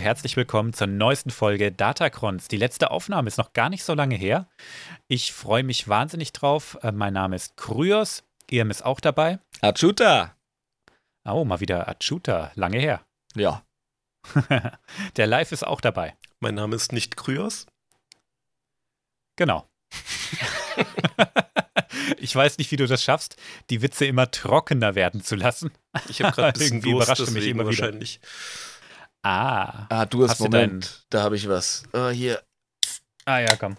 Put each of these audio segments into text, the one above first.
Und herzlich willkommen zur neuesten Folge Datacrons. Die letzte Aufnahme ist noch gar nicht so lange her. Ich freue mich wahnsinnig drauf. Äh, mein Name ist Kryos. Irm ist auch dabei. Achuta. Oh, mal wieder Achuta. Lange her. Ja. Der Live ist auch dabei. Mein Name ist nicht Kryos. Genau. ich weiß nicht, wie du das schaffst, die Witze immer trockener werden zu lassen. Ich habe gerade ein bisschen Irgendwie Durst, überrascht du mich immer wieder. Ah. Ah, du hast, Hast du Moment. da habe ich was. Ah, hier. Ah ja, komm.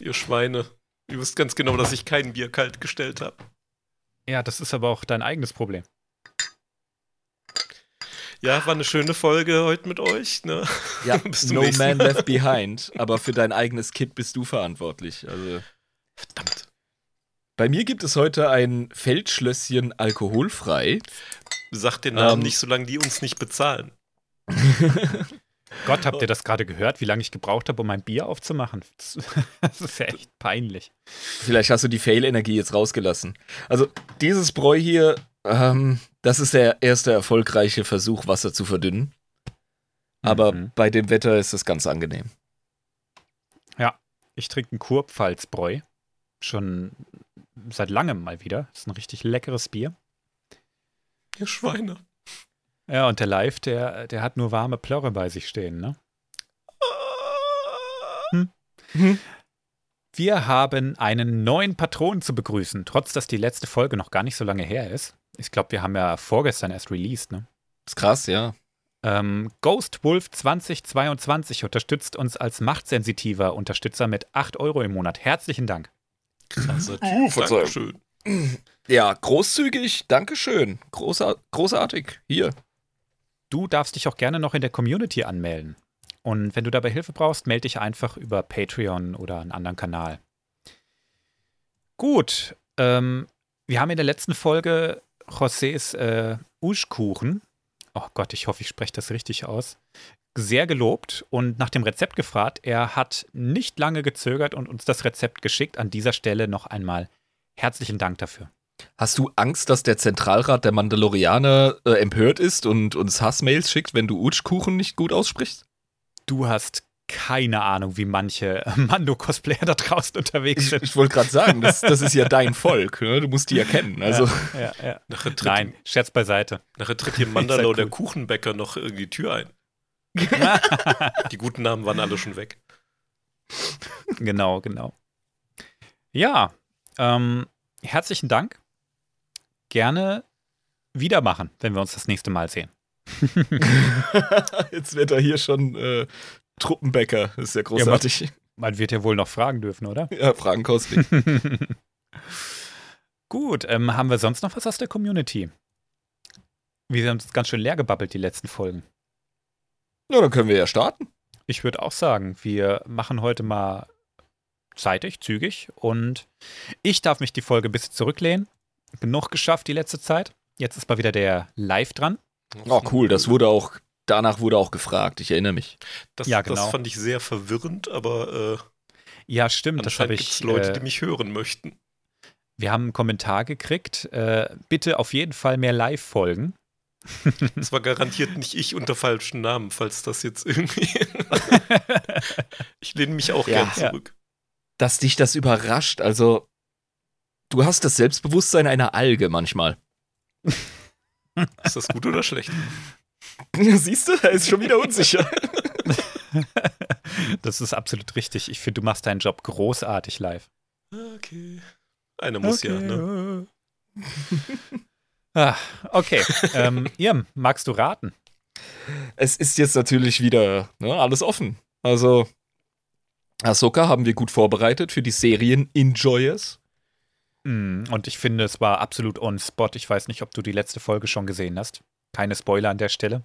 Ihr Schweine. Ihr wisst ganz genau, dass ich kein Bier kalt gestellt habe. Ja, das ist aber auch dein eigenes Problem. Ja, war eine schöne Folge heute mit euch. Ne? Ja, no man left behind. Aber für dein eigenes Kit bist du verantwortlich. Also. Verdammt. Bei mir gibt es heute ein Feldschlösschen alkoholfrei. Sagt den Namen Ähm. nicht, solange die uns nicht bezahlen. Gott, habt ihr das gerade gehört, wie lange ich gebraucht habe, um mein Bier aufzumachen? Das ist ja echt peinlich. Vielleicht hast du die Fail-Energie jetzt rausgelassen. Also, dieses Bräu hier, ähm, das ist der erste erfolgreiche Versuch, Wasser zu verdünnen. Aber Mhm. bei dem Wetter ist es ganz angenehm. Ich trinke ein Kurpfalzbräu. Schon seit langem mal wieder. ist ein richtig leckeres Bier. Ihr Schweine. Ja, und der Live, der, der hat nur warme Plörre bei sich stehen, ne? Hm. Wir haben einen neuen Patron zu begrüßen, trotz dass die letzte Folge noch gar nicht so lange her ist. Ich glaube, wir haben ja vorgestern erst released, ne? Ist krass, ja. Ähm, Ghost Wolf 2022 unterstützt uns als machtsensitiver Unterstützer mit 8 Euro im Monat. Herzlichen Dank. Krasser Typ. Verzeihung. Dankeschön. Ja, großzügig, Dankeschön. Großar großartig. Hier. Du darfst dich auch gerne noch in der Community anmelden. Und wenn du dabei Hilfe brauchst, melde dich einfach über Patreon oder einen anderen Kanal. Gut, ähm, wir haben in der letzten Folge Josés äh, Uschkuchen, oh Gott, ich hoffe, ich spreche das richtig aus, sehr gelobt und nach dem Rezept gefragt. Er hat nicht lange gezögert und uns das Rezept geschickt. An dieser Stelle noch einmal herzlichen Dank dafür. Hast du Angst, dass der Zentralrat der Mandalorianer äh, empört ist und uns Hassmails schickt, wenn du Utschkuchen nicht gut aussprichst? Du hast keine Ahnung, wie manche Mando-Cosplayer da draußen unterwegs Ich, sind. ich wollte gerade sagen, das, das ist ja dein Volk. Ne? Du musst die ja kennen. Also, ja, ja. Nachher tritt, Nein, Scherz beiseite. nachher tritt hier Mandalor, Ist ja der cool. Kuchenbäcker, noch in die Tür ein. Die guten Namen waren alle schon weg. genau, genau. Ja, ähm, herzlichen Dank. Gerne wieder machen, wenn wir uns das nächste Mal sehen. jetzt wird er hier schon äh, Truppenbäcker. Das ist ja großartig. Man wird ja wohl noch fragen dürfen, oder? Ja, Fragen kostet. Gut, ähm, haben wir sonst noch was aus der Community? Wir haben uns ganz schön leer gebabbelt, die letzten Folgen. ja, dann können wir ja starten. Ich würde auch sagen, wir machen heute mal zeitig, zügig und ich darf mich die Folge ein bisschen zurücklehnen. Genug geschafft die letzte Zeit. Jetzt ist mal wieder der Live dran. Oh, cool. Das wurde auch, danach wurde auch gefragt. Ich erinnere mich. Das, Ja, genau. das fand ich sehr verwirrend, aber äh, Ja, stimmt. Das habe ich. Leute, äh, die mich hören möchten. wir haben einen Kommentar gekriegt. Äh, bitte auf jeden Fall mehr Live-Folgen. Das war garantiert nicht ich unter falschen Namen, falls das jetzt irgendwie. ich lehne mich auch Ja. gern zurück. Dass dich das überrascht. Also, du hast das Selbstbewusstsein einer Alge manchmal. Ist das gut oder schlecht? Siehst du, er ist schon wieder unsicher. das ist absolut richtig. Ich finde, du machst deinen Job großartig live. Okay. Einer muss ja, ne? Ah, okay. ähm, Irm, magst du raten? es ist jetzt natürlich wieder ne, alles offen. Also, Ahsoka haben wir gut vorbereitet für die Serien-Enjoyers. Mm, Und ich finde, es war absolut on spot. Ich weiß nicht, ob du die letzte Folge schon gesehen hast. Keine Spoiler an der Stelle.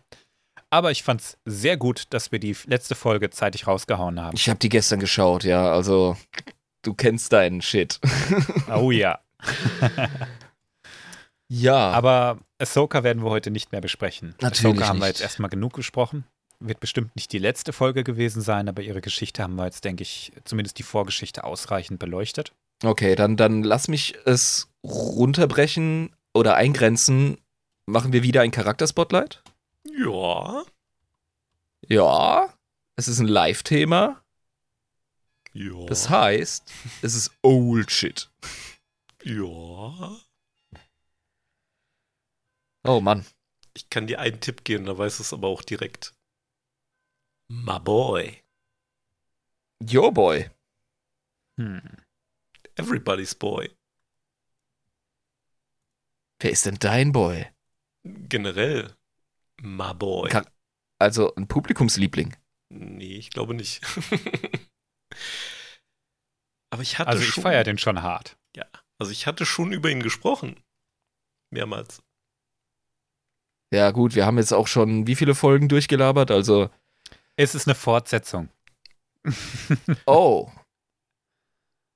Aber ich fand es sehr gut, dass wir die letzte Folge zeitig rausgehauen haben. Ich habe die gestern geschaut, ja. Also, du kennst deinen Shit. Oh ja. Ja. Aber Ahsoka werden wir heute nicht mehr besprechen. Natürlich Ahsoka haben wir jetzt erstmal genug gesprochen. Wird bestimmt nicht die letzte Folge gewesen sein, aber ihre Geschichte haben wir jetzt, denke ich, zumindest die Vorgeschichte ausreichend beleuchtet. Okay, dann, dann lass mich es runterbrechen oder eingrenzen. Machen wir wieder ein Charakterspotlight? Ja. Ja, es ist ein Live-Thema. Ja. Das heißt, es ist Old Shit. ja. Oh Mann. Ich kann dir einen Tipp geben, da weiß es aber auch direkt. My boy. Yo boy. Hm. Everybody's boy. Wer ist denn dein Boy? Generell. My boy. Kann- Also ein Publikumsliebling. nee, ich glaube nicht. aber ich hatte Also ich schon, feiere den schon hart. Also ich hatte schon über ihn gesprochen. Mehrmals. Ja, gut, wir haben jetzt auch schon wie viele Folgen durchgelabert, also. Es ist eine Fortsetzung. Oh.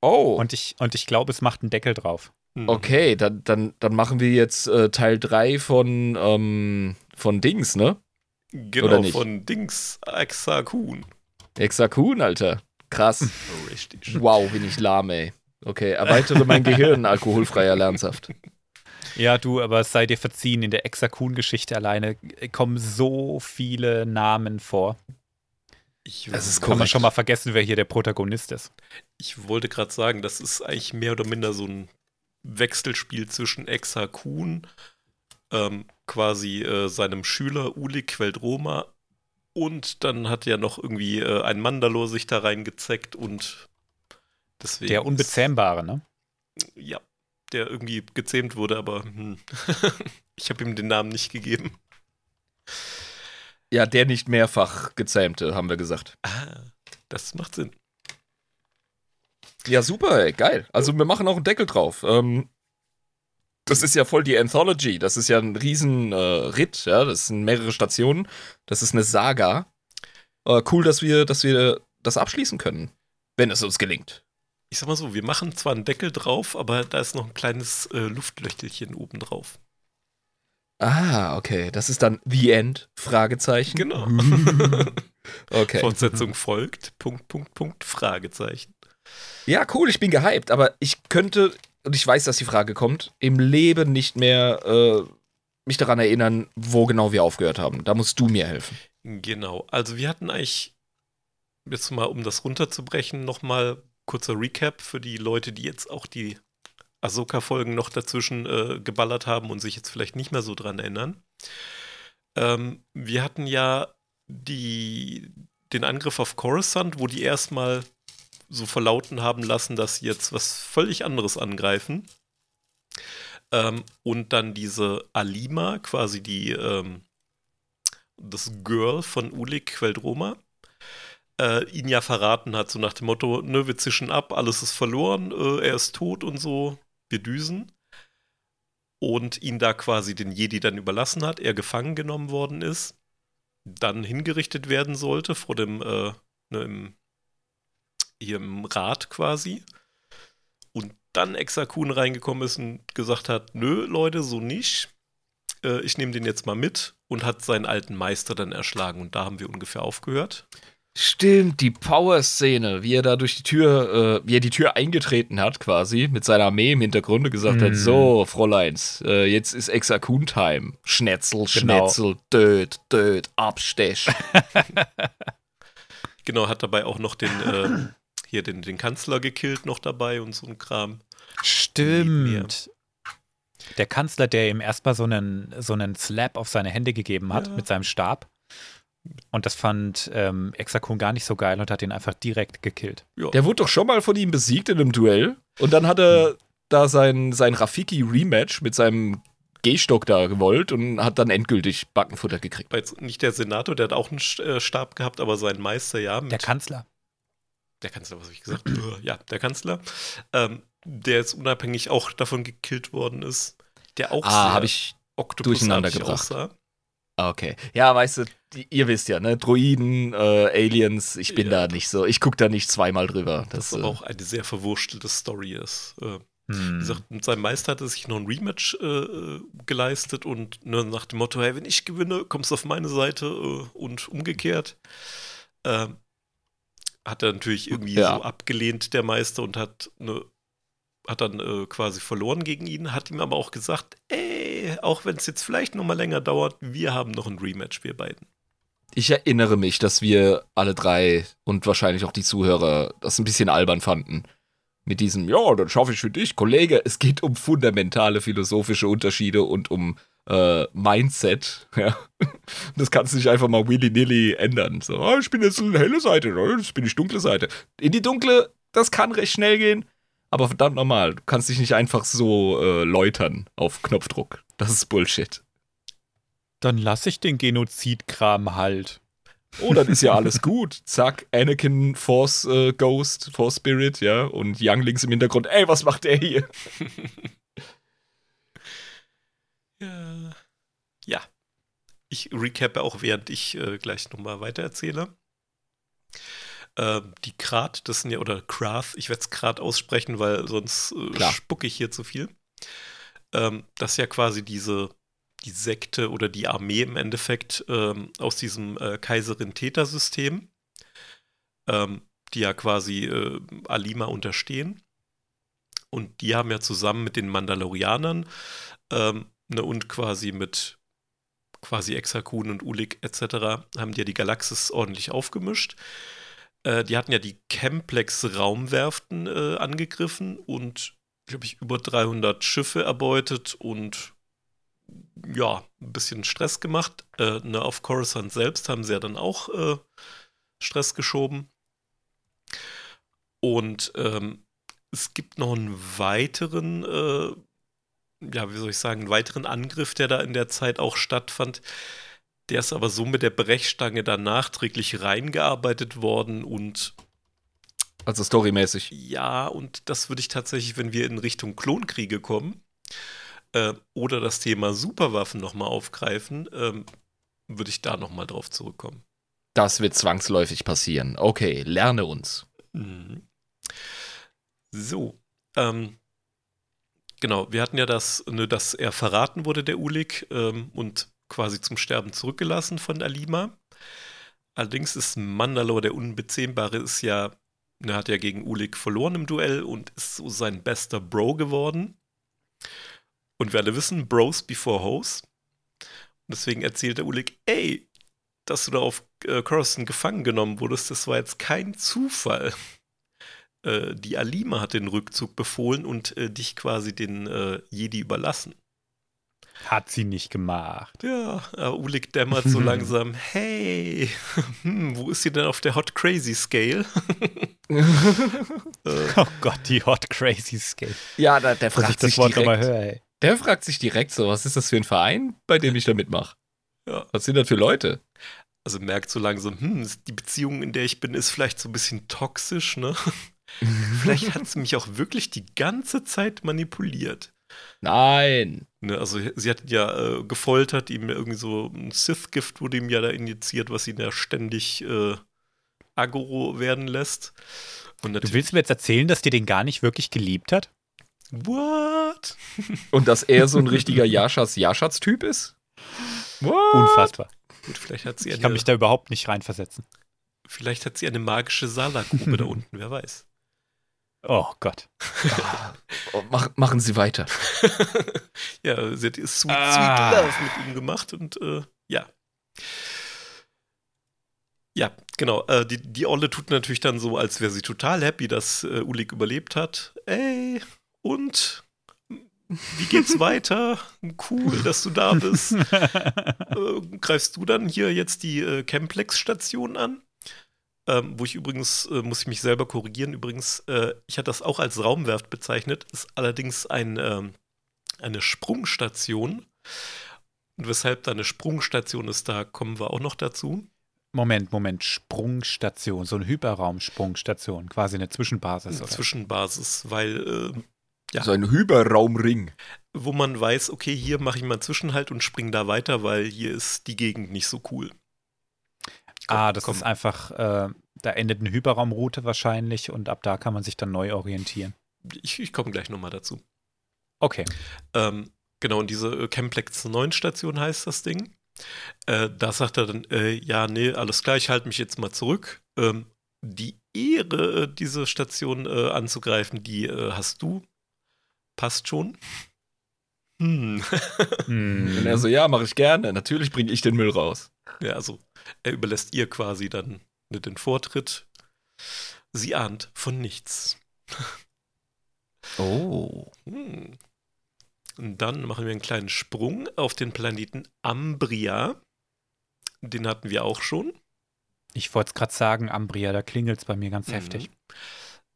Oh. Und ich, und ich glaube, es macht einen Deckel drauf. Mhm. okay, dann, dann, dann machen wir jetzt äh, Teil 3 von, ähm, von Dings, ne? Oder Genau, nicht? von Dings Exakun. Hexakun, Alter. Krass. Richtig. Wow, bin ich lahm, ey. Okay, erweitere mein Gehirn, alkoholfreier Lernsaft. Ja, du, aber es sei dir verziehen, in der Exakun-Geschichte alleine kommen so viele Namen vor. Ich, Das ist Kann man schon mal vergessen, wer hier der Protagonist ist. ich wollte gerade sagen, das ist eigentlich mehr oder minder so ein Wechselspiel zwischen Exakun, ähm, quasi äh, seinem Schüler Uli Queldroma und dann hat ja noch irgendwie äh, ein Mandalor sich da reingezeckt und deswegen. Der Unbezähmbare, ne? Ja, der irgendwie gezähmt wurde, aber hm. ich habe ihm den Namen nicht gegeben. Ja, der nicht mehrfach gezähmte, haben wir gesagt. Ah, das macht Sinn. Ja, super, ey, geil. Also wir machen auch einen Deckel drauf. Ähm, das ist ja voll die Anthology. Das ist ja ein riesen äh, Ritt, ja. Das sind mehrere Stationen. Das ist eine Saga. Äh, cool, dass wir, dass wir das abschließen können. Wenn es uns gelingt. Ich sag mal so, wir machen zwar einen Deckel drauf, aber da ist noch ein kleines äh, Luftlöchtelchen oben drauf. Ah, okay. Das ist dann The End? Fragezeichen. Genau. Okay. Fortsetzung folgt. Punkt, Punkt, Punkt, Fragezeichen. Ja, cool, ich bin gehypt, aber ich könnte, und ich weiß, dass die Frage kommt, im Leben nicht mehr äh, mich daran erinnern, wo genau wir aufgehört haben. Da musst du mir helfen. Genau. Also wir hatten eigentlich, jetzt mal um das runterzubrechen, nochmal kurzer Recap für die Leute, die jetzt auch die Ahsoka-Folgen noch dazwischen äh, geballert haben und sich jetzt vielleicht nicht mehr so dran erinnern. Ähm, wir hatten ja die, den Angriff auf Coruscant, wo die erstmal so verlauten haben lassen, dass sie jetzt was völlig anderes angreifen. Ähm, und dann diese Alima, quasi die, ähm, das Girl von Ulik Queldroma, äh, ihn ja verraten hat, so nach dem Motto, ne, wir zischen ab, alles ist verloren, äh, er ist tot und so, wir düsen. Und ihn da quasi den Jedi dann überlassen hat, er gefangen genommen worden ist, dann hingerichtet werden sollte vor dem, äh, ne, im, hier im Rat quasi. Und dann Exakun reingekommen ist und gesagt hat, nö, Leute, so nicht. Äh, ich nehme den jetzt mal mit und hat seinen alten Meister dann erschlagen. Und da haben wir ungefähr aufgehört. Stimmt, die Power-Szene, wie er da durch die Tür, äh, wie er die Tür eingetreten hat, quasi, mit seiner Armee im Hintergrund und gesagt hat: Mm. So, Fräuleins, äh, jetzt ist Exakun-Time. Schnetzel, Genau. Schnetzel, död, död, Abstech. Genau, hat dabei auch noch den, äh, hier den, den Kanzler gekillt noch dabei und so ein Kram. Stimmt. Der Kanzler, der ihm erstmal so einen, so einen Slap auf seine Hände gegeben hat Ja. mit seinem Stab. Und das fand ähm, Exakun gar nicht so geil und hat ihn einfach direkt gekillt. Ja, Der wurde doch schon mal von ihm besiegt in einem Duell. Und dann hat er da sein, sein Rafiki-Rematch mit seinem Gehstock da gewollt und hat dann endgültig Backenfutter gekriegt. war jetzt nicht der Senator, der hat auch einen äh, Stab gehabt, aber sein Meister, ja. Der Kanzler. der Kanzler, was habe ich gesagt? Ja, der Kanzler. Ähm, der jetzt unabhängig auch davon gekillt worden ist. Der auch Ah, sehr habe ich. Durcheinander gebracht. aussah. Ah, Okay. Ja, weißt du, die, ihr wisst ja, ne? Droiden, äh, Aliens, ich bin Ja. da nicht so. Ich gucke da nicht zweimal drüber. Das, Das aber äh, auch eine sehr verwurstelte Story ist. Äh, Hm. Wie gesagt, mit seinem Meister hat er sich noch ein Rematch äh, äh, geleistet und ne, nach dem Motto, hey, wenn ich gewinne, kommst du auf meine Seite äh, und umgekehrt. Ähm, hat er natürlich irgendwie Ja. so abgelehnt, der Meister, und hat, ne, hat dann quasi verloren gegen ihn, hat ihm aber auch gesagt, ey, auch wenn es jetzt vielleicht noch mal länger dauert, wir haben noch ein Rematch, wir beiden. Ich erinnere mich, dass wir alle drei und wahrscheinlich auch die Zuhörer das ein bisschen albern fanden. Mit diesem, ja, dann schaffe ich für dich, Kollege. Es geht um fundamentale philosophische Unterschiede und um äh, Mindset. Ja. Das kannst du nicht einfach mal willy-nilly ändern. So, oh, ich bin jetzt eine helle Seite, jetzt bin ich dunkle Seite. In die dunkle, das kann recht schnell gehen. Aber verdammt normal, du kannst dich nicht einfach so äh, läutern auf Knopfdruck. Das ist Bullshit. Dann lasse ich den Genozidkram halt. Oh, dann ist ja alles gut. Zack, Anakin Force äh, Ghost, Force Spirit, ja, und Younglings im Hintergrund. Ey, was macht der hier? ja. ja. Ich recappe auch, während ich äh, gleich nochmal weitererzähle. Äh, die Krat, das sind ja, oder Krath, ich werde es Krat aussprechen, weil sonst äh, spucke ich hier zu viel. Ähm, das ist ja quasi diese die Sekte oder die Armee im Endeffekt ähm, aus diesem äh, Kaiserin-Täter-System, ähm, die ja quasi äh, Alima unterstehen. Und die haben ja zusammen mit den Mandalorianern ähm, ne, und quasi mit quasi Exakun und Ulik etc. haben die ja die Galaxis ordentlich aufgemischt. Äh, die hatten ja die Chemplex-Raumwerften äh, angegriffen und, glaube ich, über 300 Schiffe erbeutet und ja, ein bisschen Stress gemacht. Äh, ne, auf Coruscant selbst haben sie ja dann auch äh, Stress geschoben. Und ähm, es gibt noch einen weiteren, äh, ja, wie soll ich sagen, einen weiteren Angriff, der da in der Zeit auch stattfand. Der ist aber so mit der Brechstange dann nachträglich reingearbeitet worden und also storymäßig. Ja, und das würde ich tatsächlich, wenn wir in Richtung Klonkriege kommen, äh, oder das Thema Superwaffen nochmal aufgreifen, ähm, würde ich da nochmal drauf zurückkommen. Das wird zwangsläufig passieren. Okay, lerne uns. Mhm. So, ähm, genau, wir hatten ja das, ne, dass er verraten wurde, der Ulik, ähm, und quasi zum Sterben zurückgelassen von Alima. Allerdings ist Mandalore, der Unbezähmbare, ist ja, er hat ja gegen Ulik verloren im Duell und ist so sein bester Bro geworden. Und wir alle wissen, Bros before Hoes. Und deswegen erzählt der Ulik, ey, dass du da auf äh, Coruscant gefangen genommen wurdest, das war jetzt kein Zufall. Äh, die Alima hat den Rückzug befohlen und äh, dich quasi den äh, Jedi überlassen. Hat sie nicht gemacht. Ja, aber Ulik dämmert so langsam, hey, hm, wo ist sie denn auf der Hot Crazy Scale? oh Gott, die Hot Crazy Scale. Ja, da, der fragt ich das Wort direkt, mal höre, ey. Der fragt sich direkt so, was ist das für ein Verein, bei dem ich da mitmache? Ja. Was sind das für Leute? Also merkt so langsam, hm, die Beziehung, in der ich bin, ist vielleicht so ein bisschen toxisch, ne? vielleicht hat sie mich auch wirklich die ganze Zeit manipuliert. Nein. Ne, also sie hat ihn ja äh, gefoltert, ihm irgendwie so ein Sith-Gift wurde ihm ja da injiziert, was ihn ja ständig äh, aggro werden lässt. du willst mir jetzt erzählen, dass dir den gar nicht wirklich geliebt hat? What? Und dass er so ein richtiger Jaschas-Jaschatz-Typ ist? What? Unfassbar. Gut, vielleicht hat sie eine, ich kann mich da überhaupt nicht reinversetzen. Vielleicht hat sie eine magische Sala-Grube da unten, wer weiß. Oh Gott. oh, mach, machen Sie weiter. ja, sie hat Sweet, ah. Sweet Love mit ihm gemacht und äh, ja. Ja, genau. Äh, die, die Olle tut natürlich dann so, als wäre sie total happy, dass äh, Ulik überlebt hat. Ey, und wie geht's weiter? Cool, dass du da bist. äh, greifst du dann hier jetzt die äh, Camplex-Station an? Ähm, wo ich übrigens, äh, muss ich mich selber korrigieren, übrigens, äh, ich hatte das auch als Raumwerft bezeichnet, ist allerdings ein, ähm, eine Sprungstation. Und weshalb da eine Sprungstation ist, da kommen wir auch noch dazu. Moment, Moment, Sprungstation, so eine Hyperraumsprungstation, quasi eine Zwischenbasis. Eine oder? Zwischenbasis, weil äh, ja. So ein Hyperraumring. Wo man weiß, okay, hier mache ich mal einen Zwischenhalt und springe da weiter, weil hier ist die Gegend nicht so cool. Ah, das komm. ist einfach, äh, da endet eine Hyperraumroute wahrscheinlich und ab da kann man sich dann neu orientieren. Ich, ich komme gleich nochmal dazu. Okay. Ähm, genau, und diese äh, Camplex 9 Station heißt das Ding. Äh, da sagt er dann, äh, ja, nee, alles klar, ich halte mich jetzt mal zurück. Ähm, die Ehre, äh, diese Station äh, anzugreifen, die äh, hast du passt schon. Hm. hm. Und er so, ja, mache ich gerne. Natürlich bringe ich den Müll raus. Ja, also er überlässt ihr quasi dann ne, den Vortritt. Sie ahnt von nichts. Oh. Hm. Und dann machen wir einen kleinen Sprung auf den Planeten Ambria. Den hatten wir auch schon. Ich wollte es gerade sagen, Ambria, da klingelt es bei mir ganz Mhm. heftig.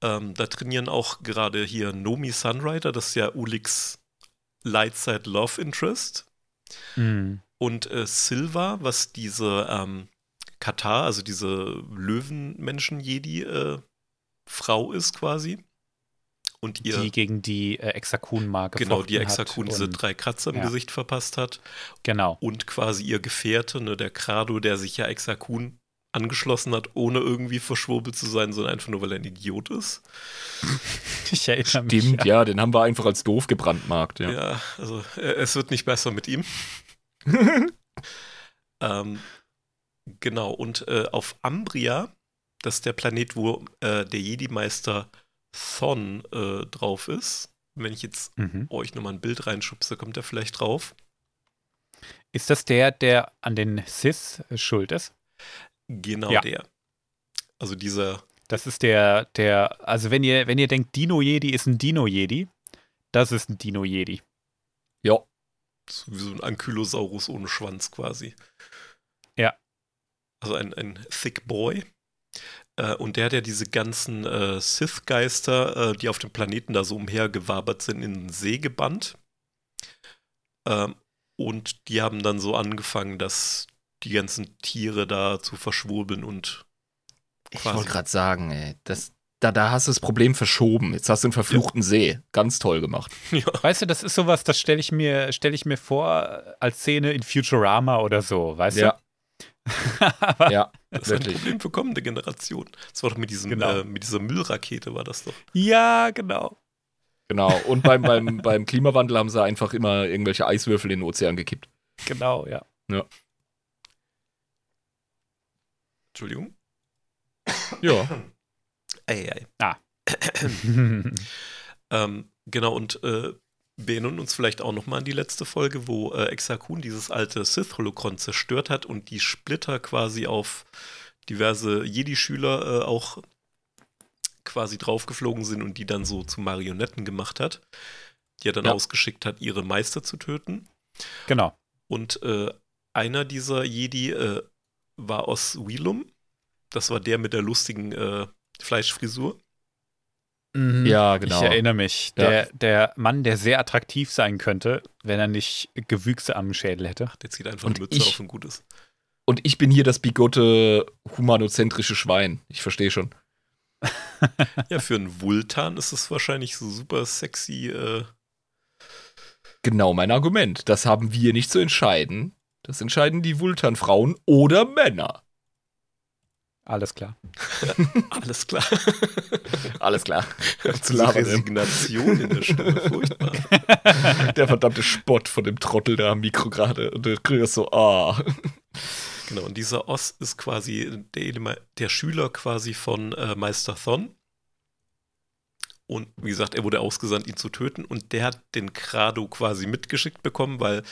Ähm, da trainieren auch gerade hier Nomi Sunrider, das ist ja Uliks Lightside Love Interest. Mhm. Und äh, Silva, was diese ähm, Katar, also diese Löwenmenschen-Jedi, äh, Frau ist quasi. Und ihr, Die gegen die äh, Exakun mal genau, die Exakun diese drei Kratzer im ja. Gesicht verpasst hat. Genau. Und quasi ihr Gefährte, ne, der Krado, der sich ja Exakun angeschlossen hat, ohne irgendwie verschwurbelt zu sein, sondern einfach nur, weil er ein Idiot ist. Ich erinnere mich. Stimmt, ja. ja, den haben wir einfach als doof gebrandmarkt, ja. Ja, also äh, es wird nicht besser mit ihm. ähm, genau, und äh, auf Ambria, das ist der Planet, wo äh, der Jedi-Meister Thon äh, drauf ist. Wenn ich jetzt Mhm. euch nochmal ein Bild reinschubse, kommt er vielleicht drauf. Ist das der, der an den Sis schuld ist? Genau Ja. der. Also dieser, Das ist der, der, also wenn ihr, wenn ihr denkt, Dino-Jedi ist ein Dino-Jedi, das ist ein Dino-Jedi. Ja. so wie so ein Ankylosaurus ohne Schwanz quasi. Ja. Also ein, ein Thick Boy. Äh, und der hat ja diese ganzen äh, Sith-Geister, äh, die auf dem Planeten da so umhergewabert sind, in den See gebannt. Ähm, und die haben dann so angefangen, dass die ganzen Tiere da zu verschwurbeln und Ich wollte gerade sagen, ey, das, da, da hast du das Problem verschoben. Jetzt hast du einen verfluchten See. Ganz toll gemacht. ja, Weißt du, das ist sowas, das stelle ich mir, stelle ich mir vor als Szene in Futurama oder so, weißt Ja. du? Aber Ja, das ist ein. Problem für kommende Generationen. Das war doch mit, diesem, Genau. äh, mit dieser Müllrakete, war das doch. ja, genau. Genau. Und beim, beim, beim Klimawandel haben sie einfach immer irgendwelche Eiswürfel in den Ozean gekippt. Genau, ja. Entschuldigung. Ja. Ei, ei. Ah. Ähm, genau, und äh, wir erinnern uns vielleicht auch noch mal an die letzte Folge, wo äh, Exakun dieses alte Sith-Holokron zerstört hat und die Splitter quasi auf diverse Jedi-Schüler äh, auch quasi draufgeflogen sind und die dann so zu Marionetten gemacht hat, die er dann Ja. ausgeschickt hat, ihre Meister zu töten. genau. Und äh, einer dieser Jedi äh, war aus Wheelum. Das war der mit der lustigen äh, Fleischfrisur. Mhm. Ja, genau. Ich erinnere mich. Ja. Der, der Mann, der sehr attraktiv sein könnte, wenn er nicht Gewüchse am Schädel hätte. Der zieht einfach Und eine Mütze ich- auf und gut ist. Und ich bin hier das bigotte humanozentrische Schwein. Ich verstehe schon. Ja, für einen Vultan ist es wahrscheinlich so super sexy. Äh, Genau mein Argument. Das haben wir nicht zu entscheiden. Das entscheiden die Vultan-Frauen oder Männer. Alles klar. alles klar. Alles klar. Zu Resignation in der Stimme, furchtbar. Der verdammte Spott von dem Trottel da am Mikro gerade. Und der kriegt so, ah. Genau, und dieser Oss ist quasi der, der Schüler quasi von äh, Meister Thon. Und wie gesagt, er wurde ausgesandt, ihn zu töten. Und der hat den Krado quasi mitgeschickt bekommen, weil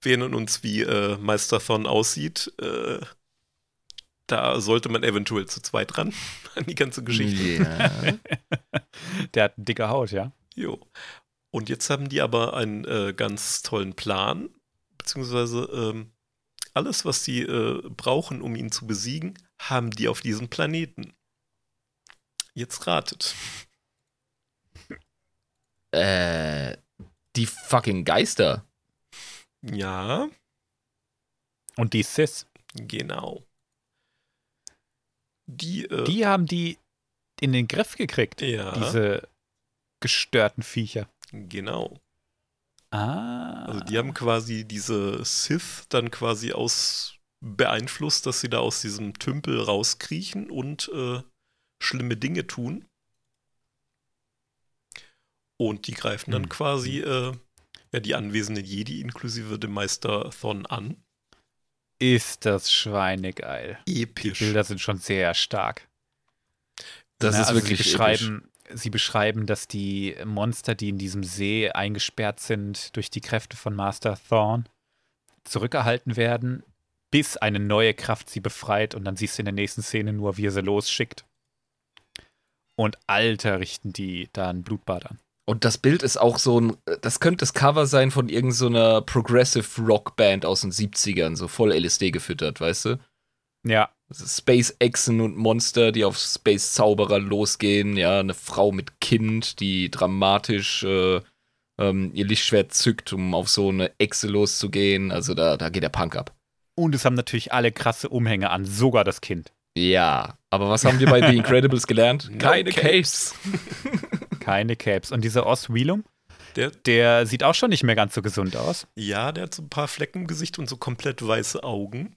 wir erinnern uns, wie äh, Meister Thon aussieht. Äh, da sollte man eventuell zu zweit ran an die ganze Geschichte. Ja. Der hat eine dicke Haut, ja. Jo. Und jetzt haben die aber einen äh, ganz tollen Plan, beziehungsweise ähm, alles, was sie äh, brauchen, um ihn zu besiegen, haben die auf diesem Planeten. Jetzt ratet. Äh, die fucking Geister. Ja, Und die Sis, genau. Die, äh, die haben die in den Griff gekriegt. ja, Diese gestörten Viecher. genau. Ah. Also die haben quasi diese Sith dann quasi aus beeinflusst, dass sie da aus diesem Tümpel rauskriechen und äh, schlimme Dinge tun. Und die greifen dann Mhm. quasi äh, ja, die anwesenden Jedi inklusive dem Meister Thon an. ist das schweinegeil. Die Episch. Bilder sind schon sehr stark. Das Na, ist also wirklich sie beschreiben, sie beschreiben, dass die Monster, die in diesem See eingesperrt sind durch die Kräfte von Master Thorn, zurückgehalten werden, bis eine neue Kraft sie befreit und dann siehst du in der nächsten Szene nur, wie er sie losschickt. Und alter richten die da ein Blutbad an. Und das Bild ist auch so ein, das könnte das Cover sein von irgendeiner so Progressive Rock Band aus den 70ern, so voll LSD gefüttert, weißt du? Ja. Space Echsen und Monster, die auf Space Zauberer losgehen, ja, eine Frau mit Kind, die dramatisch äh, ähm, ihr Lichtschwert zückt, um auf so eine Echse loszugehen. Also da, da geht der Punk ab. Und es haben natürlich alle krasse Umhänge an, sogar das Kind. Ja, aber was haben wir bei The Incredibles gelernt? Keine Capes. Keine Capes. Und dieser Oz Wheelum, Der, der sieht auch schon nicht mehr ganz so gesund aus. ja, der hat so ein paar Flecken im Gesicht und so komplett weiße Augen.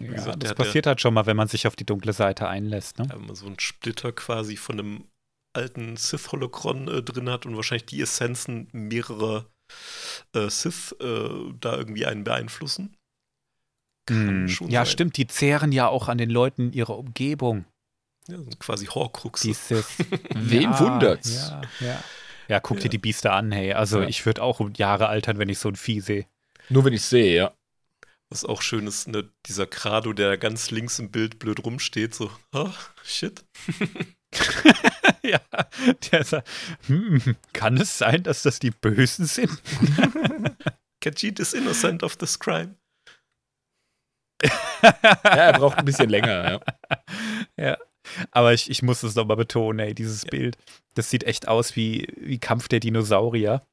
Ja, gesagt, das passiert halt schon mal, wenn man sich auf die dunkle Seite einlässt. Ne? Ja, man so einen Splitter quasi von einem alten Sith-Holocron äh, drin hat und wahrscheinlich die Essenzen mehrerer äh, Sith äh, da irgendwie einen beeinflussen. Kann Hm. schon Ja, sein. stimmt. Die zehren ja auch an den Leuten ihrer Umgebung. Ja, sind quasi Horcruxe. Die Sith. Wen ja, wundert's? Ja, ja. ja guck Ja. dir die Biester an, hey. Also Ja. ich würde auch um Jahre altern, wenn ich so ein Vieh sehe. Nur wenn ich sehe, ja. Was auch schön ist, ne, dieser Grado, der ganz links im Bild blöd rumsteht, so, ah, shit. ja, der sagt, hm, kann es sein, dass das die Bösen sind? Khajiit is innocent of this crime. Ja, er braucht ein bisschen länger, ja. Aber ich, ich muss es nochmal betonen, ey, dieses Bild, das sieht echt aus wie, wie Kampf der Dinosaurier.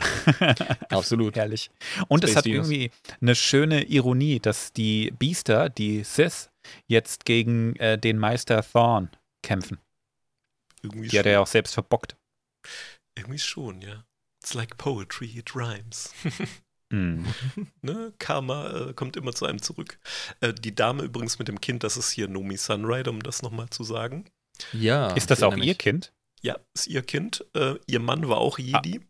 Absolut. Herrlich. Und es Space hat Dinos. irgendwie eine schöne Ironie, dass die Biester, die Sith, jetzt gegen äh, den Meister Thorn kämpfen. Irgendwie Die hat er ja auch selbst verbockt. Irgendwie schon, ja. It's like poetry, it rhymes. Hm. ne? Karma äh, kommt immer zu einem zurück. Äh, die Dame übrigens mit dem Kind, das ist hier Nomi Sunrider, um das nochmal zu sagen. Ja. Ist das auch ihr. Kind? Ja, ist ihr Kind. Äh, ihr Mann war auch Jedi.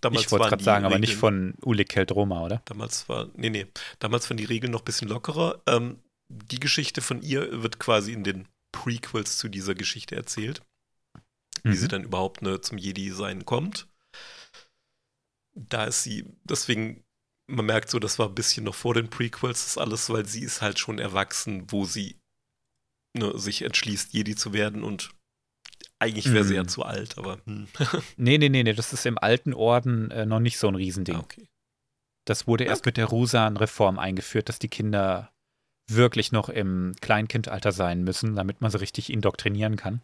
Damals ich wollte gerade sagen, aber nicht Regeln- von Ulik Keldroma, oder? Damals war, nee, nee, damals waren die Regeln noch ein bisschen lockerer. Ähm, die Geschichte von ihr wird quasi in den Prequels zu dieser Geschichte erzählt, wie Mhm. sie dann überhaupt ne, zum Jedi-Sein kommt. Da ist sie, deswegen, man merkt so, das war ein bisschen noch vor den Prequels, das alles, weil sie ist halt schon erwachsen, wo sie ne, sich entschließt, Jedi zu werden und eigentlich wäre sie ja Mhm. zu alt, aber hm. Nee, nee, nee, nee, das ist im alten Orden äh, noch nicht so ein Riesending. ah, okay. Das wurde erst mit der Rusan-Reform eingeführt, dass die Kinder wirklich noch im Kleinkindalter sein müssen, damit man sie richtig indoktrinieren kann.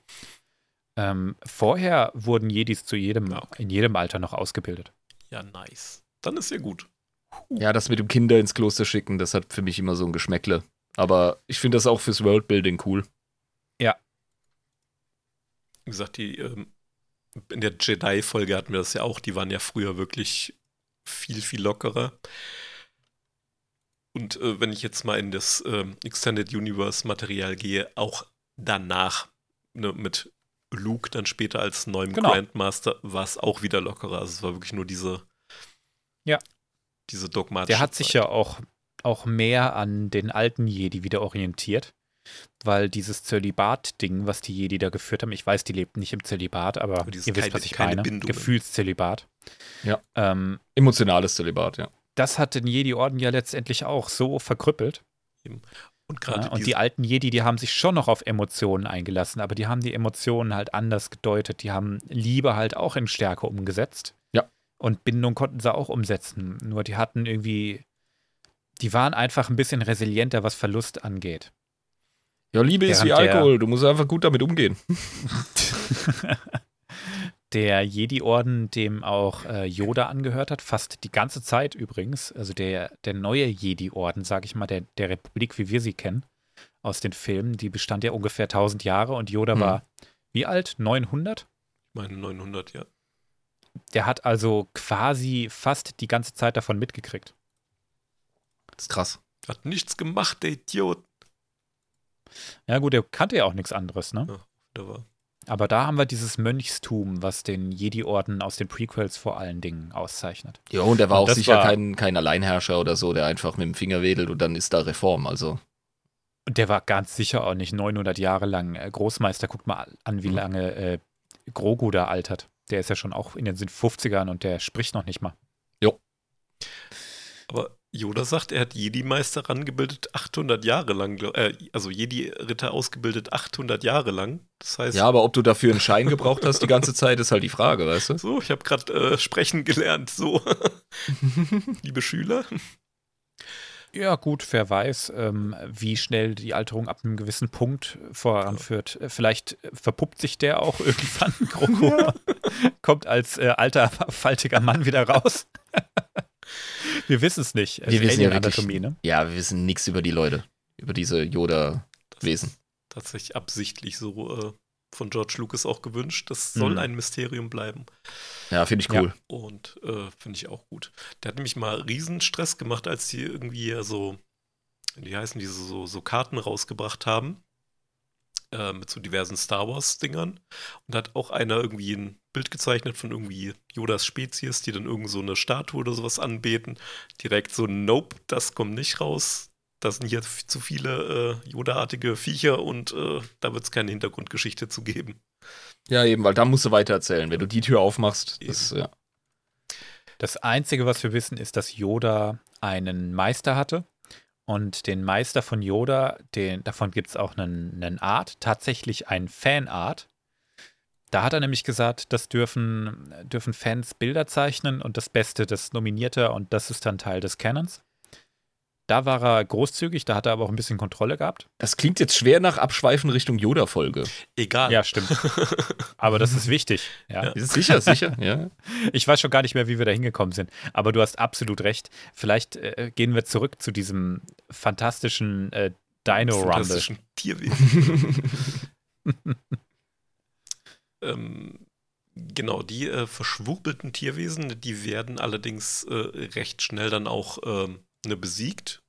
Ähm, vorher wurden Jedis zu jedem, Ah, okay. in jedem Alter noch ausgebildet. Ja, nice. Dann ist ja gut. Ja, das mit dem Kinder ins Kloster schicken, das hat für mich immer so ein Geschmäckle. Aber ich finde das auch fürs Worldbuilding cool. Wie gesagt, die ähm, in der Jedi-Folge hatten wir das ja auch, die waren ja früher wirklich viel, viel lockerer. Und äh, wenn ich jetzt mal in das ähm, Extended Universe-Material gehe, auch danach ne, mit Luke dann später als neuem Genau. Grandmaster war es auch wieder lockerer. Also es war wirklich nur diese, Ja. Diese dogmatische Der hat sich Zeit. ja auch, auch mehr an den alten Jedi wieder orientiert, weil dieses Zölibat-Ding, was die Jedi da geführt haben, ich weiß, die lebten nicht im Zölibat, aber, Aber ihr wisst, keine- was ich keine meine. Gefühlszölibat. Ja. Ähm, Emotionales Zölibat, ja. das hat den Jedi-Orden ja letztendlich auch so verkrüppelt. Und gerade Ja, und die alten Jedi, die haben sich schon noch auf Emotionen eingelassen, aber die haben die Emotionen halt anders gedeutet. Die haben Liebe halt auch in Stärke umgesetzt. Ja. Und Bindung konnten sie auch umsetzen. Nur die hatten irgendwie, die waren einfach ein bisschen resilienter, was Verlust angeht. Ja, Liebe ist wie Während Alkohol, du musst einfach gut damit umgehen. der Jedi-Orden, dem auch äh, Yoda angehört hat, fast die ganze Zeit übrigens, also der, der neue Jedi-Orden, sage ich mal, der, der Republik, wie wir sie kennen, aus den Filmen, die bestand ja ungefähr 1000 Jahre und Yoda Hm. war, wie alt? 900? meine 900, ja. Der hat also quasi fast die ganze Zeit davon mitgekriegt. Das ist krass. Hat nichts gemacht, der Idiot. Ja gut, der kannte ja auch nichts anderes, ne? Da war Aber da haben wir dieses Mönchstum, was den Jedi-Orden aus den Prequels vor allen Dingen auszeichnet. Ja, und er war Und auch sicher war- kein, kein Alleinherrscher oder so, der einfach mit dem Finger wedelt und dann ist da Reform. Also, Und der war ganz sicher auch nicht 900 Jahre lang äh, Großmeister. Guckt mal an, wie Mhm. lange äh, Grogu da altert. Der ist ja schon auch in den 50ern und der spricht noch nicht mal. Aber Yoda sagt, er hat Jedi-Meister rangebildet 800 Jahre lang, äh, also Jedi-Ritter ausgebildet 800 Jahre lang. Das heißt, Ja, aber ob du dafür einen Schein gebraucht hast die ganze Zeit, ist halt die Frage, weißt du? so, ich habe gerade äh, sprechen gelernt, so. Liebe Schüler. Ja, gut, wer weiß, ähm, wie schnell die Alterung ab einem gewissen Punkt voranführt. Äh, Vielleicht verpuppt sich der auch irgendwann, Kroko. Kommt als äh, alter, faltiger Mann wieder raus. wir wissen es nicht. Wir ist wissen ja wirklich- ne? Ja, wir wissen nichts über die Leute, über diese Yoda-Wesen. Tatsächlich absichtlich so äh, von George Lucas auch gewünscht. Das soll Mhm. ein Mysterium bleiben. Ja, finde ich Ja. cool. Und äh, finde ich auch gut. Der hat nämlich mal riesen Stress gemacht, als die irgendwie ja so, wie heißen diese, so, so Karten rausgebracht haben. Äh, mit so diversen Star Wars-Dingern. Und da hat auch einer irgendwie ein Bild gezeichnet von irgendwie Yodas Spezies, die dann irgend so eine Statue oder sowas anbeten. Direkt so, nope, das kommt nicht raus. Das sind hier zu viele äh, Yoda-artige Viecher und äh, da wird es keine Hintergrundgeschichte zu geben. Ja, eben, weil da musst du weiter erzählen. Wenn du die Tür aufmachst, das, ja. Das Einzige, was wir wissen, ist, dass Yoda einen Meister hatte. Und den Meister von Yoda, den, davon gibt es auch einen, einen Art, tatsächlich ein Fanart. Da hat er nämlich gesagt, das dürfen, dürfen Fans Bilder zeichnen und das Beste, das nominiert er und das ist dann Teil des Canons. Da war er großzügig, da hat er aber auch ein bisschen Kontrolle gehabt. Das klingt jetzt schwer nach Abschweifen Richtung Yoda-Folge. Egal. Ja, stimmt. Aber das ist wichtig. Ja. Ja. Ist sicher, sicher, ja. Ich weiß schon gar nicht mehr, wie wir da hingekommen sind. Aber du hast absolut recht. Vielleicht äh, gehen wir zurück zu diesem fantastischen äh, Dino Rumble. fantastischen Tierwesen. ähm, genau, die äh, verschwurbelten Tierwesen, die werden allerdings äh, recht schnell dann auch ähm, ne, besiegt.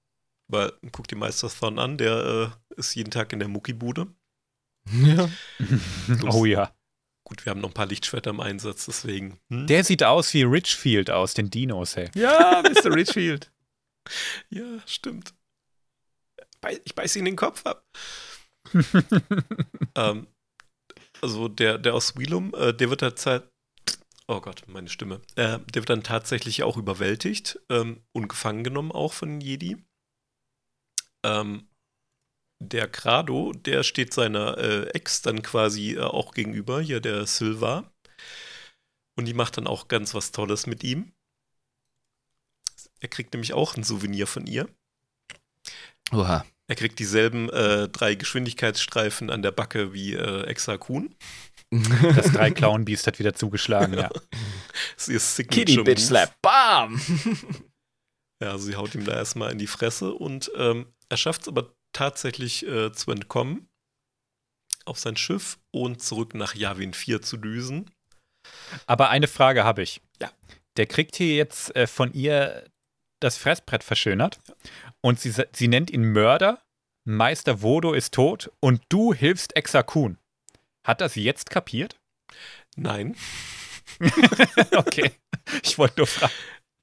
Weil, guck dir Meisterthorn an, der äh, ist jeden Tag in der Muckibude. ja. Oh ja. Gut, wir haben noch ein paar Lichtschwerter im Einsatz, deswegen. Hm? Der sieht aus wie Richfield aus den Dinos, hey. Ja, Mr. Richfield. Ja, stimmt. Ich beiß ihn den Kopf ab. ähm, also der, der aus Wheelum, äh, der wird derzeit. Oh Gott, meine Stimme. Äh, der wird dann tatsächlich auch überwältigt ähm, und gefangen genommen auch von Jedi. Ähm, der Grado, der steht seiner äh, Ex dann quasi äh, auch gegenüber, hier der Silva. Und die macht dann auch ganz was Tolles mit ihm. Er kriegt nämlich auch ein Souvenir von ihr. Oha. Er kriegt dieselben äh, drei Geschwindigkeitsstreifen an der Backe wie äh, Exa Kuhn. Das drei Clown Beast hat wieder zugeschlagen, ja. Das ist Kitty. Bitch Slap. Bam! Ja, sie haut ihm da erstmal in die Fresse und ähm, er schafft es aber tatsächlich äh, zu entkommen auf sein Schiff und zurück nach Yavin 4 zu düsen. Aber eine Frage habe ich. Ja. Der kriegt hier jetzt äh, von ihr das Fressbrett verschönert und sie, sie nennt ihn Mörder. Meister Vodo ist tot und du hilfst Exakun. Hat das jetzt kapiert? Nein, okay. Ich wollte nur fragen.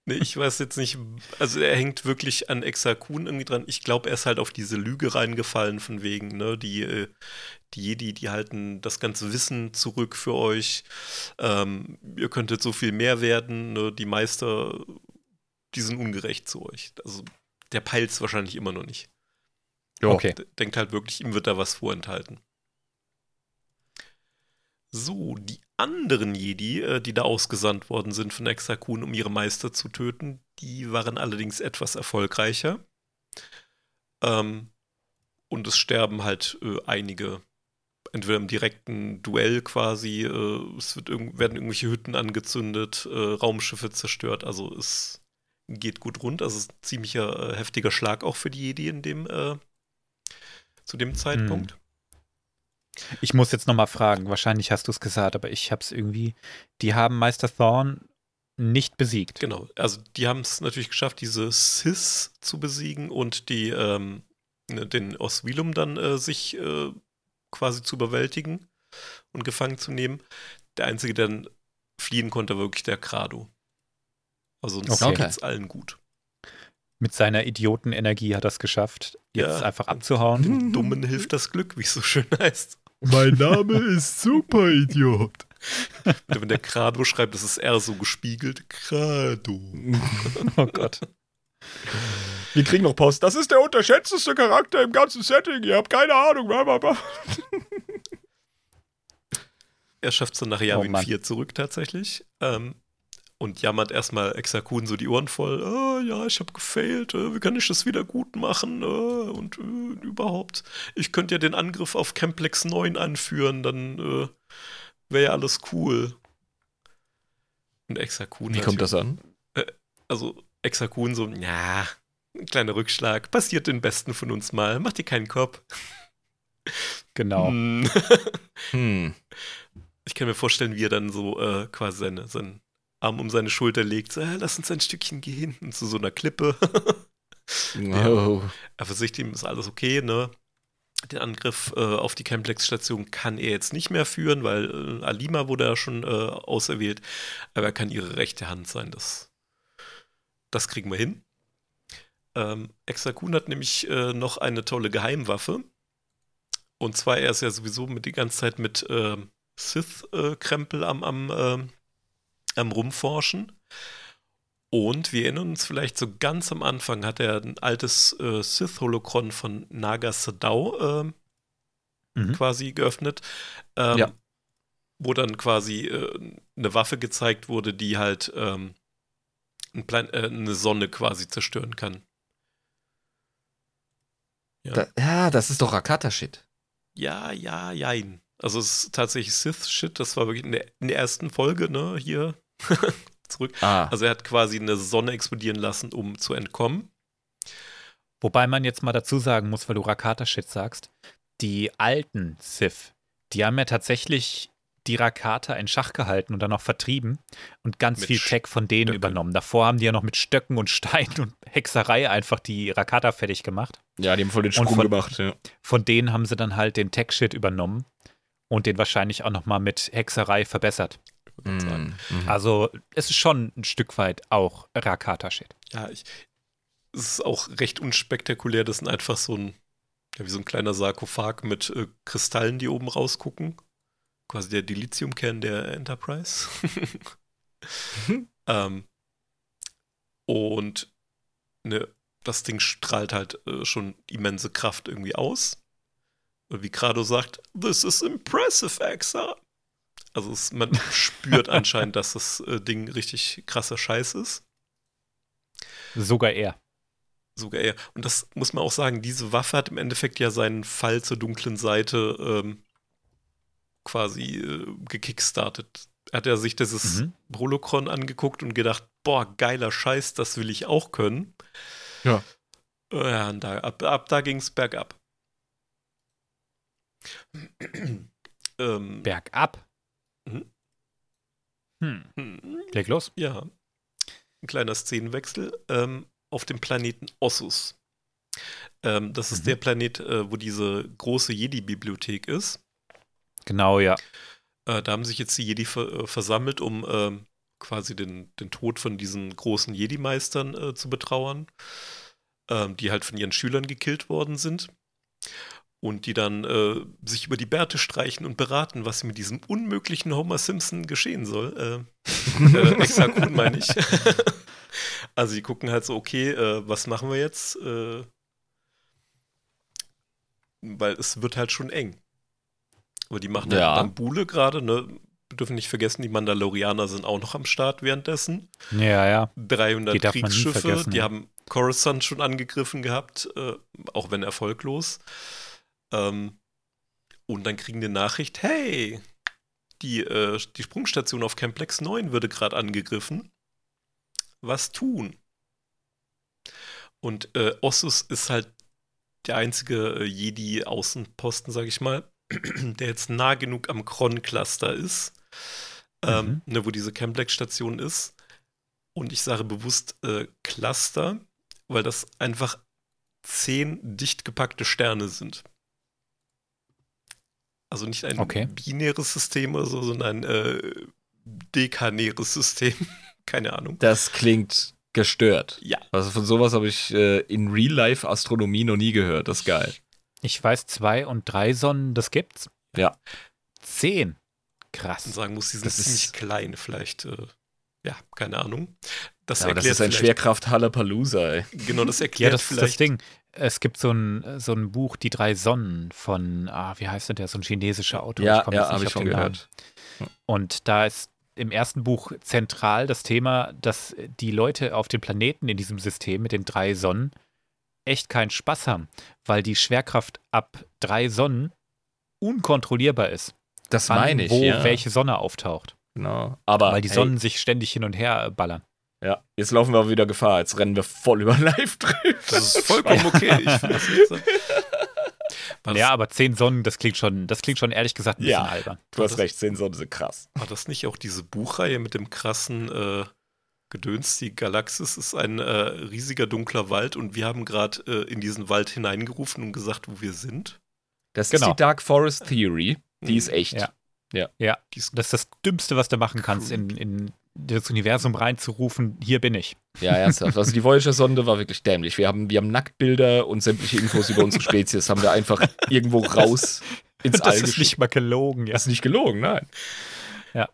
nee, ich weiß jetzt nicht. Also er hängt wirklich an Exa Kuhn irgendwie dran. Ich glaube, er ist halt auf diese Lüge reingefallen von wegen, ne, die, äh, die Jedi, die halten das ganze Wissen zurück für euch. Ähm, ihr könntet so viel mehr werden. Ne? Die Meister, die sind ungerecht zu euch. Also der peilt es wahrscheinlich immer noch nicht. Ja. Okay. Denkt halt wirklich, ihm wird da was vorenthalten. So, die anderen Jedi, äh, die da ausgesandt worden sind von Exakun, um ihre Meister zu töten, die waren allerdings etwas erfolgreicher. Ähm, und es sterben halt äh, einige, entweder im direkten Duell quasi, äh, es wird irg werden irgendwelche Hütten angezündet, äh, Raumschiffe zerstört, also es geht gut rund. Also es ist ein ziemlicher äh, heftiger Schlag auch für die Jedi in dem, äh, zu dem Zeitpunkt. Ich muss jetzt nochmal fragen. Wahrscheinlich hast du es gesagt, aber ich habe es irgendwie. Die haben Meister Thorn nicht besiegt. Genau, also die haben es natürlich geschafft, diese Sis zu besiegen und die, ähm, ne, den Oswilum dann äh, sich äh, quasi zu überwältigen und gefangen zu nehmen. Der Einzige, der dann fliehen konnte, war wirklich der Grado. Also uns Okay. geht's allen gut. Mit seiner Idiotenenergie hat er es geschafft, jetzt Ja. einfach abzuhauen. Den Dummen hilft das Glück, wie es so schön heißt. Mein Name ist Superidiot. Wenn der Grado schreibt, das ist R so gespiegelt. Grado. Oh Gott. Wir kriegen noch Post. Das ist der unterschätzteste Charakter im ganzen Setting. Ihr habt keine Ahnung. Er schafft es dann nach Yavin oh 4 zurück tatsächlich. Ähm, und jammert erstmal Exakun so die Ohren voll. Oh, ja, ich habe gefailt. Äh, wie kann ich das wieder gut machen? Äh, und äh, überhaupt, ich könnte ja den Angriff auf Camplex 9 anführen, dann äh, wäre ja alles cool. Und Exakun. Wie kommt das an? Äh, also Exakun so, ja, ein kleiner Rückschlag. Passiert den Besten von uns mal. Mach dir keinen Kopf. Genau. Hm. hm. Ich kann mir vorstellen, wie er dann so äh, quasi seine, seinen Arm um seine Schulter legt. So, äh, lass uns ein Stückchen gehen. Und zu so einer Klippe. oh. Er versichert ihm, ist alles okay, ne? Den Angriff äh, auf die Camplex-Station kann er jetzt nicht mehr führen, weil äh, Alima wurde ja schon äh, auserwählt. Aber er kann ihre rechte Hand sein. Das, das kriegen wir hin. Ähm, Exakun hat nämlich äh, noch eine tolle Geheimwaffe. Und zwar, er ist ja sowieso mit die ganze Zeit mit ähm, Sith-Krempel am, am, äh, am Rumforschen. Und wir erinnern uns vielleicht so ganz am Anfang hat er ein altes äh, Sith-Holokron von Naga Sadao äh, mhm. quasi geöffnet. Ähm, ja. Wo dann quasi äh, eine Waffe gezeigt wurde, die halt ähm, ein Plan äh, eine Sonne quasi zerstören kann. Ja, da, ja das ist doch Rakata-Shit. Ja, ja, jein. Also es ist tatsächlich Sith-Shit, das war wirklich in der, in der ersten Folge, ne, hier zurück. Ah. Also er hat quasi eine Sonne explodieren lassen, um zu entkommen. Wobei man jetzt mal dazu sagen muss, weil du Rakata-Shit sagst, die alten Sith, die haben ja tatsächlich die Rakata in Schach gehalten und dann auch vertrieben und ganz mit viel Tech von denen Stöcke. übernommen. Davor haben die ja noch mit Stöcken und Steinen und Hexerei einfach die Rakata fertig gemacht. Ja, die haben voll den Sprung von, gemacht, ja. Von denen haben sie dann halt den Tech-Shit übernommen und den wahrscheinlich auch nochmal mit Hexerei verbessert. Mm, Also es ist schon ein Stück weit auch Rakata-Shit. Ja, ich, es ist auch recht unspektakulär. Das sind einfach so ein, ja, wie so ein kleiner Sarkophag mit äh, Kristallen, die oben rausgucken. Quasi der Dilithiumkern der Enterprise. mhm. ähm, und ne, das Ding strahlt halt äh, schon immense Kraft irgendwie aus. Wie Grado sagt, this is impressive, Exa. Also es, man spürt anscheinend, dass das äh, Ding richtig krasser Scheiß ist. Sogar er. Sogar er. Und das muss man auch sagen, diese Waffe hat im Endeffekt ja seinen Fall zur dunklen Seite ähm, quasi äh, gekickstartet. Hat er sich dieses mhm. Holocron angeguckt und gedacht, boah, geiler Scheiß, das will ich auch können. Ja. Ja, und da, ab, ab da ging es bergab. ähm, Bergab? Mhm. Hm. Hm. Leg los. Ja. Ein kleiner Szenenwechsel. Ähm, auf dem Planeten Ossus. Ähm, das ist mhm. der Planet, äh, wo diese große Jedi-Bibliothek ist. Genau, ja. Äh, da haben sich jetzt die Jedi ver äh, versammelt, um ähm, quasi den, den Tod von diesen großen Jedi-Meistern äh, zu betrauern, ähm, die halt von ihren Schülern gekillt worden sind und die dann äh, sich über die Bärte streichen und beraten, was mit diesem unmöglichen Homer Simpson geschehen soll. Äh, äh, extra gut, meine ich. also die gucken halt so, okay, äh, was machen wir jetzt? Äh, weil es wird halt schon eng. Aber die machen halt ja. halt Bambule gerade, ne? Wir dürfen nicht vergessen, die Mandalorianer sind auch noch am Start währenddessen. Ja, ja. 300 Kriegsschiffe, die haben Coruscant schon angegriffen gehabt, äh, auch wenn erfolglos. Ähm, und dann kriegen die Nachricht, hey, die, äh, die Sprungstation auf Camplex 9 würde gerade angegriffen. Was tun? Und äh, Ossus ist halt der einzige äh, Jedi-Außenposten, sag ich mal, der jetzt nah genug am Kron-Cluster ist, ähm, mhm. ne, wo diese Camplex-Station ist. Und ich sage bewusst äh, Cluster, weil das einfach zehn dicht gepackte Sterne sind. Also nicht ein okay. binäres System oder so, sondern ein äh, dekanäres System. Keine Ahnung. Das klingt gestört. Ja. Also von sowas habe ich äh, in Real-Life-Astronomie noch nie gehört. Das ist geil. Ich weiß, zwei und drei Sonnen, das gibt's. Ja. Zehn. Krass. Und sagen muss, die sind das ziemlich klein, vielleicht. Äh, ja, keine Ahnung. Das Ja, das erklärt ist ein Schwerkraft Hallapalooza, ey. Genau, das Ja, erklärt das ist das vielleicht. Ding. Es gibt so ein, so ein Buch, Die drei Sonnen von, ah, wie heißt denn der, so ein chinesischer Autor. Ja, komme ja, habe ich schon den Namen. gehört. Und da ist im ersten Buch zentral das Thema, dass die Leute auf dem Planeten in diesem System mit den drei Sonnen echt keinen Spaß haben, weil die Schwerkraft ab drei Sonnen unkontrollierbar ist. Das meine ich, wo ja. welche Sonne auftaucht. Genau. Aber weil die Sonnen sich ständig hin und her ballern. Ja, jetzt laufen wir aber wieder Gefahr. Jetzt rennen wir voll über live drüber. Das ist vollkommen okay. So. Ja, aber zehn Sonnen, das klingt schon, das klingt schon ehrlich gesagt ein bisschen Ja. albern. Du hast das- recht, Sensoren sind krass. war das nicht auch diese Buchreihe mit dem krassen äh, Gedöns? Die Galaxis ist ein äh, riesiger dunkler Wald und wir haben gerade äh, in diesen Wald hineingerufen und gesagt, wo wir sind. Das Genau. ist die Dark Forest Theory. Die ist echt. Ja. Die ist Das ist das Dümmste, was du machen kannst, in, in das Universum reinzurufen, hier bin ich. Ja, ernsthaft. Also die Voyager-Sonde war wirklich dämlich. Wir haben, wir haben Nacktbilder und sämtliche Infos über unsere Spezies haben wir einfach irgendwo raus ins Das All ist geschickt. nicht mal gelogen, ja. Das ist nicht gelogen, nein. Ja,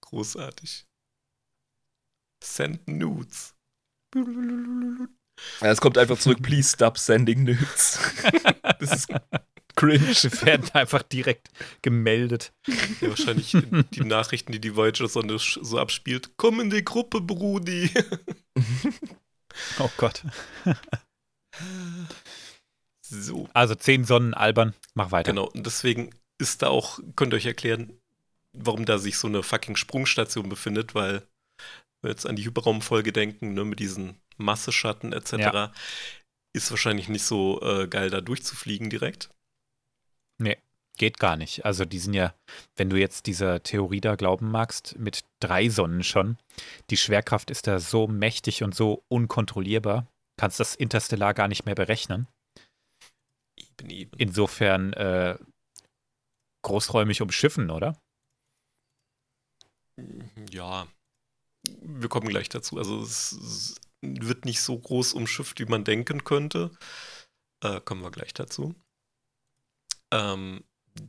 großartig. Send Nudes. Ja, Es kommt einfach zurück, please stop sending nudes. das ist cringe. Werden einfach direkt gemeldet. Ja, wahrscheinlich die Nachrichten, die die Voyager-Sonde so abspielt. Komm in die Gruppe, Brudi. Oh Gott. So. Also zehn Sonnen albern, mach weiter. Genau, und deswegen ist da auch, könnt ihr euch erklären, warum da sich so eine fucking Sprungstation befindet, weil wenn wir jetzt an die Hyperraumfolge denken, ne, mit diesen Masseschatten etc., Ja. ist wahrscheinlich nicht so äh, geil, da durchzufliegen direkt. Geht gar nicht. Also die sind ja, wenn du jetzt dieser Theorie da glauben magst, mit drei Sonnen schon, die Schwerkraft ist da so mächtig und so unkontrollierbar, kannst das interstellar gar nicht mehr berechnen. Eben, eben. Insofern äh, großräumig umschiffen, oder? Ja, wir kommen gleich dazu. Also es, es wird nicht so groß umschifft, wie man denken könnte. Äh, kommen wir gleich dazu. Ähm,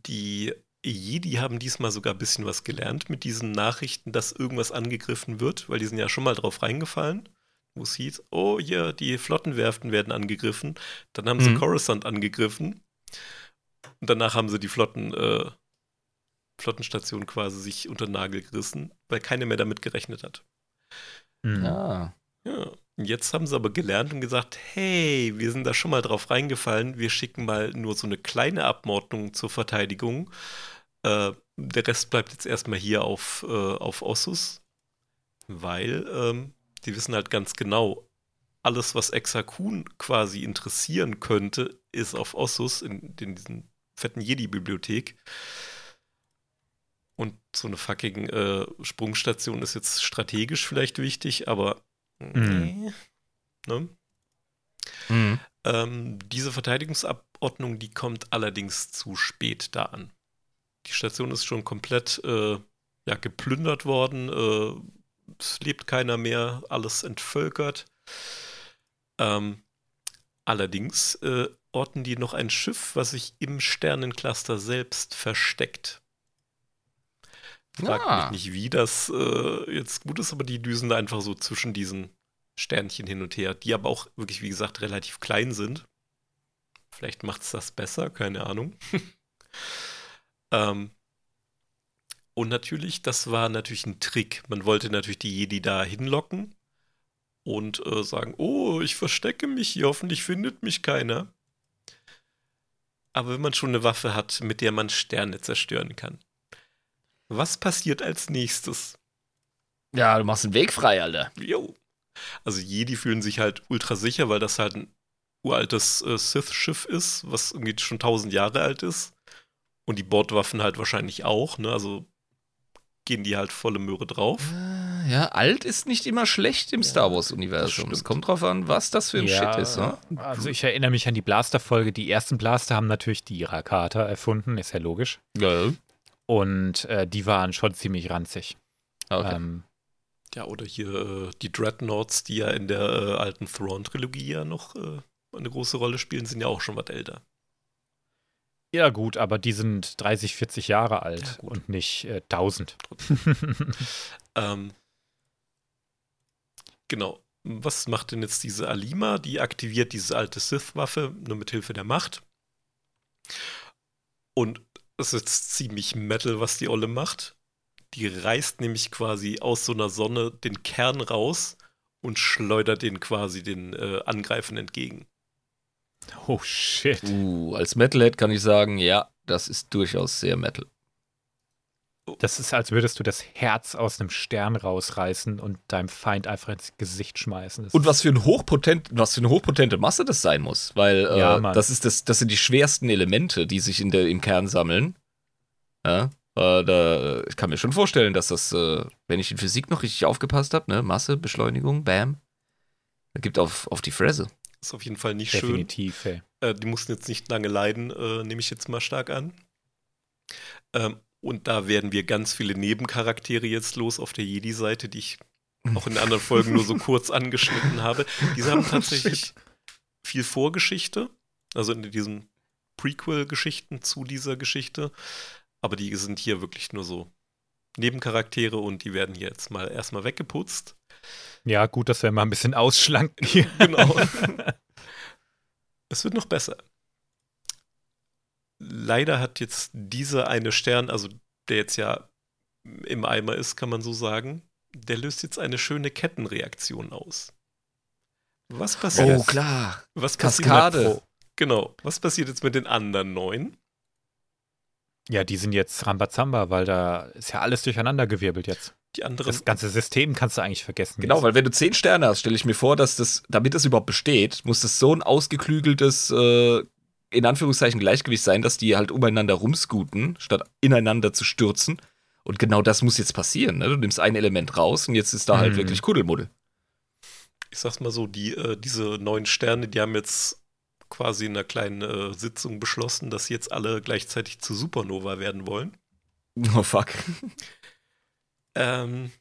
die Jedi haben diesmal sogar ein bisschen was gelernt mit diesen Nachrichten, dass irgendwas angegriffen wird, weil die sind ja schon mal drauf reingefallen, wo es hieß, oh ja, die Flottenwerften werden angegriffen. Dann haben sie Mhm. Coruscant angegriffen. Und danach haben sie die Flotten, äh, Flottenstation quasi sich unter den Nagel gerissen, weil keiner mehr damit gerechnet hat. Mhm. Ah. Ja. Jetzt haben sie aber gelernt und gesagt, hey, wir sind da schon mal drauf reingefallen, wir schicken mal nur so eine kleine Abmordnung zur Verteidigung. Äh, der Rest bleibt jetzt erstmal hier auf, äh, auf Ossus, weil ähm, die wissen halt ganz genau, alles, was Exakun quasi interessieren könnte, ist auf Ossus in, in diesen fetten Jedi-Bibliothek. Und so eine fucking äh, Sprungstation ist jetzt strategisch vielleicht wichtig, aber nee. Ne? Mhm. Ähm, diese Verteidigungsabordnung, die kommt allerdings zu spät da an. Die Station ist schon komplett äh, ja, geplündert worden. Äh, es lebt keiner mehr, alles entvölkert. Ähm, allerdings äh, orten die noch ein Schiff, was sich im Sternencluster selbst versteckt. Fragt Ah. mich nicht, wie das äh, jetzt gut ist, aber die düsen da einfach so zwischen diesen Sternchen hin und her, die aber auch wirklich, wie gesagt, relativ klein sind. Vielleicht macht es das besser, keine Ahnung. ähm, und natürlich, das war natürlich ein Trick. Man wollte natürlich die Jedi da hinlocken und äh, sagen, oh, ich verstecke mich hier, hoffentlich findet mich keiner. Aber wenn man schon eine Waffe hat, mit der man Sterne zerstören kann, was passiert als nächstes? Ja, du machst den Weg frei, Alter. Jo. Also Jedi fühlen sich halt ultra sicher, weil das halt ein uraltes äh, Sith-Schiff ist, was irgendwie schon tausend Jahre alt ist. Und die Bordwaffen halt wahrscheinlich auch, ne? Also gehen die halt volle Möhre drauf. Äh, Ja, alt ist nicht immer schlecht im Ja, Star Wars-Universum. Es kommt drauf an, was das für ein Ja, Shit ist. Ne? Also ich erinnere mich an die Blaster-Folge. Die ersten Blaster haben natürlich die Rakata erfunden, ist ja logisch. Ja. Und äh, die waren schon ziemlich ranzig. Okay. Ähm, Ja, oder hier äh, die Dreadnoughts, die ja in der äh, alten Thrawn-Trilogie ja noch äh, eine große Rolle spielen, sind ja auch schon was älter. ja gut, aber die sind 30, 40 Jahre alt Ja, und nicht äh, 1000. Ähm, Genau. Was macht denn jetzt diese Alima? Die aktiviert diese alte Sith-Waffe nur mit Hilfe der Macht. Und es ist ziemlich Metal, was die Olle macht. Die reißt nämlich quasi aus so einer Sonne den Kern raus und schleudert den quasi den äh, Angreifern entgegen. Oh shit. Uh, als Metalhead kann ich sagen, ja, das ist durchaus sehr Metal. Das ist, als würdest du das Herz aus einem Stern rausreißen und deinem Feind einfach ins Gesicht schmeißen. Das Und was für, ein hochpotent, was für eine hochpotente Masse das sein muss, weil äh, Ja, Mann. das, ist das, das sind die schwersten Elemente, die sich in der, im Kern sammeln. Ja, äh, da, ich kann mir schon vorstellen, dass das, äh, wenn ich in Physik noch richtig aufgepasst habe, ne, Masse, Beschleunigung, Bam, da gibt auf, auf die Fresse. Ist auf jeden Fall nicht schön. definitiv, ey. Äh, die mussten jetzt nicht lange leiden, äh, nehme ich jetzt mal stark an. Ähm, und da werden wir ganz viele Nebencharaktere jetzt los auf der Jedi-Seite, die ich auch in anderen Folgen nur so kurz angeschnitten habe. Diese haben tatsächlich viel Vorgeschichte, also in diesen Prequel-Geschichten zu dieser Geschichte. Aber die sind hier wirklich nur so Nebencharaktere und die werden hier jetzt mal erstmal weggeputzt. Ja, gut, dass wir mal ein bisschen ausschlanken hier. Genau. es wird noch besser. Leider hat jetzt dieser eine Stern, also der jetzt ja im Eimer ist, kann man so sagen, der löst jetzt eine schöne Kettenreaktion aus. Was passiert? Oh, klar. Was passiert Kaskade. Genau. Was passiert jetzt mit den anderen neun? Ja, die sind jetzt Rambazamba, weil da ist ja alles durcheinandergewirbelt jetzt. Die anderen. Das ganze System kannst du eigentlich vergessen. Genau, weil wenn du zehn Sterne hast, stelle ich mir vor, dass das, damit das überhaupt besteht, muss das so ein ausgeklügeltes, äh, in Anführungszeichen Gleichgewicht sein, dass die halt umeinander rumscooten, statt ineinander zu stürzen. Und genau das muss jetzt passieren. Ne? Du nimmst ein Element raus und jetzt ist da halt Mhm. wirklich Kuddelmuddel. ich sag's mal so, die, äh, diese neun Sterne, die haben jetzt quasi in einer kleinen äh, Sitzung beschlossen, dass sie jetzt alle gleichzeitig zu Supernova werden wollen. Oh fuck. Ähm,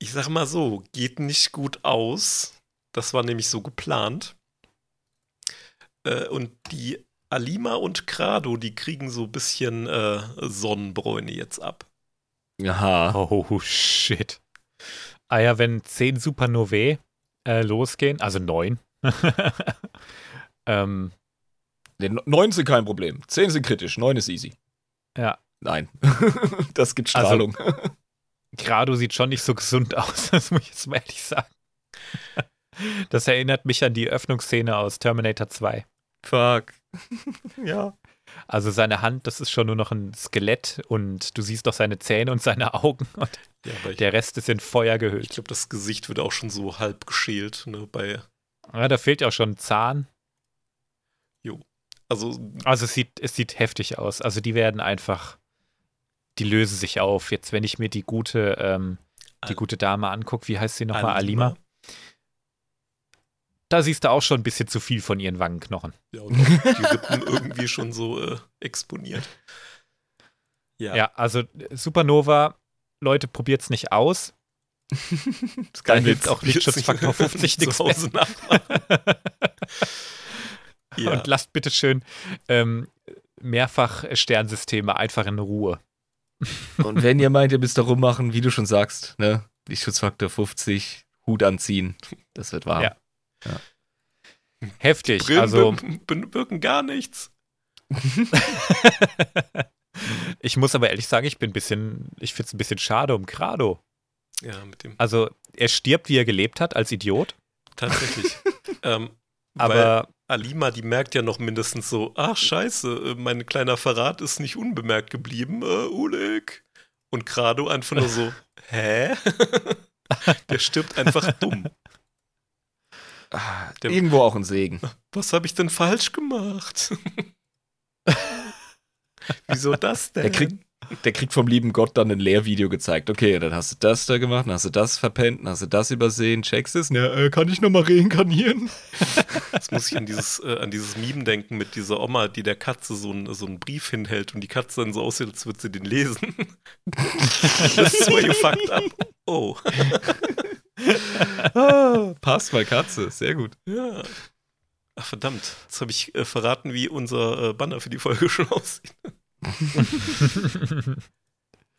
ich sag mal so, geht nicht gut aus. Das war nämlich so geplant. Äh, und die Alima und Krado, die kriegen so ein bisschen äh, Sonnenbräune jetzt ab. Aha. Oh, shit. Ah ja, wenn zehn Supernovae äh, losgehen, also neun, ähm, Nee, neun sind kein Problem. Zehn sind kritisch, neun ist easy. ja, Nein. das gibt Also- Strahlung. Grado sieht schon nicht so gesund aus, das muss ich jetzt mal ehrlich sagen. Das erinnert mich an die Öffnungsszene aus Terminator 2. fuck. ja. Also seine Hand, das ist schon nur noch ein Skelett und du siehst doch seine Zähne und seine Augen und Ja, ich, der Rest ist in Feuer ich gehüllt. glaube, das Gesicht wird auch schon so halb geschält. Ne, bei, Ja, da fehlt ja auch schon ein Zahn. also, Also es sieht, es sieht heftig aus. Also die werden einfach, die lösen sich auf. Jetzt, wenn ich mir die gute, ähm, die gute Dame angucke, wie heißt sie nochmal? Alima. Da siehst du auch schon ein bisschen zu viel von ihren Wangenknochen. Ja, und die Rippen irgendwie schon so äh, exponiert. Ja, Ja, also äh, Supernova, Leute, probiert's nicht aus. Das Da kann hilft jetzt auch Lichtschutzfaktor 50 nichts zu Hause nachmachen. ja, Und lasst bitte schön ähm, mehrfach Sternsysteme einfach in Ruhe. Und wenn ihr meint, ihr müsst da rummachen, wie du schon sagst, ne? Lichtschutzfaktor 50, Hut anziehen. Das wird warm. Ja. Heftig. Brillen Also bewirken gar nichts. ich muss aber ehrlich sagen, ich bin ein bisschen, ich finde es ein bisschen schade um Grado. Ja, mit dem Also er stirbt, wie er gelebt hat, als Idiot. tatsächlich. ähm, weil Aber Alima, die merkt ja noch mindestens so, ach scheiße, äh, mein kleiner Verrat ist nicht unbemerkt geblieben, äh, Ulik. Und Grado einfach nur so, hä? Der stirbt einfach dumm. Ah, Der- Irgendwo auch ein Segen. Was habe ich denn falsch gemacht? Wieso das denn? Der kriegt, der kriegt vom lieben Gott dann ein Lehrvideo gezeigt. Okay, dann hast du das da gemacht, dann hast du das verpennt, dann hast du das übersehen, checkst es. Ja, äh, kann ich nochmal reinkarnieren? Jetzt muss ich an dieses, äh, an dieses Meme denken mit dieser Oma, die der Katze so, ein, so einen Brief hinhält und die Katze dann so aussieht, als würde sie den lesen. das ist so gefuckt ab. Oh. Passt mal, Katze. Sehr gut. Ja. Ach verdammt, jetzt habe ich äh, verraten, wie unser äh, Banner für die Folge schon aussieht.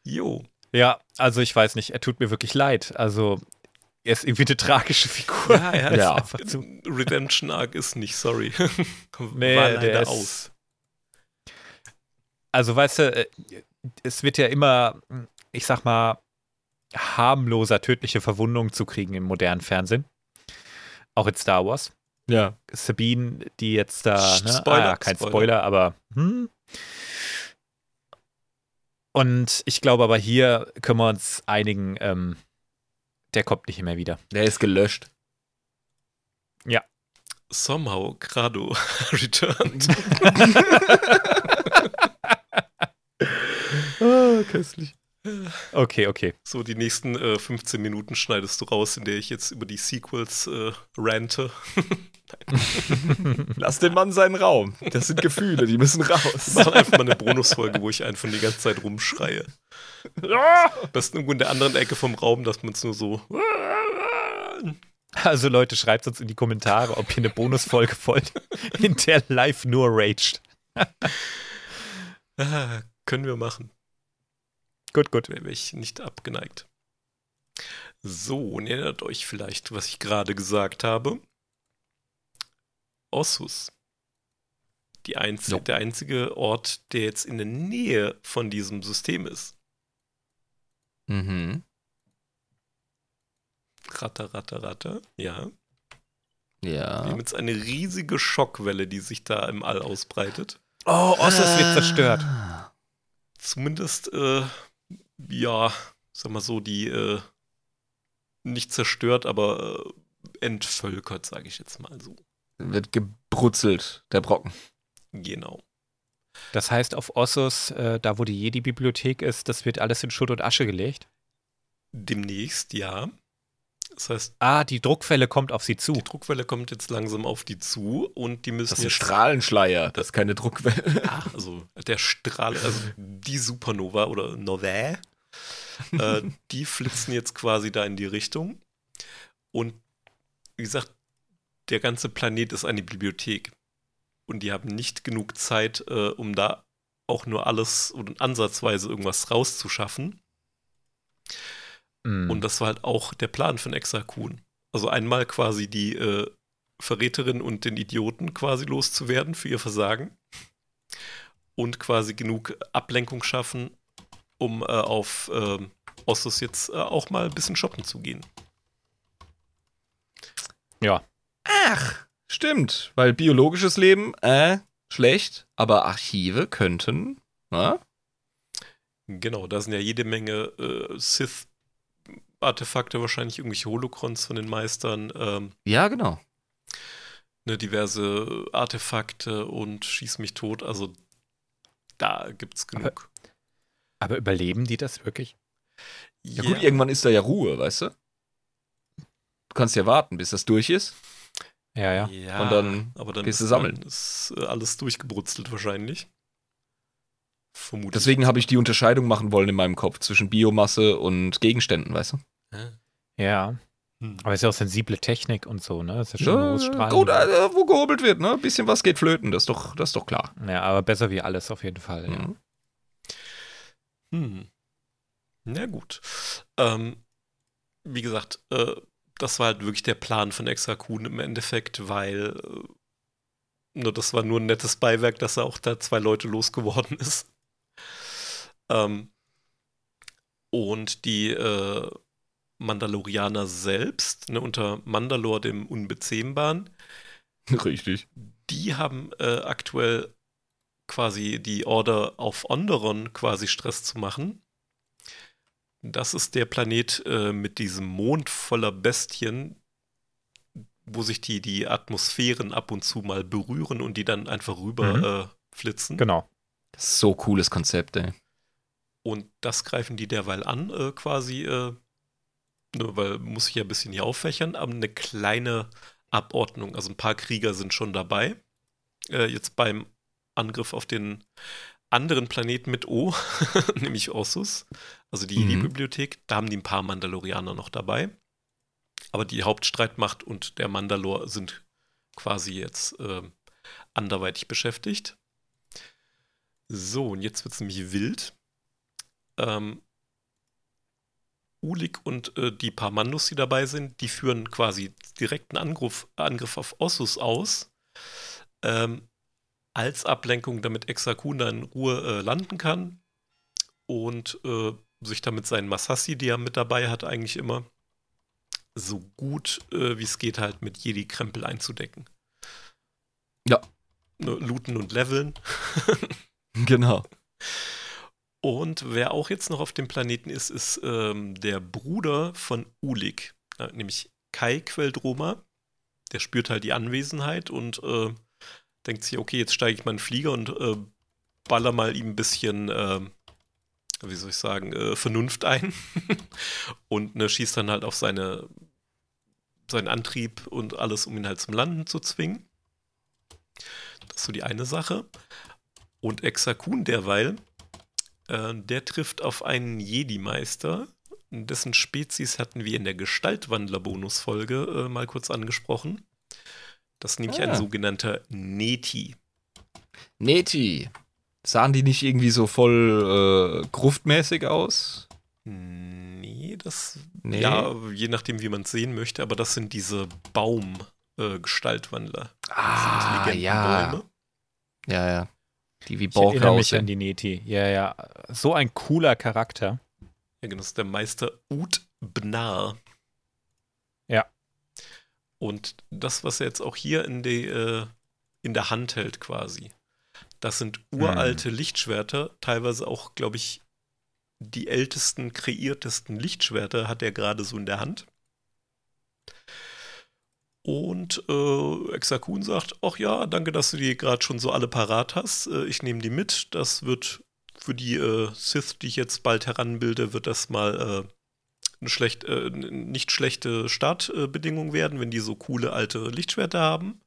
Jo. ja, also ich weiß nicht, er tut mir wirklich leid. Also er ist irgendwie eine tragische Figur. Ja, er Ja. ist einfach zu. Redemption Arc ist nicht, sorry. Nee, War der leider ist- aus. Also, weißt du, äh, es wird ja immer, ich sag mal, harmloser tödliche Verwundungen zu kriegen im modernen Fernsehen. Auch in Star Wars. Ja. Sabine, die jetzt da, ne? Spoiler, ah, ja, kein Spoiler. Spoiler, aber hm. Und ich glaube aber hier können wir uns einigen, ähm, der kommt nicht mehr wieder. Der ist gelöscht. Somehow Grado returned. Ah, köstlich. Okay, okay. So, die nächsten äh, 15 Minuten schneidest du raus, in der ich jetzt über die Sequels äh, rante. Lass den Mann seinen Raum. Das sind Gefühle, die müssen raus. machen einfach mal eine Bonusfolge, wo ich einfach die ganze Zeit rumschreie. Am besten irgendwo in der anderen Ecke vom Raum, dass man es nur so. Also Leute, schreibt uns in die Kommentare, ob ihr eine Bonusfolge wollt, in der live nur raged. Ah, können wir machen. Gut, gut. Wäre ich nicht abgeneigt. So, und erinnert euch vielleicht, was ich gerade gesagt habe. Ossus. Die einzi Jo. Der einzige Ort, der jetzt in der Nähe von diesem System ist. Mhm. Ratter, ratter, ratter. Ja. Wir Ja. haben jetzt eine riesige Schockwelle, die sich da im All ausbreitet. Oh, Ossos wird zerstört. Ah. Zumindest, äh, ja, sag mal so, die äh, nicht zerstört, aber äh, entvölkert, sage ich jetzt mal so. Wird gebrutzelt, der Brocken. Genau. Das heißt, auf Ossos, äh, da wo die Jedi-Bibliothek ist, das wird alles in Schutt und Asche gelegt. Demnächst, ja. Das heißt, Ah, die Druckwelle kommt auf sie zu. die Druckwelle kommt jetzt langsam auf die zu und die müssen Das ist ein. Strahlenschleier, das ist keine Druckwelle. Ah, also der Strahl, also die Supernova oder Novae, äh, die flitzen jetzt quasi da in die Richtung. Und wie gesagt, der ganze Planet ist eine Bibliothek. Und die haben nicht genug Zeit, äh, um da auch nur alles und ansatzweise irgendwas rauszuschaffen. Mm. Und das war halt auch der Plan von Exakun. Also einmal quasi die äh, Verräterin und den Idioten quasi loszuwerden für ihr Versagen. Und quasi genug Ablenkung schaffen, um äh, auf ähm, Ossus jetzt äh, auch mal ein bisschen shoppen zu gehen. ja. Ach, stimmt. Weil biologisches Leben, äh, schlecht, aber Archive könnten, na? Genau, da sind ja jede Menge äh, Sith-Artefakte, wahrscheinlich irgendwelche Holocrons von den Meistern, ähm, Ja, genau. ne, diverse Artefakte und schieß mich tot. Also da gibt's genug. Aber überleben die das wirklich? Ja, gut, irgendwann ist da ja Ruhe, weißt du? Du kannst ja warten, bis das durch ist. Ja, ja. Ja, Und dann aber dann gehst du ist, sammeln. dann ist äh, alles durchgebrutzelt wahrscheinlich. Vermutlich. Deswegen habe ich die Unterscheidung machen wollen in meinem Kopf zwischen Biomasse und Gegenständen, weißt du? Ja. Ja. Hm. Aber es ist ja auch sensible Technik und so, ne? Das ist ja schon Ja, gut, äh, wo gehobelt wird, ne? Ein bisschen was geht flöten, das ist doch, das ist doch klar. ja, aber besser wie alles auf jeden Fall. Ja. Mhm. Hm. Na gut. Ähm, wie gesagt, äh, das war halt wirklich der Plan von Exakun im Endeffekt, weil äh, nur das war nur ein nettes Beiwerk, dass er auch da zwei Leute losgeworden ist. Ähm, und die äh, Mandalorianer selbst, ne, unter Mandalor, dem Unbezähmbaren, Richtig. die haben äh, aktuell quasi die Order auf Onderon quasi Stress zu machen. Das ist der Planet äh, mit diesem Mond voller Bestien, wo sich die, die Atmosphären ab und zu mal berühren und die dann einfach rüber Mhm. äh, flitzen. Genau. Das ist so cooles Konzept, ey. Und das greifen die derweil an, äh, quasi, äh, ne, weil muss ich ja ein bisschen hier auffächern, aber eine kleine Abordnung. Also ein paar Krieger sind schon dabei. Äh, jetzt beim Angriff auf den anderen Planeten mit O, nämlich Ossus, also die Mhm. Jedi-Bibliothek, da haben die ein paar Mandalorianer noch dabei. Aber die Hauptstreitmacht und der Mandalor sind quasi jetzt äh, anderweitig beschäftigt. So, und jetzt wird es nämlich wild. Ähm, Ulik und äh, die paar Mandos, die dabei sind, die führen quasi direkten Angriff, Angriff auf Ossus aus. Ähm, als Ablenkung, damit Exakun da in Ruhe äh, landen kann und äh, sich damit seinen Masassi, die er mit dabei hat, eigentlich immer so gut äh, wie es geht halt mit Jedi-Krempel einzudecken. Ja. Ne, looten und leveln. genau. Und wer auch jetzt noch auf dem Planeten ist, ist ähm, der Bruder von Ulik, äh, nämlich Kai Queldroma. Der spürt halt die Anwesenheit und äh, denkt sich, okay, jetzt steige ich mal in den Flieger und äh, baller mal ihm ein bisschen, äh, wie soll ich sagen, äh, Vernunft ein. und ne, schießt dann halt auf seine, seinen Antrieb und alles, um ihn halt zum Landen zu zwingen. Das ist so die eine Sache. Und Exakun derweil äh, der trifft auf einen Jedi-Meister, dessen Spezies hatten wir in der Gestaltwandler-Bonusfolge äh, mal kurz angesprochen. Das ist nämlich ah. ein sogenannter Neti. Neti. Sahen die nicht irgendwie so voll äh, gruftmäßig aus? Nee, das. Nee. Ja, je nachdem, wie man es sehen möchte, aber das sind diese Baum-Gestaltwandler. Äh, ah, ja. Bäume. Ja, ja. Die wie Borg Ich erinnere mich an die Neti. Ja, ja. So ein cooler Charakter. Ja, genau. Das ist der Meister Ut Bnar. Ja. Und das, was er jetzt auch hier in, die, äh, in der Hand hält, quasi, das sind uralte hm. Lichtschwerter. Teilweise auch, glaube ich, die ältesten, kreiertesten Lichtschwerter hat er gerade so in der Hand. Und äh, Exakun sagt, ach ja, danke, dass du die gerade schon so alle parat hast. Äh, ich nehme die mit. Das wird für die äh, Sith, die ich jetzt bald heranbilde, wird das mal äh, eine schlecht, äh, nicht schlechte Startbedingung werden, wenn die so coole alte Lichtschwerter haben.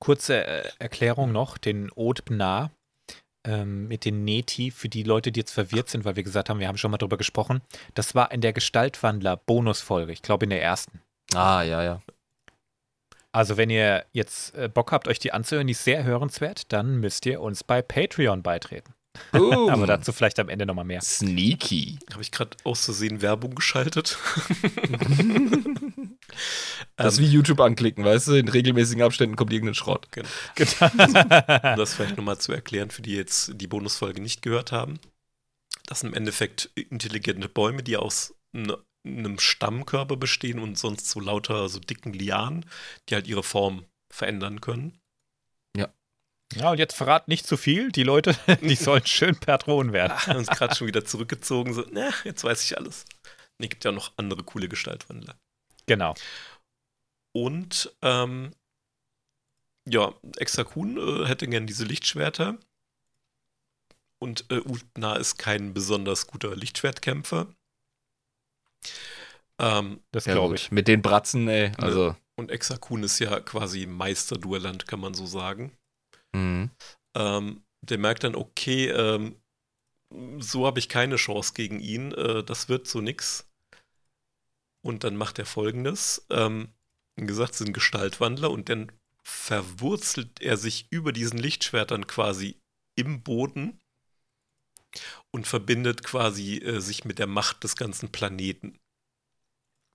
Kurze äh, Erklärung noch, den Ode Bnar ähm, mit den Neti, für die Leute, die jetzt verwirrt sind, weil wir gesagt haben, wir haben schon mal drüber gesprochen, das war in der Gestaltwandler-Bonusfolge, ich glaube in der ersten. Ah, ja, ja. Also, wenn ihr jetzt äh, Bock habt, euch die anzuhören, die ist sehr hörenswert, dann müsst ihr uns bei Patreon beitreten. Uh. Aber dazu vielleicht am Ende nochmal mehr. Sneaky. Habe ich gerade aus Versehen Werbung geschaltet? das ist wie YouTube anklicken, weißt du? In regelmäßigen Abständen kommt irgendein Schrott. Genau. um das vielleicht nochmal zu erklären, für die jetzt die Bonusfolge nicht gehört haben. Das sind im Endeffekt intelligente Bäume, die aus einem Stammkörper bestehen und sonst so lauter so dicken Lianen, die halt ihre Form verändern können. Ja, und jetzt verrat nicht zu viel. Die Leute, die sollen schön Patronen werden. Wir haben uns gerade schon wieder zurückgezogen. So, na, jetzt weiß ich alles. Nee, gibt ja noch andere coole Gestaltwandler. Genau. Und, ähm, ja, Exakun äh, hätte gern diese Lichtschwerter. Und äh, Utna ist kein besonders guter Lichtschwertkämpfer. Ähm, das glaube ich. Mit den Bratzen, ey. Also. Und Exakun ist ja quasi Meisterduellant, kann man so sagen. Mhm. Ähm, der merkt dann, okay, ähm, so habe ich keine Chance gegen ihn, äh, das wird so nix. Und dann macht er folgendes: ähm, Wie gesagt, sind Gestaltwandler und dann verwurzelt er sich über diesen Lichtschwertern quasi im Boden und verbindet quasi äh, sich mit der Macht des ganzen Planeten.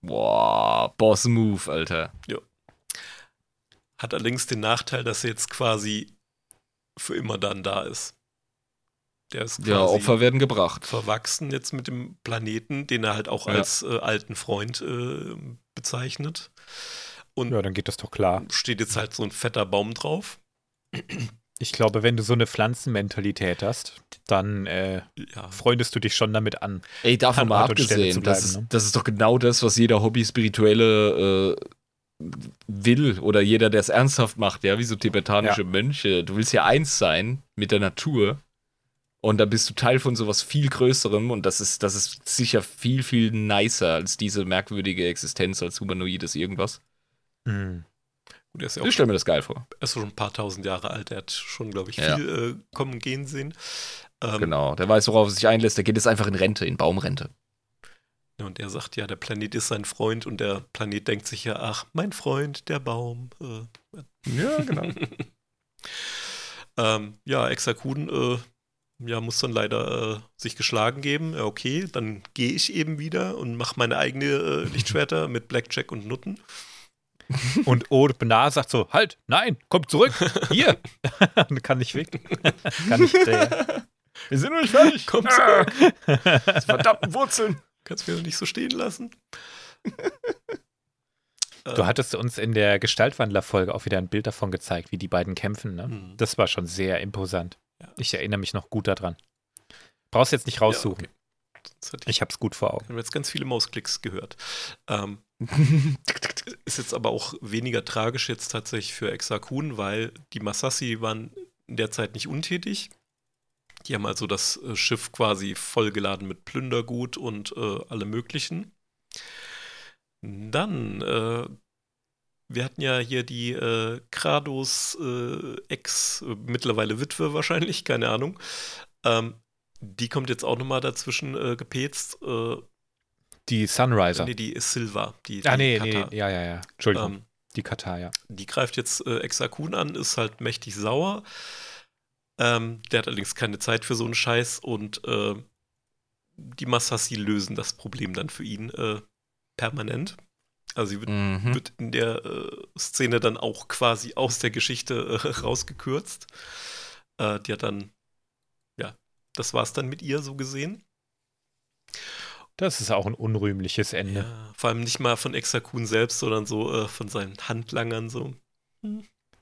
Boah, Boss Move, Alter. Ja. Hat allerdings den Nachteil, dass er jetzt quasi für immer dann da ist. Der ist ja, Opfer werden gebracht. Verwachsen jetzt mit dem Planeten, den er halt auch ja. als äh, alten Freund äh, bezeichnet. Und ja, dann geht das doch klar. Steht jetzt halt so ein fetter Baum drauf. Ich glaube, wenn du so eine Pflanzenmentalität hast, dann äh, ja. freundest du dich schon damit an. Ey, davon mal abgesehen, bleiben, das, ist, ne? das ist doch genau das, was jeder Hobby-Spirituelle äh, will oder jeder, der es ernsthaft macht, ja, wie so tibetanische ja. Mönche. Du willst ja eins sein mit der Natur. Und da bist du Teil von sowas viel Größerem und das ist, das ist sicher viel, viel nicer als diese merkwürdige Existenz als humanoides irgendwas. Mhm. Gut, ja ich stelle mir das geil vor. Er ist schon ein paar tausend Jahre alt, er hat schon, glaube ich, viel ja. äh, kommen gehen sehen. Ähm, genau, der weiß, worauf er sich einlässt, der geht jetzt einfach in Rente, in Baumrente. Und er sagt ja, der Planet ist sein Freund und der Planet denkt sich ja, ach, mein Freund, der Baum. Äh. Ja, genau. ähm, ja, Exakun äh, ja, muss dann leider äh, sich geschlagen geben. Ja, okay, dann gehe ich eben wieder und mache meine eigene äh, Lichtschwerter mit Blackjack und Nutten. Und Ode Benar sagt so: Halt, nein, komm zurück, hier. kann nicht weg. kann nicht. Äh, Wir sind noch nicht fertig. Komm zurück. Verdammten Wurzeln. Kannst mir doch nicht so stehen lassen. du hattest uns in der Gestaltwandler-Folge auch wieder ein Bild davon gezeigt, wie die beiden kämpfen. Ne? Mhm. Das war schon sehr imposant. Ja. Ich erinnere mich noch gut daran. Brauchst jetzt nicht raussuchen. Ja, okay. Ich Ich hab's gut vor Augen. Ich habe jetzt ganz viele Mausklicks gehört. Ähm, ist jetzt aber auch weniger tragisch jetzt tatsächlich für Exakun, weil die Masashi waren in der Zeit nicht untätig. Die haben also das äh, Schiff quasi vollgeladen mit Plündergut und äh, allem Möglichen. Dann, äh, wir hatten ja hier die äh, Krados äh, Ex, mittlerweile Witwe wahrscheinlich, keine Ahnung. Ähm, die kommt jetzt auch nochmal dazwischen äh, gepetzt. Äh, Die Sunriser. Nee, die ist Silva. Die, ah, die nee, nee, Kata. ja, ja, ja. Entschuldigung. Ähm, die Katar, ja. die greift jetzt äh, Exakun an, ist halt mächtig sauer. Ähm, der hat allerdings keine Zeit für so einen Scheiß und äh, die Masassi lösen das Problem dann für ihn äh, permanent. Also sie wird, Mhm. wird in der äh, Szene dann auch quasi aus der Geschichte äh, rausgekürzt. Äh, die hat dann, ja, das war's dann mit ihr so gesehen. Das ist auch ein unrühmliches Ende. Ja, vor allem nicht mal von Exakun selbst, sondern so äh, von seinen Handlangern so.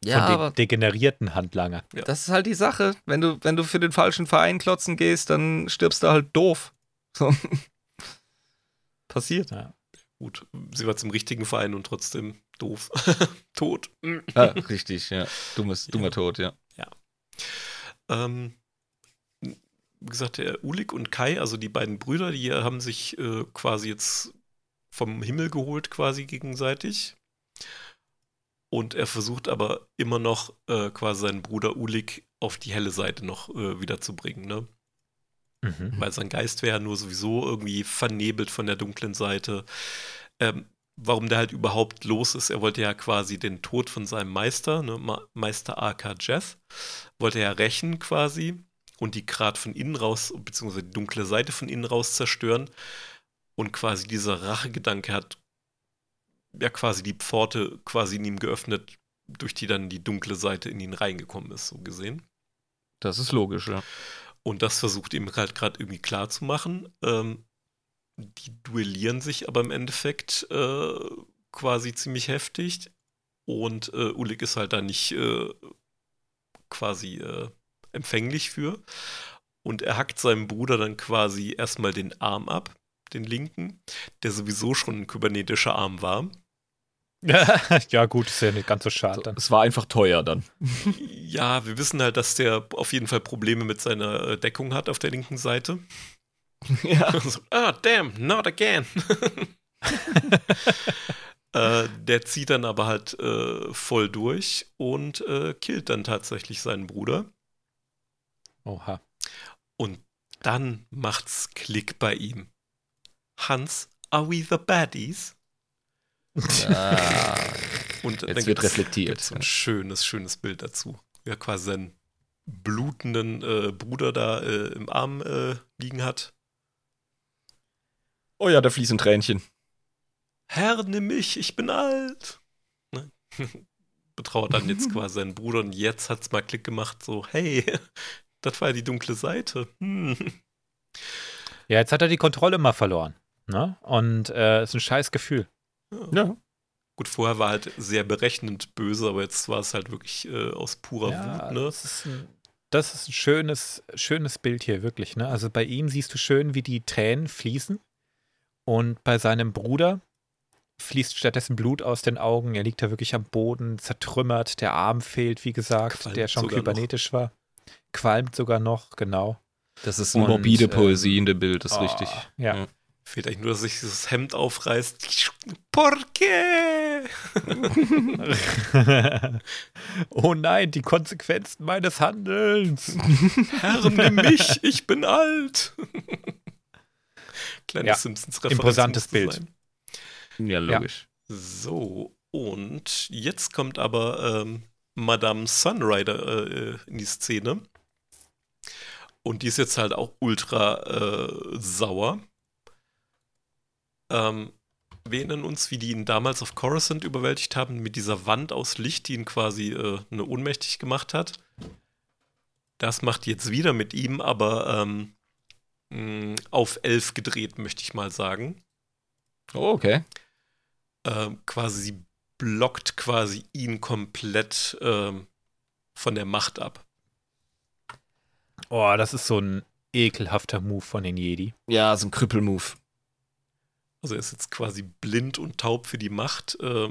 Ja, Von den aber degenerierten Handlanger. das ist halt die Sache. Wenn du, wenn du für den falschen Verein klotzen gehst, dann stirbst du halt doof. So. Passiert. Gut, sie war zum richtigen Verein und trotzdem doof. Tot. Ah, richtig, ja. Dummes, dummer Ja. Tod, ja. Ähm, wie gesagt, der Ulik und Kai, also die beiden Brüder, die haben sich äh, quasi jetzt vom Himmel geholt, quasi gegenseitig. Und er versucht aber immer noch äh, quasi seinen Bruder Ulik auf die helle Seite noch äh, wiederzubringen, ne? Mhm. weil sein Geist wäre ja nur sowieso irgendwie vernebelt von der dunklen Seite. Ähm, warum der halt überhaupt los ist, er wollte ja quasi den Tod von seinem Meister, ne, Ma Meister AK Jeff, wollte er ja rächen quasi und die gerade von innen raus, beziehungsweise die dunkle Seite von innen raus zerstören. Und quasi dieser Rachegedanke hat ja quasi die Pforte quasi in ihm geöffnet, durch die dann die dunkle Seite in ihn reingekommen ist, so gesehen. Das ist logisch, ja. Und das versucht ihm halt gerade irgendwie klar zu machen. Ähm, die duellieren sich aber im Endeffekt äh, quasi ziemlich heftig. Und äh, Ulik ist halt da nicht äh, quasi äh, empfänglich für. Und er hackt seinem Bruder dann quasi erstmal den Arm ab, den linken, der sowieso schon ein kybernetischer Arm war. ja, gut, ist ja nicht ganz so schade dann. Es war einfach teuer dann. Ja, wir wissen halt, dass der auf jeden Fall Probleme mit seiner äh, Deckung hat auf der linken Seite. ja. so, ah, damn, not again. äh, der zieht dann aber halt äh, voll durch und äh, killt dann tatsächlich seinen Bruder. Oha. Und dann macht's Klick bei ihm. Hans, are we the baddies? Ah, Und Jetzt wird reflektiert, gibt's so ein schönes, schönes Bild dazu. Ja, quasi seinen blutenden äh, Bruder da äh, im Arm äh, liegen hat. oh ja, da fließen Tränchen. Herr, nimm mich, ich bin alt. Ne? Betrauert dann jetzt quasi seinen Bruder und jetzt hat's mal Klick gemacht, so, hey, das war ja die dunkle Seite. Hm. Ja, jetzt hat er die Kontrolle mal verloren. Ne? Und äh, ist ein scheiß Gefühl. Ja. Gut, vorher war halt sehr berechnend böse, aber jetzt war es halt wirklich äh, aus purer Ja, Wut, ne? das ist ein, das ist ein schönes, schönes Bild hier, wirklich. Ne? Also bei ihm siehst du schön, wie die Tränen fließen. Und bei seinem Bruder fließt stattdessen Blut aus den Augen. Er liegt da wirklich am Boden, zertrümmert. Der Arm fehlt, wie gesagt, Qualmt der schon sogar noch. kybernetisch war. Qualmt sogar noch, genau. Das ist Und, morbide ähm, Poesie in dem Bild, das ist Oh, richtig. Ja. Ja. Fehlt eigentlich nur, dass sich dieses Hemd aufreißt. Porqué? oh nein, die Konsequenzen meines Handelns. Herr, nimm mich, ich bin alt. Kleine Ja, Simpsons-Referenz. imposantes Bild. sein. Ja, logisch. So, und jetzt kommt aber ähm, Madame Sunrider äh, in die Szene. Und die ist jetzt halt auch ultra äh, sauer. Ähm, wir erinnern uns, wie die ihn damals auf Coruscant überwältigt haben, mit dieser Wand aus Licht, die ihn quasi äh, ne, ohnmächtig gemacht hat. Das macht jetzt wieder mit ihm, aber ähm, mh, auf elf gedreht, möchte ich mal sagen. Oh, okay. Ähm, quasi, sie blockt quasi ihn komplett ähm, von der Macht ab. Oh, das ist so ein ekelhafter Move von den Jedi. Ja, so ein Krüppelmove. Also er ist jetzt quasi blind und taub für die Macht. Äh,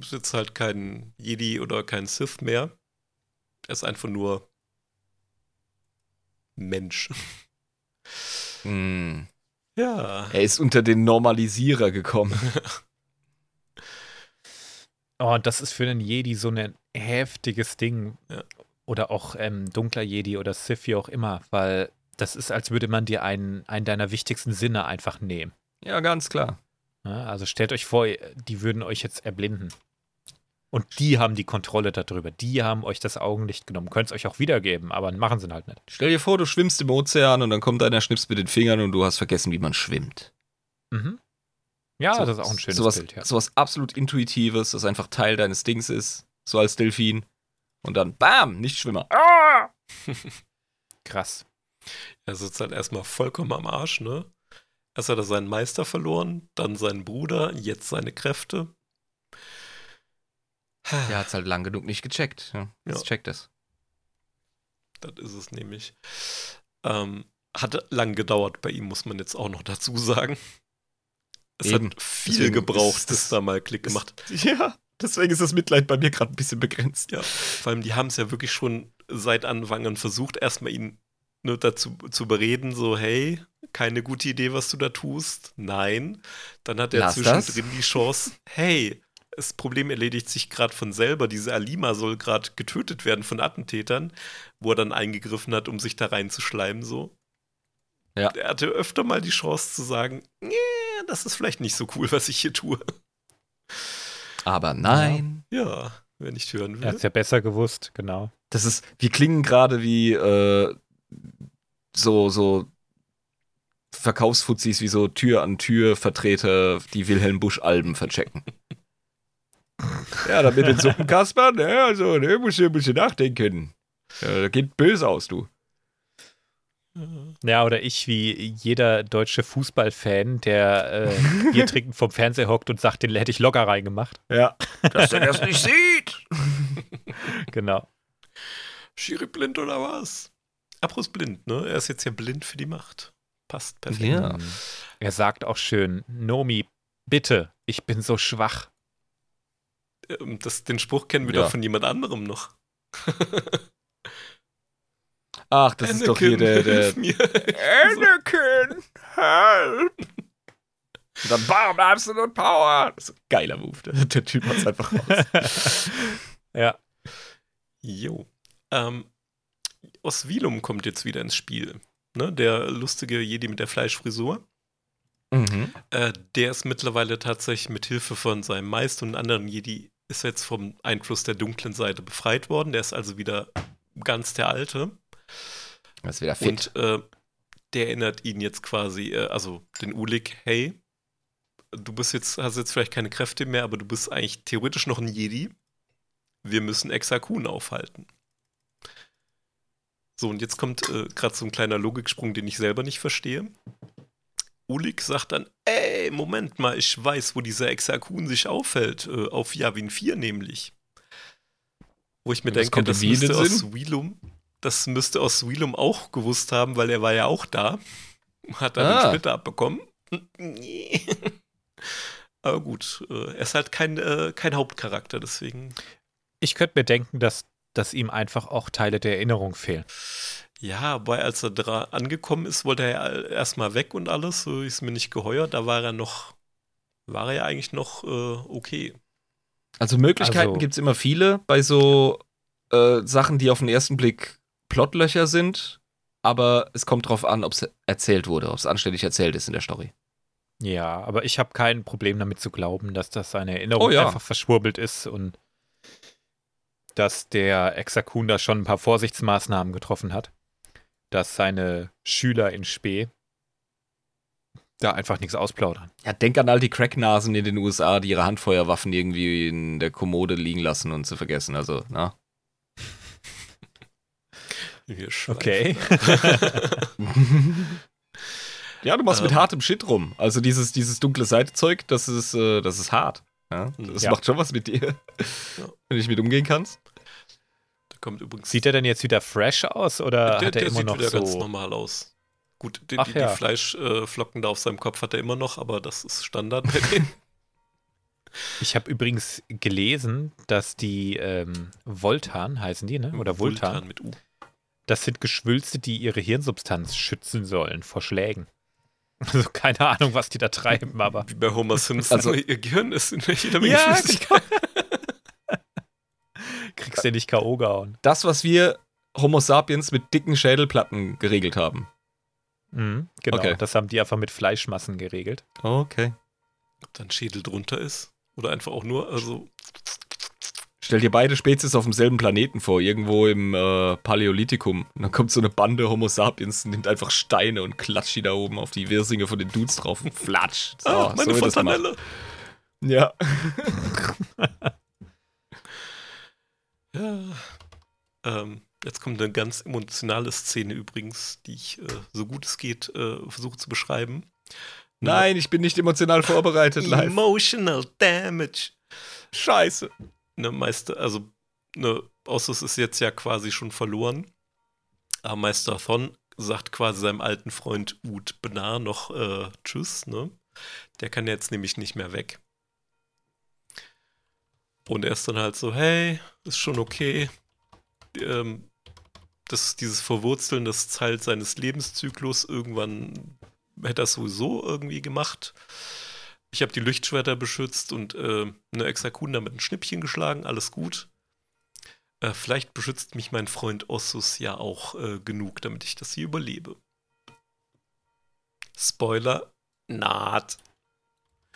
ist jetzt halt kein Jedi oder kein Sith mehr. Er ist einfach nur Mensch. Hm. Ja. Er ist unter den Normalisierer gekommen. Oh, das ist für einen Jedi so ein heftiges Ding. Ja. Oder auch ähm, dunkler Jedi oder Sith, wie auch immer, weil das ist, als würde man dir einen, einen deiner wichtigsten Sinne einfach nehmen. Ja, ganz klar. Ja, also stellt euch vor, die würden euch jetzt erblinden. Und die haben die Kontrolle darüber. Die haben euch das Augenlicht genommen. Könnt es euch auch wiedergeben, aber machen sie halt nicht. Stell dir vor, du schwimmst im Ozean und dann kommt einer, schnippst mit den Fingern und du hast vergessen, wie man schwimmt. Mhm. Ja, So- das ist auch ein schönes sowas, Bild, ja. Sowas absolut Intuitives, das einfach Teil deines Dings ist, so als Delfin. Und dann, bam, Nichtschwimmer. Ah! Krass. Er sitzt halt erstmal vollkommen am Arsch, ne? Erst hat er seinen Meister verloren, dann seinen Bruder, jetzt seine Kräfte. Der hat's halt lang genug nicht gecheckt. Ja, jetzt Ja. checkt es. Das ist es nämlich. Ähm, hat lang gedauert bei ihm, muss man jetzt auch noch dazu sagen. Es Eben. hat viel Deswegen gebraucht, bis das- da mal Klick gemacht. hat. Ja, deswegen ist das Mitleid bei mir gerade ein bisschen begrenzt. Ja, vor allem, die haben es ja wirklich schon seit Anfang an versucht, erstmal ihn nur dazu zu bereden, so, hey, keine gute Idee, was du da tust. Nein. Dann hat er Lass zwischendrin die Chance, hey, das Problem erledigt sich gerade von selber. Diese Alima soll gerade getötet werden von Attentätern, wo er dann eingegriffen hat, um sich da reinzuschleimen, so. Ja. Er hatte öfter mal die Chance zu sagen, nee, das ist vielleicht nicht so cool, was ich hier tue. Aber nein. Ja, wer nicht hören Er will. hat es ja besser gewusst, genau. Das ist, wir klingen gerade wie äh, so, so Verkaufsfuzis, wie so Tür an Tür Vertreter, die Wilhelm Busch Alben verchecken. ja, da mit den Suppenkasper, ne, also, ne, musst du ein bisschen nachdenken. Ja, da geht böse aus, du. Ja, oder ich wie jeder deutsche Fußballfan, der äh, Bier trinkend vom Fernseher hockt und sagt, den hätte ich locker reingemacht. Ja. Dass der das nicht sieht. Genau. Schiri blind oder was? Apros blind, ne? Er ist jetzt ja blind für die Macht. Passt perfekt. Ja. Mhm. Er sagt auch schön, Nomi, bitte, ich bin so schwach. Ähm, Das, den Spruch kennen wir Ja. doch von jemand anderem noch. Ach, das ist doch hier der, der. Anakin, help! Und dann bam, absolute Power. Das ist ein geiler Move. Der, der Typ hat's einfach raus. Ja. Jo. Ähm, Osvilum kommt jetzt wieder ins Spiel. Ne? Der lustige Jedi mit der Fleischfrisur. Mhm. Äh, der ist mittlerweile tatsächlich mit Hilfe von seinem Meister und anderen Jedi ist jetzt vom Einfluss der dunklen Seite befreit worden. Der ist also wieder ganz der Alte. Das ist wieder fit. Und äh, der erinnert ihn jetzt quasi, äh, also den Ulik, hey, du bist jetzt, hast jetzt vielleicht keine Kräfte mehr, aber du bist eigentlich theoretisch noch ein Jedi. Wir müssen Exakun aufhalten. So, und jetzt kommt äh, gerade so ein kleiner Logiksprung, den ich selber nicht verstehe. Ulik sagt dann, ey, Moment mal, ich weiß, wo dieser Exakun sich aufhält. Äh, auf Yavin 4 nämlich. Wo ich mir Was denke, das müsste aus Sinn? Wilum, das müsste aus Wilum auch gewusst haben, weil er war ja auch da. Hat dann Ah. den Splitter abbekommen. Aber gut, äh, er ist halt kein, äh, kein Hauptcharakter, deswegen. Ich könnte mir denken, dass, dass ihm einfach auch Teile der Erinnerung fehlen. Ja, aber als er da angekommen ist, wollte er ja erstmal weg und alles. So ist mir nicht geheuer. Da war er noch, war er ja eigentlich noch äh, okay. Also Möglichkeiten Also- gibt's immer viele bei so äh, Sachen, die auf den ersten Blick Plotlöcher sind. Aber es kommt drauf an, ob es erzählt wurde, ob es anständig erzählt ist in der Story. Ja, aber ich habe kein Problem damit zu glauben, dass das seine Erinnerung Oh ja. einfach verschwurbelt ist und dass der Exakun da schon ein paar Vorsichtsmaßnahmen getroffen hat. dass seine Schüler in Spee da einfach nichts ausplaudern. Ja, denk an all die Cracknasen in den USA, die ihre Handfeuerwaffen irgendwie in der Kommode liegen lassen und zu vergessen. Also, na. Okay. Ja, du machst mit Ähm. hartem Shit rum. Also dieses, dieses dunkle Seitezeug, das ist, äh, das ist hart. Ja? Das Ja. macht schon was mit dir. Ja. Wenn du nicht mit umgehen kannst. Da kommt übrigens. Sieht er denn jetzt wieder fresh aus oder der, hat er der immer sieht noch wieder ganz so. normal aus. Gut, die, Ach die, ja. die Fleischflocken da auf seinem Kopf hat er immer noch, aber das ist Standard bei denen. Ich habe übrigens gelesen, dass die ähm, Voltan heißen die, ne? Oder Vultan. mit U. Das sind Geschwülste, die ihre Hirnsubstanz schützen sollen vor Schlägen. Also keine Ahnung, was die da treiben, aber. Wie bei Homer Simpson. Also- ihr Gehirn ist in jeder Menge Ja, Flüssigkeit. Kriegst du nicht K.O. gehauen. Das, was wir Homo sapiens mit dicken Schädelplatten geregelt haben. Mhm, genau, Okay. das haben die einfach mit Fleischmassen geregelt. Okay. Ob da ein Schädel drunter ist. Oder einfach auch nur, also. Stell dir beide Spezies auf demselben Planeten vor, irgendwo im äh, Paläolithikum. Und dann kommt so eine Bande Homo sapiens, nimmt einfach Steine und klatscht die da oben auf die Wirsinge von den Dudes drauf und flatsch. So, ah, meine so. Fontanelle. Ja. Ja. Ähm, jetzt kommt eine ganz emotionale Szene übrigens, die ich äh, so gut es geht äh, versuche zu beschreiben. Nein, ich bin nicht emotional vorbereitet live. Emotional Damage. Scheiße. Ne, Meister, also, ne, Ossus ist jetzt ja quasi schon verloren. Aber Meister Thon sagt quasi seinem alten Freund Ud Benar noch äh, Tschüss, ne? Der kann jetzt nämlich nicht mehr weg. Und er ist dann halt so, hey, ist schon okay. Ähm, das dieses Verwurzeln, das Teil seines Lebenszyklus. Irgendwann hätte er es sowieso irgendwie gemacht. Ich habe die Lichtschwerter beschützt und äh, eine Exakunda mit einem Schnippchen geschlagen, alles gut. Äh, vielleicht beschützt mich mein Freund Ossus ja auch äh, genug, damit ich das hier überlebe. Spoiler, naht.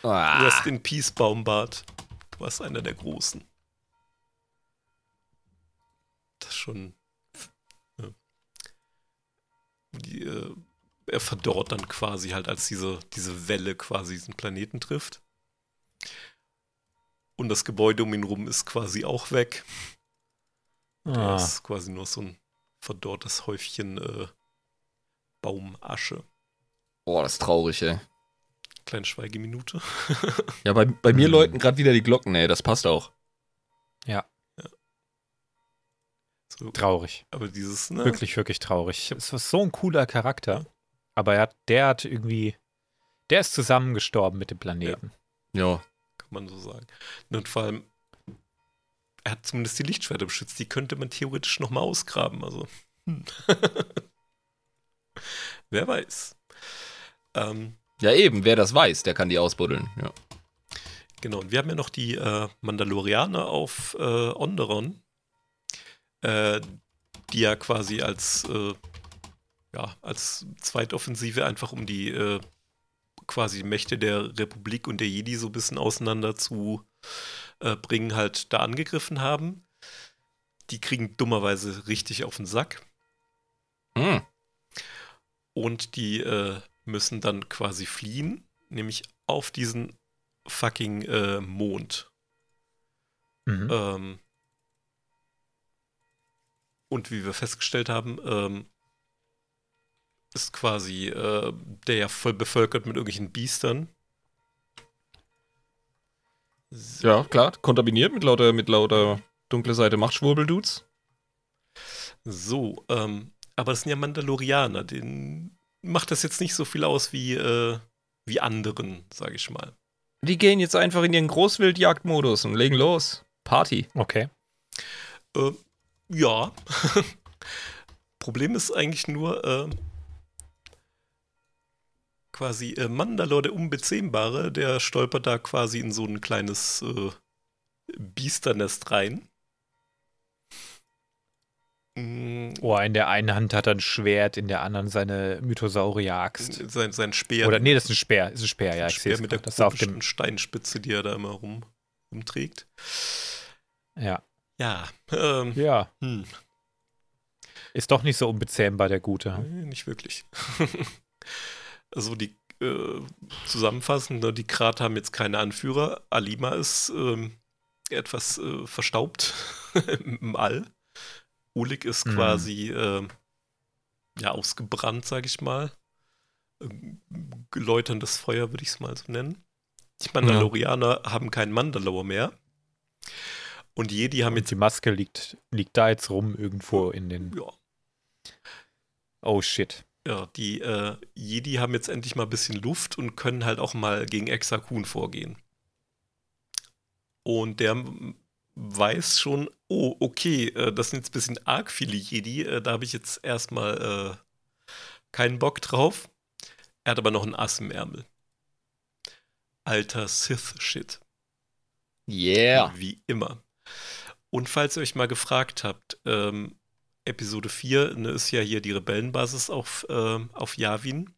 Ah. Rest in Peace, Baumbart. Du warst einer der Großen. Das ist schon. Ja. Die, äh, er verdorrt dann quasi halt, als diese, diese Welle quasi diesen Planeten trifft. Und das Gebäude um ihn rum ist quasi auch weg. Da Ah, ist quasi nur so ein verdorrtes Häufchen äh, Baumasche. Boah, das ist traurig, ey. Kleine Schweigeminute. Ja, bei, bei mir Hm. läuten gerade wieder die Glocken, ey. Das passt auch. So, traurig. aber dieses, ne? Wirklich, wirklich traurig. Es ist so ein cooler Charakter. Aber er hat, der hat irgendwie. Der ist zusammengestorben mit dem Planeten. Ja. kann man so sagen. Und vor allem, er hat zumindest die Lichtschwerter beschützt. Die könnte man theoretisch nochmal ausgraben. Also, hm. wer weiß. Ähm, Ja, eben. Wer das weiß, der kann die ausbuddeln. Ja. genau, und wir haben ja noch die äh, Mandalorianer auf äh, Onderon, äh, die ja quasi als, äh, ja, als Zweitoffensive einfach um die äh, quasi Mächte der Republik und der Jedi so ein bisschen auseinander zu äh, bringen, halt da angegriffen haben. Die kriegen dummerweise richtig auf den Sack. Hm. Und die äh, müssen dann quasi fliehen, nämlich auf diesen fucking äh, Mond. Mhm. Ähm, und wie wir festgestellt haben, ähm, ist quasi äh, der ja voll bevölkert mit irgendwelchen Biestern. So, Ja, klar. Kontaminiert mit lauter, mit lauter dunkle Seite Machtschwurbel-Dudes. so ähm, aber das sind ja Mandalorianer, denen macht das jetzt nicht so viel aus wie, äh, wie anderen, sage ich mal. Die gehen jetzt einfach in ihren Großwildjagdmodus und legen los. Party. Okay. Äh, ja. Problem ist eigentlich nur äh, quasi äh, Mandalore, der Unbezähmbare, der stolpert da quasi in so ein kleines äh, Biesternest rein. Mm, Oh, in der einen Hand hat er ein Schwert, in der anderen seine Mythosaurier-Axt. Sein, sein Speer. Oder nee, das ist ein Speer. Ist ein Speer, ja. ein Ich sehe Speer mit der grad. Das ist auf dem. Steinspitze, die er da immer rum, rumträgt. Ja. Ja, ähm, Ja. hm. Ist doch nicht so unbezähmbar, der Gute. Nee, nicht wirklich. also die äh, zusammenfassend, ne, die Krat haben jetzt keine Anführer. Alima ist ähm, etwas äh, verstaubt im All. Ulik ist Mhm. quasi äh, ja ausgebrannt, sag ich mal. Geläuterndes Feuer, würde ich es mal so nennen. Die Mandalorianer haben keinen Mandalore mehr. Und die Jedi haben Und jetzt die Maske liegt, liegt da jetzt rum irgendwo in den. ja, Oh shit. Ja, die äh, Jedi haben jetzt endlich mal ein bisschen Luft und können halt auch mal gegen Exakun vorgehen. Und der weiß schon, oh, okay, äh, das sind jetzt ein bisschen arg viele Jedi, äh, da habe ich jetzt erstmal äh, keinen Bock drauf. Er hat aber noch ein Ass im Ärmel. Alter Sith-Shit. Yeah. Wie immer. Und falls ihr euch mal gefragt habt, ähm, Episode 4 ne, ist ja hier die Rebellenbasis auf, ähm, auf Yavin.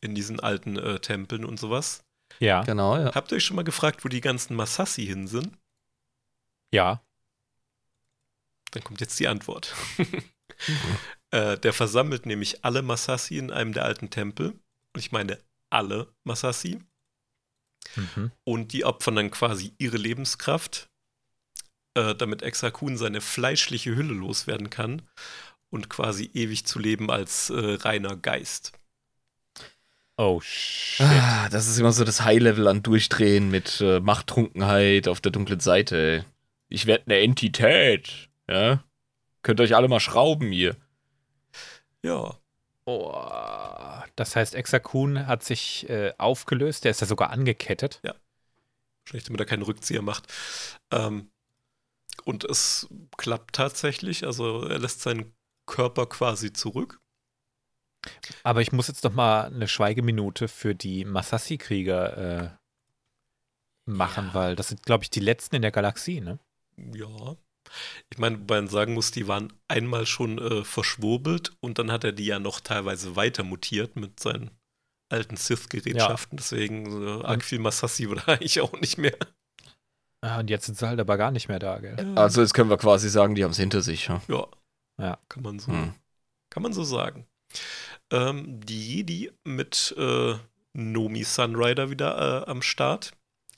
In diesen alten äh, Tempeln und sowas. Ja, Genau, ja. Habt ihr euch schon mal gefragt, wo die ganzen Masassi hin sind? ja. Dann kommt jetzt die Antwort. äh, der versammelt nämlich alle Masassi in einem der alten Tempel. Und ich meine alle Masassi. Mhm. Und die opfern dann quasi ihre Lebenskraft, äh, damit Exakun seine fleischliche Hülle loswerden kann und quasi ewig zu leben als äh, reiner Geist. Oh shit. Ah, das ist immer so das High-Level an Durchdrehen mit äh, Machttrunkenheit auf der dunklen Seite. Ey. Ich werde eine Entität. Ja? Könnt euch alle mal schrauben hier. Ja, Oh, das heißt, Exakun hat sich äh, aufgelöst. Der ist ja sogar angekettet. wahrscheinlich damit er keinen Rückzieher macht. Ähm, und es klappt tatsächlich, also er lässt seinen Körper quasi zurück. Aber ich muss jetzt noch mal eine Schweigeminute für die Masassi-Krieger äh, machen, Ja. weil das sind, glaube ich, die letzten in der Galaxie, ne? Ja. Ich meine, wobei man sagen muss, die waren einmal schon äh, verschwurbelt und dann hat er die ja noch teilweise weiter mutiert mit seinen alten Sith-Gerätschaften. Deswegen äh, arg viel Masassi oder eigentlich auch nicht mehr. Ah, und jetzt sind sie halt aber gar nicht mehr da, gell? Also jetzt können wir quasi sagen, die haben es hinter sich. Ja? Ja. Ja. Kann man so, Hm. kann man so sagen. Ähm, die Jedi mit äh, Nomi Sunrider wieder äh, am Start.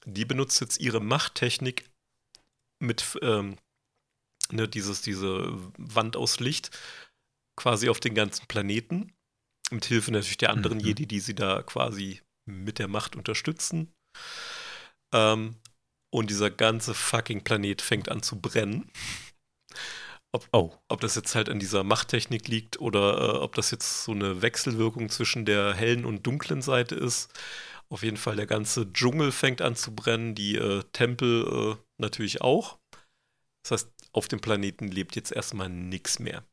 Die benutzt jetzt ihre Machttechnik mit ähm, ne, dieses, diese Wand aus Licht quasi auf den ganzen Planeten. Mit Hilfe natürlich der anderen Mhm. Jedi, die sie da quasi mit der Macht unterstützen. Ähm, und dieser ganze fucking Planet fängt an zu brennen. Oh, Ob das jetzt halt an dieser Machttechnik liegt oder äh, ob das jetzt so eine Wechselwirkung zwischen der hellen und dunklen Seite ist. Auf jeden Fall, der ganze Dschungel fängt an zu brennen, die äh, Tempel äh, natürlich auch. Das heißt, auf dem Planeten lebt jetzt erstmal nichts mehr.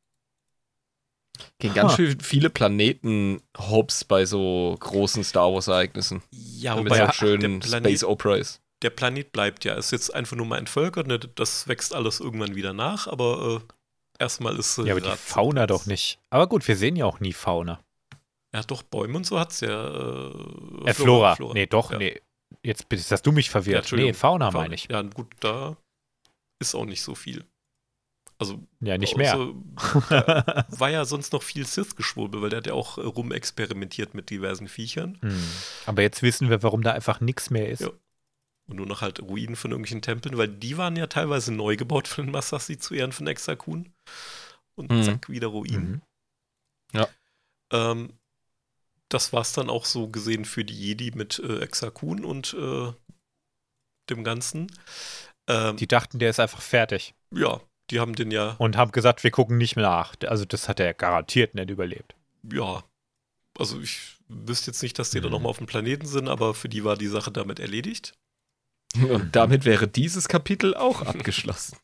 Gehen ganz schön viele Planeten hops bei so großen Star Wars-Ereignissen. Ja, Damit wobei ja, auch schön der Planet- Space Opera ist. Der Planet bleibt ja. Ist jetzt einfach nur mal entvölkert, ne? das wächst alles irgendwann wieder nach, aber äh, erstmal ist äh, ja, aber die Fauna doch nicht. Aber gut, wir sehen ja auch nie Fauna. Ja, doch, Bäume und so hat's ja. Äh, Äh, Flora. Nee, doch, Ja. nee. Jetzt hast du mich Ja, verwirrt. Entschuldigung. nee, Fauna Fauna. meine ich. Ja, gut, da ist auch nicht so viel. Also, Ja, nicht mehr. außer- da war ja sonst noch viel Sith-Geschwurbel, weil der hat ja auch äh, rumexperimentiert mit diversen Viechern. Hm. Aber jetzt wissen wir, warum da einfach nichts mehr ist. Ja. Und nur noch halt Ruinen von irgendwelchen Tempeln, weil die waren ja teilweise neu gebaut von den Masassi zu Ehren von Exakun. Und Mhm. zack, wieder Ruinen. Mhm. Ähm, das war's dann auch so gesehen für die Jedi mit äh, Exakun und äh, dem Ganzen. Ähm, Die dachten, der ist einfach fertig ja, die haben den ja, und haben gesagt, wir gucken nicht mehr nach. Also das hat er garantiert nicht überlebt. ja, also ich wüsste jetzt nicht, dass die da Mhm. nochmal auf dem Planeten sind, aber für die war die Sache damit erledigt. Und damit wäre dieses Kapitel auch abgeschlossen.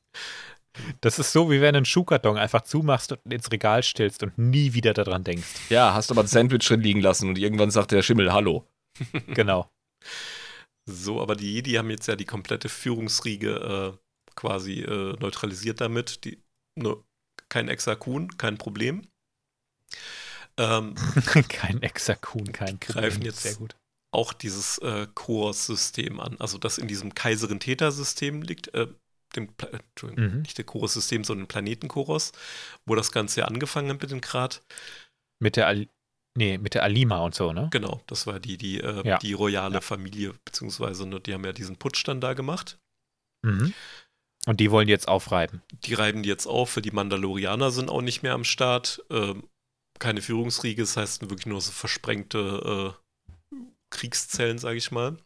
Das ist so, wie wenn du einen Schuhkarton einfach zumachst und ins Regal stellst und nie wieder daran denkst. Ja, hast aber ein Sandwich drin liegen lassen und irgendwann sagt der Schimmel Hallo. Genau. So, aber die Jedi haben jetzt ja die komplette Führungsriege äh, quasi äh, neutralisiert damit. Die, ne, kein Exakun, kein Problem. Ähm, kein Exakun, kein Greifen Problem. jetzt- Sehr gut. Auch dieses äh, Core-System an. Also das in diesem Kaiserin-Täter-System liegt. Äh, dem Pla Entschuldigung, Mhm. nicht der Chorus-System, sondern Planetenchorus, wo das Ganze ja angefangen hat mit dem Grad. Mit der, Al nee, mit der Alima und so, ne? Genau, das war die, die, äh, Ja. die royale Familie, beziehungsweise ne, die haben ja diesen Putsch dann da gemacht. Mhm. Und die wollen jetzt aufreiben. Die reiben die jetzt auf, für die Mandalorianer sind auch nicht mehr am Start. Ähm, keine Führungsriege, das heißt wirklich nur so versprengte äh, Kriegszellen, sage ich mal.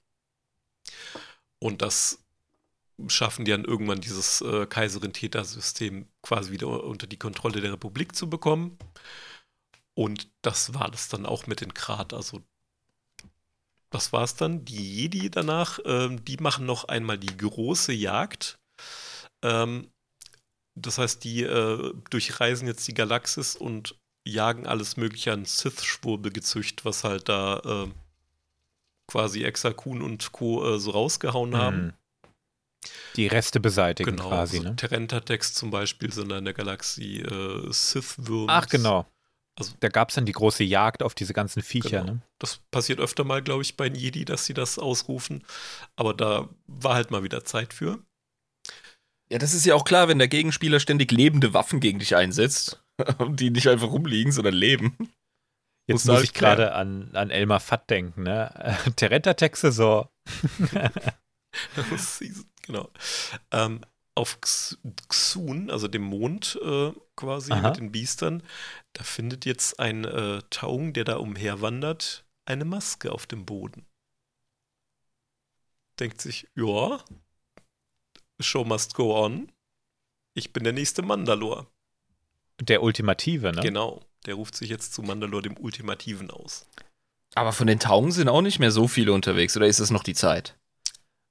Und das schaffen die dann irgendwann dieses äh, Kaiserin-Täter-System quasi wieder unter die Kontrolle der Republik zu bekommen. Und das war das dann auch mit den Krat. Also das war's dann. Die Jedi danach, ähm, die machen noch einmal die große Jagd. Ähm, das heißt, die äh, durchreisen jetzt die Galaxis und jagen alles Mögliche an Sith-Schwurbelgezücht, was halt da äh, quasi Exakun und Co. Äh, so rausgehauen haben. Mhm. Die Reste beseitigen Genau, quasi, so ne? Terentatex zum Beispiel sind da in der Galaxie äh, Sith-Würms. Ach, genau. Also- da gab es dann die große Jagd auf diese ganzen Viecher, Genau. ne? Das passiert öfter mal, glaube ich, bei Jedi, dass sie das ausrufen. Aber da war halt mal wieder Zeit für. Ja, das ist ja auch klar, wenn der Gegenspieler ständig lebende Waffen gegen dich einsetzt die nicht einfach rumliegen, sondern leben. Jetzt muss ich gerade an, an Elmar Fatt denken, ne? Terenta-Texte so. Season, genau. Ähm, auf Xun, also dem Mond äh, quasi Aha. mit den Biestern, da findet jetzt ein äh, Taung, der da umherwandert, eine Maske auf dem Boden. Denkt sich, ja, Show must go on. Ich bin der nächste Mandalor. Der Ultimative, ne? Genau. Der ruft sich jetzt zu Mandalor dem Ultimativen aus. Aber von den Taugen sind auch nicht mehr so viele unterwegs, oder ist es noch die Zeit?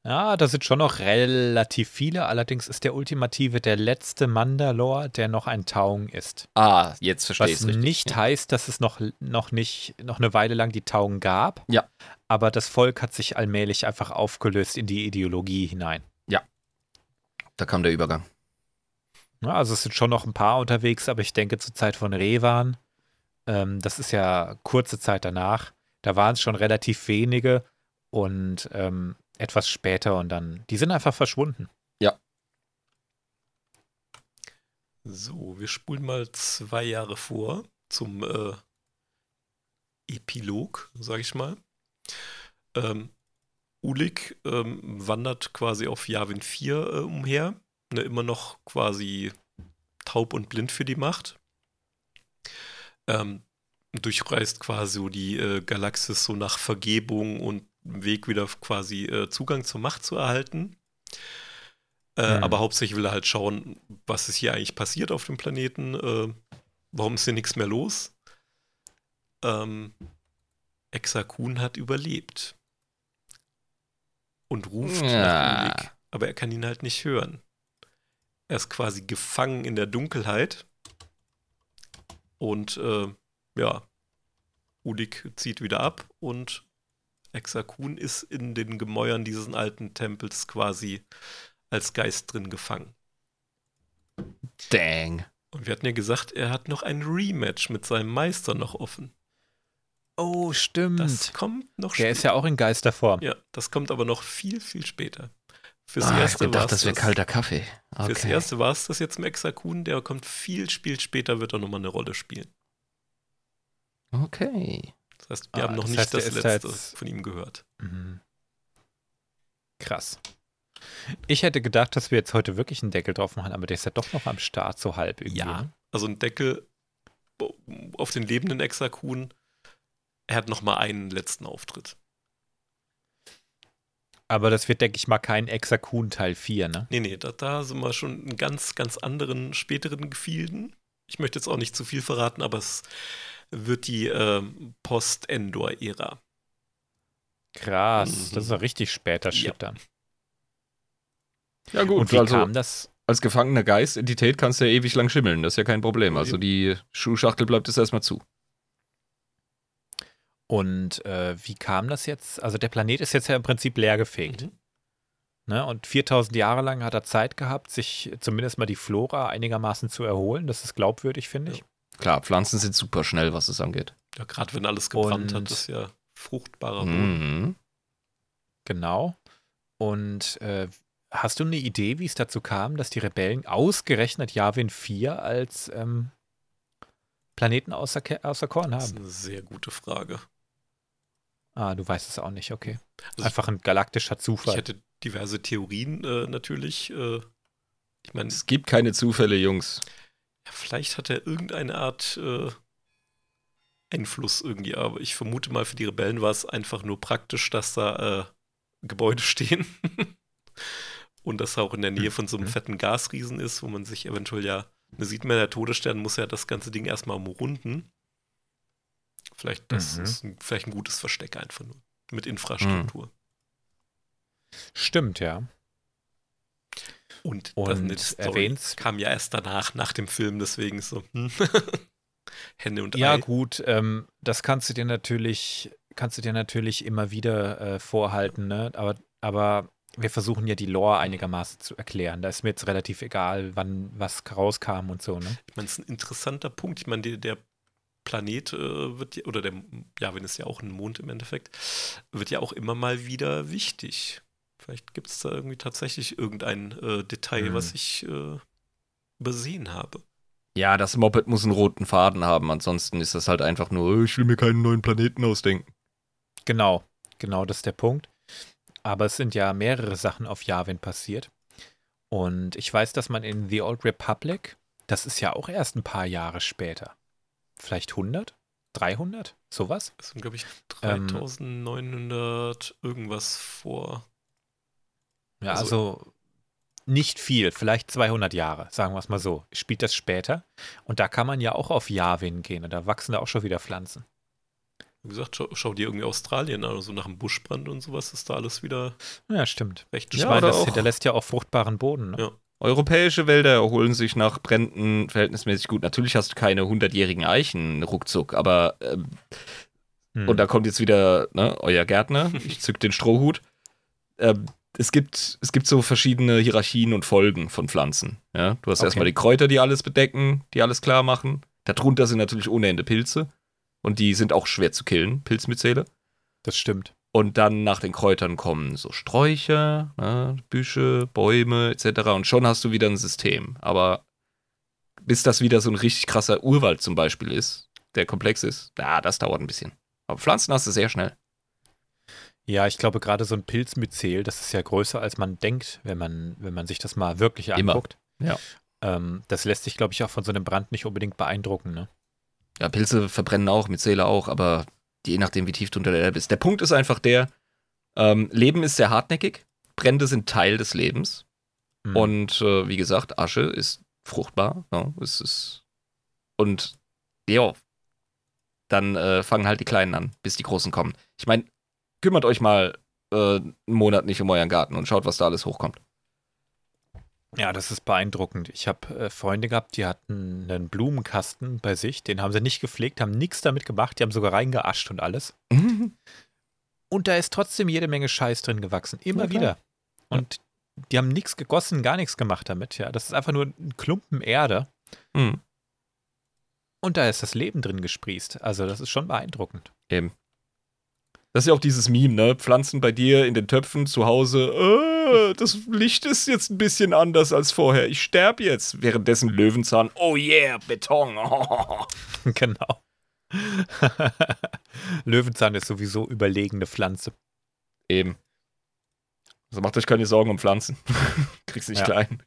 Ja, da sind schon noch relativ viele. Allerdings ist der Ultimative der letzte Mandalor, der noch ein Taung ist. Ah, jetzt verstehe ich Was richtig. nicht heißt, dass es noch, noch nicht noch eine Weile lang die Taugen gab. Ja. Aber das Volk hat sich allmählich einfach aufgelöst in die Ideologie hinein. Da kam der Übergang. Ja, also es sind schon noch ein paar unterwegs, aber ich denke zur Zeit von Revan, ähm, das ist ja kurze Zeit danach, da waren es schon relativ wenige und ähm, etwas später und dann, die sind einfach verschwunden. So, wir spulen mal zwei Jahre vor zum äh, Epilog, sag ich mal. Ähm, Ulik ähm, wandert quasi auf Yavin 4 äh, umher, ne, immer noch quasi taub und blind für die Macht. Ähm, durchreist quasi so die äh, Galaxis so nach Vergebung und Weg wieder quasi äh, Zugang zur Macht zu erhalten. Äh, Hm. Aber hauptsächlich will er halt schauen, was ist hier eigentlich passiert auf dem Planeten. Äh, warum ist hier nichts mehr los? Ähm, Exakun hat überlebt. Und ruft Ja. nach Ulik, aber er kann ihn halt nicht hören. Er ist quasi gefangen in der Dunkelheit. Und äh, ja, Ulik zieht wieder ab und Exakun ist in den Gemäuern dieses alten Tempels quasi als Geist drin gefangen. Dang. Und wir hatten ja gesagt, er hat noch ein Rematch mit seinem Meister noch offen. Oh, stimmt. Das kommt noch Der ist ja auch in Geisterform. Ja, das kommt aber noch viel, viel später. Fürs Ah, ich erste gedacht, war's das wäre kalter Kaffee. Fürs Okay. erste war es das jetzt mit Exakun, der kommt viel, viel später, wird er nochmal eine Rolle spielen. Okay. Das heißt, wir Ah, haben noch das nicht heißt, das letzte jetzt- von ihm gehört. Mhm. Krass. Ich hätte gedacht, dass wir jetzt heute wirklich einen Deckel drauf machen, aber der ist ja doch noch am Start, so halb irgendwie. Ja. ne? Also ein Deckel auf den lebenden Exakun. Er hat nochmal einen letzten Auftritt. Aber das wird, denke ich mal, kein Exakun Teil 4, ne? Nee, nee, da, da sind wir schon in ganz, ganz anderen späteren Gefilden. Ich möchte jetzt auch nicht zu viel verraten, aber es wird die ähm, Post-Endor-Ära. Krass, Mhm. das ist ja richtig später Shit Ja. dann. Ja, gut. Und wie also, kam das? als gefangener Geist, Entität kannst du ja ewig lang schimmeln. Das ist ja kein Problem. Also, die Schuhschachtel bleibt jetzt erstmal zu. Und äh, wie kam das jetzt? Also der Planet ist jetzt ja im Prinzip leergefegt. Mhm. Ne? Und 4000 Jahre lang hat er Zeit gehabt, sich zumindest mal die Flora einigermaßen zu erholen. Das ist glaubwürdig, finde ich. Klar, Pflanzen sind super schnell, was es angeht. Ja, gerade wenn alles gebrannt Und- hat, ist ja fruchtbarer Boden. Mhm. Genau. Und äh, hast du eine Idee, wie es dazu kam, dass die Rebellen ausgerechnet Yavin 4 als ähm, Planeten außer, außer Korn Das ist haben? eine sehr gute Frage. Ah, du weißt es auch nicht, okay. Also Einfach ein galaktischer Ich Zufall. hätte diverse Theorien äh, natürlich. Äh, ich meine, Es gibt keine Zufälle, Jungs. ja, vielleicht hat er irgendeine Art äh, Einfluss irgendwie, aber ich vermute mal, für die Rebellen war es einfach nur praktisch, dass da äh, Gebäude stehen. Und dass er auch in der Nähe von so einem Mhm. fetten Gasriesen ist, wo man sich eventuell ja, da sieht man, der Todesstern muss ja das ganze Ding erstmal umrunden. Vielleicht, das Mhm. ist ein, vielleicht ein gutes Versteck einfach nur. Mit Infrastruktur. Stimmt, ja. Und, Und das erwähnt's- kam ja erst danach, nach dem Film, deswegen so, hm. Hände und Ja, Ei. gut, ähm, das kannst du dir natürlich, kannst du dir natürlich immer wieder äh, vorhalten, ne? Aber, aber wir versuchen ja die Lore einigermaßen zu erklären. Da ist mir jetzt relativ egal, wann was rauskam und so, ne? Ich meine, es ist ein interessanter Punkt. Ich meine, der, der Planet äh, wird, ja- oder der, ja, wenn es ja auch ein Mond im Endeffekt, wird ja auch immer mal wieder wichtig. Vielleicht gibt es da irgendwie tatsächlich irgendein äh, Detail, Hm. was ich äh, übersehen habe. Ja, das Moped muss einen roten Faden haben, ansonsten ist das halt einfach nur, "Oh, ich will mir keinen neuen Planeten ausdenken. Genau, genau, das ist der Punkt. Aber es sind ja mehrere Sachen auf Yavin passiert. Und ich weiß, dass man in The Old Republic, das ist ja auch erst ein paar Jahre später. Vielleicht 100? 300? Sowas? Das sind, glaube ich, Ähm. 3900 irgendwas vor. Ja, Also- also, nicht viel, vielleicht 200 Jahre, sagen wir es mal so. Spielt das später? Und da kann man ja auch auf Yavin gehen und da wachsen da auch schon wieder Pflanzen. Wie gesagt, schau, schau dir irgendwie Australien an, also nach dem Buschbrand und sowas ist da alles wieder Ja, stimmt. recht Ich Ja, meine, oder das auch- hinterlässt ja auch fruchtbaren Boden. Ne? Ja. Europäische Wälder erholen sich nach Bränden verhältnismäßig gut. Natürlich hast du keine hundertjährigen Eichen ruckzuck, aber ähm, Hm. und da kommt jetzt wieder ne, euer Gärtner. Ich zück den Strohhut. Ähm, es gibt, es gibt so verschiedene Hierarchien und Folgen von Pflanzen. Ja? Du hast Okay. erstmal die Kräuter, die alles bedecken, die alles klar machen. Darunter sind natürlich ohne Ende Pilze. Und die sind auch schwer zu killen, Pilzmyzele. Das stimmt. Und dann nach den Kräutern kommen so Sträucher, ne, Büsche, Bäume etc. Und schon hast du wieder ein System. Aber bis das wieder so ein richtig krasser Urwald zum Beispiel ist, der komplex ist, ja, das dauert ein bisschen. Aber Pflanzen hast du sehr schnell. Ja, ich glaube, gerade so ein Pilzmyzel, das ist ja größer, als man denkt, wenn man, wenn man sich das mal wirklich Immer. anguckt. Ja. Ähm, das lässt sich, glaube ich, auch von so einem Brand nicht unbedingt beeindrucken. Ne? Ja, Pilze verbrennen auch, Myzele auch, aber je nachdem, wie tief du unter der Erde bist. Der Punkt ist einfach der, ähm, Leben ist sehr hartnäckig, Brände sind Teil des Lebens. Hm. Und äh, wie gesagt, Asche ist fruchtbar. Ja, es ist und ja, dann äh, fangen halt die Kleinen an, bis die Großen kommen. Ich meine, kümmert euch mal äh, einen Monat nicht um euren Garten und schaut, was da alles hochkommt. Ja, das ist beeindruckend. Ich habe äh, Freunde gehabt, die hatten einen Blumenkasten bei sich, den haben sie nicht gepflegt, haben nichts damit gemacht, die haben sogar reingeascht und alles. Und da ist trotzdem jede Menge Scheiß drin gewachsen, immer Ja, wieder. Und die haben nichts gegossen, gar nichts gemacht damit, ja. Das ist einfach nur ein Klumpen Erde Hm, und da ist das Leben drin gesprießt. Also, das ist schon beeindruckend. eben. Das ist ja auch dieses Meme, ne? Pflanzen bei dir in den Töpfen zu Hause. Äh, das Licht ist jetzt ein bisschen anders als vorher. Ich sterb jetzt. Währenddessen Löwenzahn. Oh yeah, Beton. genau. Löwenzahn ist sowieso überlegene Pflanze. Eben. Also macht euch keine Sorgen um Pflanzen. Kriegst nicht Ja. klein.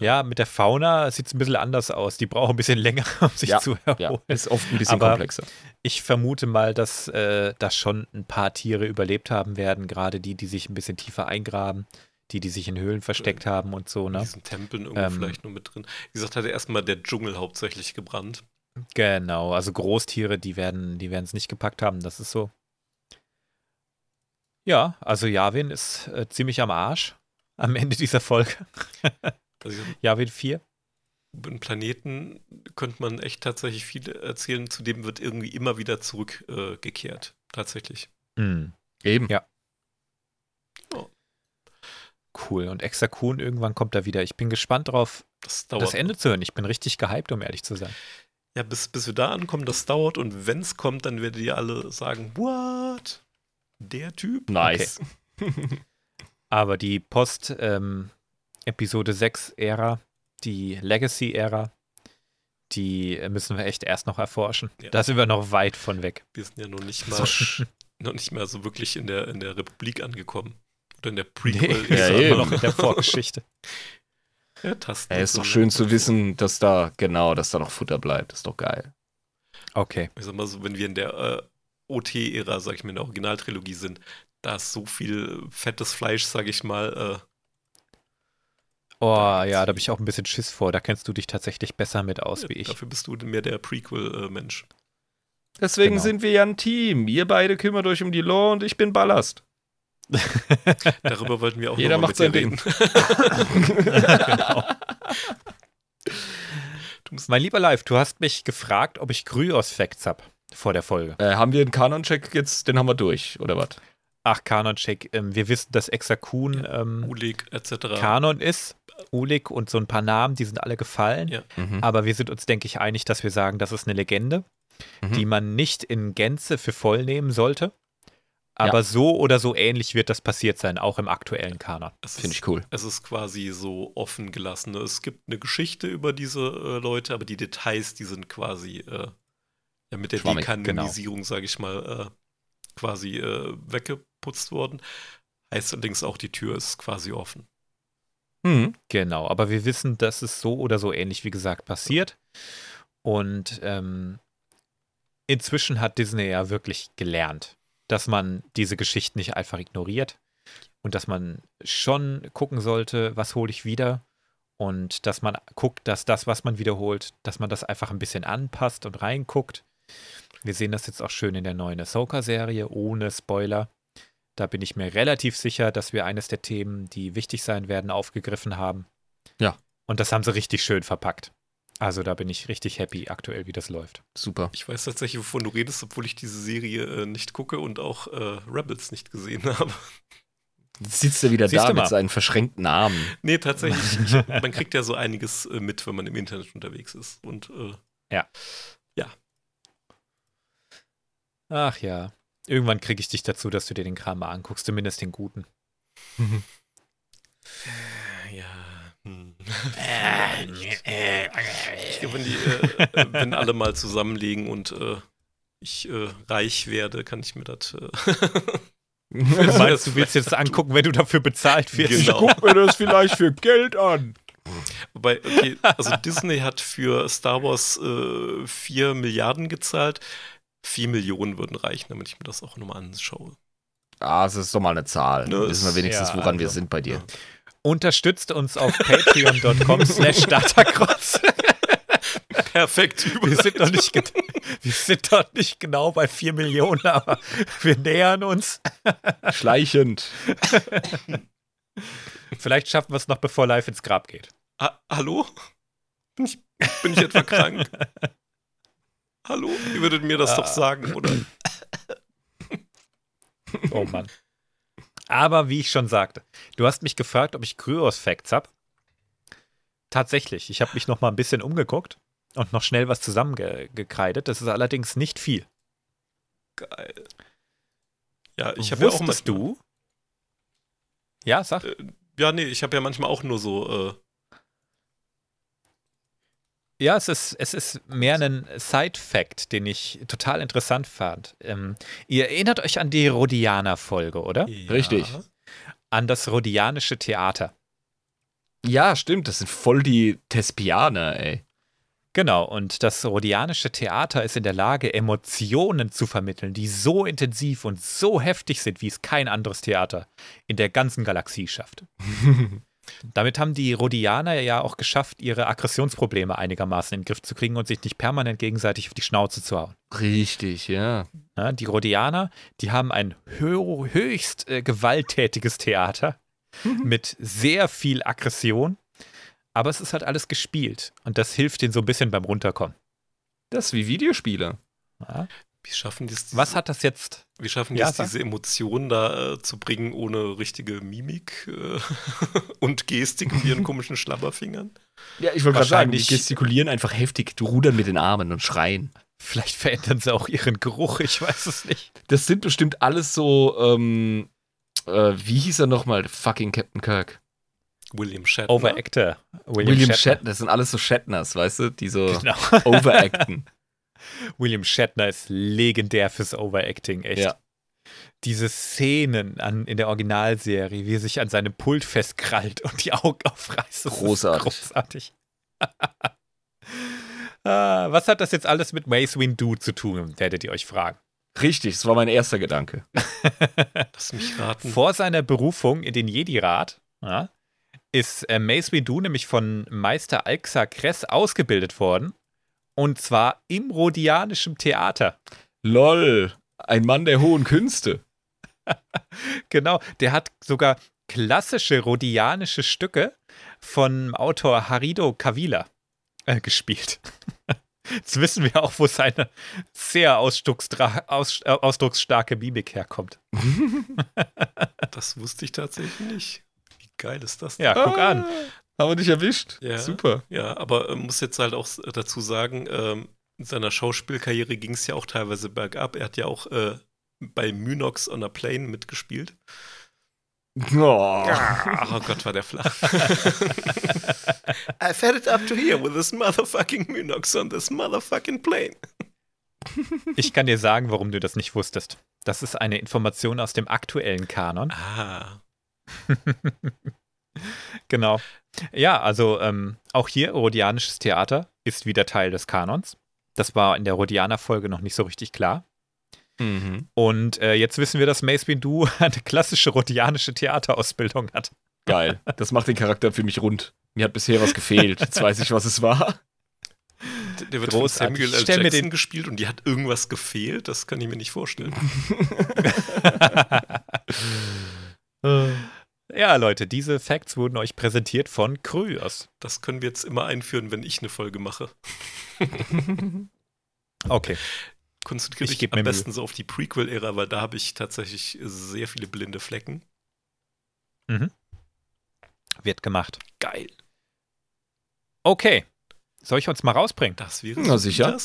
Ja, mit der Fauna sieht es ein bisschen anders aus. Die brauchen ein bisschen länger, um sich Ja, zu Ja, erholen. ist oft ein bisschen Aber- komplexer. Ich vermute mal, dass äh, da schon ein paar Tiere überlebt haben werden, gerade die, die sich ein bisschen tiefer eingraben, die, die sich in Höhlen versteckt haben und so, in ne? diesen Tempeln irgendwo Ähm. vielleicht nur mit drin. Wie gesagt, hat erstmal der Dschungel hauptsächlich gebrannt. Genau, also Großtiere, die werden die es nicht gepackt haben, das ist so. Ja, also Yavin ist äh, ziemlich am Arsch am Ende dieser Folge. Also 4. über den Planeten könnte man echt tatsächlich viel erzählen. Zudem wird irgendwie immer wieder zurückgekehrt. Äh. Tatsächlich. Hm, Eben. Ja. Ja. cool. Und Extra Kuhn irgendwann kommt er wieder. Ich bin gespannt drauf, Das das Ende zu hören. Ich bin richtig gehypt, um ehrlich zu sein. Ja, bis, bis wir da ankommen, das dauert. Und wenn es kommt, dann werdet ihr alle sagen, what? Der Typ? Nice. Aber die Post-Episode 6-Ära, die Legacy-Ära, die müssen wir echt erst noch erforschen. Ja. Da sind wir noch weit von weg. Wir sind ja noch nicht mal, noch nicht mal so wirklich in der, in der Republik angekommen. Oder in der Prequel. Nee, Ja, immer noch in der Vorgeschichte. Ja, Tasten Ey, ist so, doch schön zu wissen, dass da, genau, dass da noch Futter bleibt. Ist doch geil. Okay. Ich sag mal so, wenn wir in der äh, OT-Ära, sag ich mal, in der Originaltrilogie sind, da ist so viel fettes Fleisch, sag ich mal, Oh ja, da habe ich auch ein bisschen Schiss vor. Da kennst du dich tatsächlich besser mit aus wie äh, ich. dafür bist du mehr der Prequel-Mensch. Deswegen Genau. sind wir ja ein Team. Ihr beide kümmert euch um die Lore und ich bin Ballast. Darüber wollten wir auch Jeder noch mal macht sein reden. genau. Du musst Mein lieber Live, du hast mich gefragt, ob ich Kryos-Facts habe vor der Folge. Äh, haben wir einen Kanon-Check jetzt? Den haben wir durch, oder was? Ach, Kanon-Check. Ähm, wir wissen, dass Exakun ähm, Ulig etc. Kanon ist. Ulik und so ein paar Namen, die sind alle gefallen. Ja. Mhm. Aber wir sind uns, denke ich, einig, dass wir sagen, das ist eine Legende, Mhm. die man nicht in Gänze für voll nehmen sollte. Aber so oder so ähnlich wird das passiert sein, auch im aktuellen Kanon. Finde ich cool. Es ist quasi so offen gelassen. Es gibt eine Geschichte über diese äh, Leute, aber die Details, die sind quasi äh, ja, mit der Schwammig, Dekanonisierung, sage ich mal, äh, quasi äh, weggeputzt worden. Heißt allerdings auch, die Tür ist quasi offen. Mhm. Genau, aber wir wissen, dass es so oder so ähnlich, wie gesagt, passiert. Und ähm, inzwischen hat Disney ja wirklich gelernt, dass man diese Geschichten nicht einfach ignoriert und dass man schon gucken sollte, was hole ich wieder und dass man guckt, dass das, was man wiederholt, dass man das einfach ein bisschen anpasst und reinguckt. Wir sehen das jetzt auch schön in der neuen Ahsoka-Serie, ohne Spoiler. Da bin ich mir relativ sicher, dass wir eines der Themen, die wichtig sein werden, aufgegriffen haben. Ja. Und das haben sie richtig schön verpackt. Also da bin ich richtig happy aktuell, wie das läuft. Super. Ich weiß tatsächlich, wovon du redest, obwohl ich diese Serie äh, nicht gucke und auch äh, Rebels nicht gesehen habe. Jetzt sitzt er wieder Siehst da mit mal. seinen verschränkten Armen. Nee, tatsächlich. Ich, man kriegt ja so einiges äh, mit, wenn man im Internet unterwegs ist. Und äh, Ach ja. Irgendwann kriege ich dich dazu, dass du dir den Kram mal anguckst, zumindest den guten. ja. Hm. Ich glaube, wenn, die, äh, wenn alle mal zusammenlegen und äh, ich äh, reich werde, kann ich mir das. Äh, Du meinst, du willst das angucken, wenn du dafür bezahlt wirst? Genau. Guck mir das vielleicht für Geld an. wobei, okay, also Disney hat für Star Wars äh, 4 Milliarden gezahlt. 4 Millionen würden reichen, damit ich mir das auch nochmal anschaue. Ah, das ist doch mal eine Zahl. Ne, Wissen wir wenigstens, ja, woran wir also, sind bei dir. ja. Unterstützt uns auf patreon.com slash datacross. Perfekt. Wir sind noch nicht, wir sind noch nicht genau bei 4 Millionen, aber wir nähern uns. Schleichend. Vielleicht schaffen wir es noch, bevor live ins Grab geht. Ha Hallo? Bin ich, bin ich etwa krank? Hallo? Ihr würdet mir das doch sagen, oder? Oh Mann. Aber wie ich schon sagte, du hast mich gefragt, ob ich Kryos-Facts habe. Tatsächlich, ich habe mich noch mal ein bisschen umgeguckt und noch schnell was zusammengekreidet. Das ist allerdings nicht viel. Geil. Ja, ich habe ja auch manchmal, du? Ja, sag. Äh, ja, nee, ich habe ja manchmal auch nur so, äh, Ja, es ist, es ist mehr ein Side-Fact, den ich total interessant fand. Ähm, ihr erinnert euch an die Rhodianer-Folge, oder? ja. Richtig. An das Rhodianische Theater. Ja, stimmt. Das sind voll die Thespianer, ey. Genau, und das Rhodianische Theater ist in der Lage, Emotionen zu vermitteln, die so intensiv und so heftig sind, wie es kein anderes Theater in der ganzen Galaxie schafft. Damit haben die Rhodianer ja auch geschafft, ihre Aggressionsprobleme einigermaßen in den Griff zu kriegen und sich nicht permanent gegenseitig auf die Schnauze zu hauen. Richtig, ja. Ja, die Rhodianer, die haben ein hö höchst äh, gewalttätiges Theater mit sehr viel Aggression, aber es ist halt alles gespielt und das hilft ihnen so ein bisschen beim Runterkommen. Das ist wie Videospiele. Ja. Wie schaffen die es, Was hat das jetzt? wie schaffen die Ja, es, diese Emotionen da äh, zu bringen, ohne richtige Mimik äh, und Gestik mit ihren komischen Schlabberfingern? Ja, ich wollte gerade sagen, die Wahrscheinlich- gestikulieren einfach heftig, die rudern mit den Armen und schreien. Vielleicht verändern sie auch ihren Geruch, ich weiß es nicht. Das sind bestimmt alles so, ähm, Äh, wie hieß er nochmal? Fucking Captain Kirk. William Shatner. Overactor. William, Shatner. Das sind alles so Shatners, weißt du, die so Genau. overacten. William Shatner ist legendär fürs Overacting, echt. Ja. Diese Szenen an, in der Originalserie, wie er sich an seinem Pult festkrallt und die Augen aufreißt. Großartig. großartig. ah, was hat das jetzt alles mit Mace Windu zu tun, werdet ihr euch fragen. Richtig, das war mein erster Gedanke. Lass mich raten. Vor seiner Berufung in den Jedi-Rat ja, ist äh, Mace Windu nämlich von Meister Alxa Kress ausgebildet worden. Und zwar im Rhodianischen Theater. Lol, ein Mann der hohen Künste. Genau, der hat sogar klassische rhodianische Stücke von Autor Harido Kavila äh, gespielt. Jetzt wissen wir auch, wo seine sehr aus, äh, ausdrucksstarke Mimik herkommt. Das wusste ich tatsächlich nicht. Wie geil ist das? Ja, guck an. Haben wir dich erwischt? Ja. Super. Ja, aber äh, muss jetzt halt auch s- dazu sagen, ähm, in seiner Schauspielkarriere ging es ja auch teilweise bergab. Er hat ja auch äh, bei Mynox on a Plane mitgespielt. Oh. Oh Gott, war der flach. I've had it up to here with this motherfucking Mynox on this motherfucking plane. Ich kann dir sagen, warum du das nicht wusstest. Das ist eine Information aus dem aktuellen Kanon. Ah, Genau. Ja, also ähm, auch hier Rhodianisches Theater ist wieder Teil des Kanons. Das war in der Rhodianer-Folge noch nicht so richtig klar. Mhm. Und äh, jetzt wissen wir, dass Mace Windu eine klassische rhodianische Theaterausbildung hat. Geil. Das macht den Charakter für mich rund. Mir hat bisher was gefehlt. Jetzt weiß ich, was es war. der- wird Großartig. von Samuel L. Stell mir Jackson den- gespielt und die hat irgendwas gefehlt. Das kann ich mir nicht vorstellen. Ja, Leute, diese Facts wurden euch präsentiert von Kryos. Das können wir jetzt immer einführen, wenn ich eine Folge mache. Okay. Konzentriere Ich dich am mir Mühe. besten so auf die Prequel-Ära, weil da habe ich tatsächlich sehr viele blinde Flecken. Wird gemacht. Geil. Okay. Soll ich uns mal rausbringen? Das wäre Na, so sicher.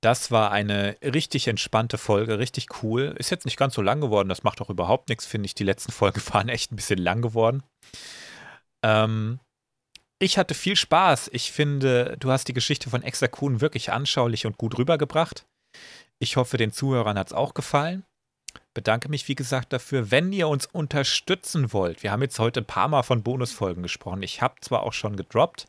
Das war eine richtig entspannte Folge, richtig cool. Ist jetzt nicht ganz so lang geworden, das macht auch überhaupt nichts, finde ich. Die letzten Folgen waren echt ein bisschen lang geworden. Ähm, ich hatte viel Spaß. Ich finde, du hast die Geschichte von Exakun wirklich anschaulich und gut rübergebracht. Ich hoffe, den Zuhörern hat es auch gefallen. Bedanke mich, wie gesagt, dafür. Wenn ihr uns unterstützen wollt, wir haben jetzt heute ein paar Mal von Bonusfolgen gesprochen. Ich habe zwar auch schon gedroppt,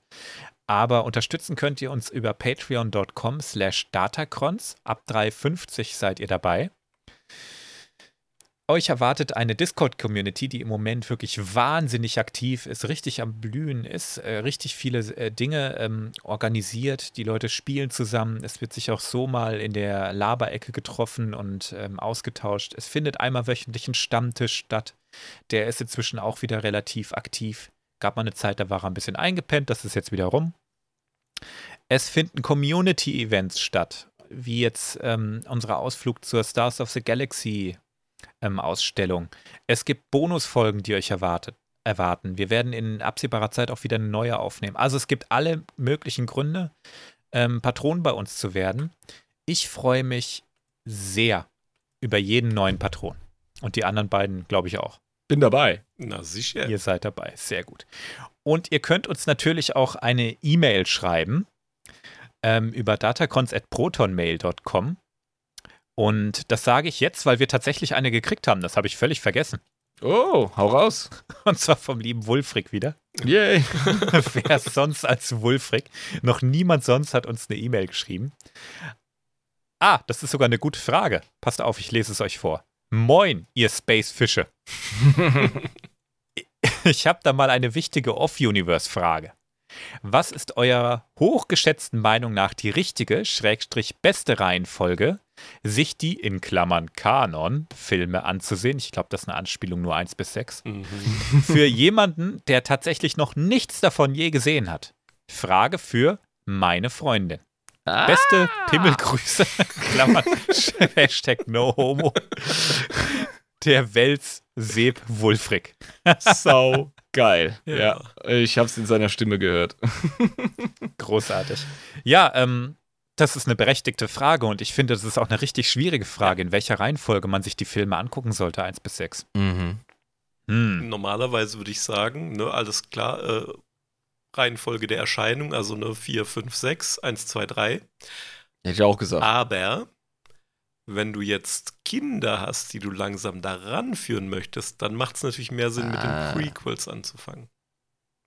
aber unterstützen könnt ihr uns über patreon.com slash datacrons. Ab 3,50 seid ihr dabei. Euch erwartet eine Discord-Community, die im Moment wirklich wahnsinnig aktiv ist, richtig am Blühen ist, äh, richtig viele äh, Dinge ähm, organisiert. Die Leute spielen zusammen. Es wird sich auch so mal in der Laberecke getroffen und ähm, ausgetauscht. Es findet einmal wöchentlich ein Stammtisch statt. Der ist inzwischen auch wieder relativ aktiv. Gab mal eine Zeit, da war er ein bisschen eingepennt. Das ist jetzt wieder rum. Es finden Community-Events statt, wie jetzt ähm, unser Ausflug zur Stars of the Galaxy ähm, Ausstellung. Es gibt Bonusfolgen, die euch erwartet, erwarten. Wir werden in absehbarer Zeit auch wieder eine neue aufnehmen. Also es gibt alle möglichen Gründe, ähm, Patron bei uns zu werden. Ich freue mich sehr über jeden neuen Patron. Und die anderen beiden, glaube ich, auch. Bin dabei. Na sicher. Ihr seid dabei. Sehr gut. Und ihr könnt uns natürlich auch eine E-Mail schreiben ähm, über datacons.protonmail.com. Und das sage ich jetzt, weil wir tatsächlich eine gekriegt haben. Das habe ich völlig vergessen. Oh, hau raus. Und zwar vom lieben Wulfric wieder. Yay. Wer sonst als Wulfric? Noch niemand sonst hat uns eine E-Mail geschrieben. Ah, das ist sogar eine gute Frage. Passt auf, ich lese es euch vor. Moin, ihr Space-Fische. ich habe da mal eine wichtige Off-Universe-Frage. Was ist eurer hochgeschätzten Meinung nach die richtige, schrägstrich beste Reihenfolge, sich die in Klammern Kanon Filme anzusehen? Ich glaube, das ist eine Anspielung nur 1 bis 6 Mhm. für jemanden, der tatsächlich noch nichts davon je gesehen hat. Frage für meine Freundin. Beste Pimmelgrüße. Klammern. Hashtag no homo. Der Wels Seb Wulfric. Sau geil. Ja. Ja. Ich hab's in seiner Stimme gehört. Großartig. Ja, ähm, das ist eine berechtigte Frage und ich finde, das ist auch eine richtig schwierige Frage, in welcher Reihenfolge man sich die Filme angucken sollte, 1 bis 6. Mhm. Hm. Normalerweise würde ich sagen, ne, alles klar, äh, Reihenfolge der Erscheinung, also ne 4, 5, 6, 1, 2, 3. Hätte ich auch gesagt. Aber wenn du jetzt Kinder hast, die du langsam daran führen möchtest, dann macht es natürlich mehr Sinn, mit Ah. den Prequels anzufangen.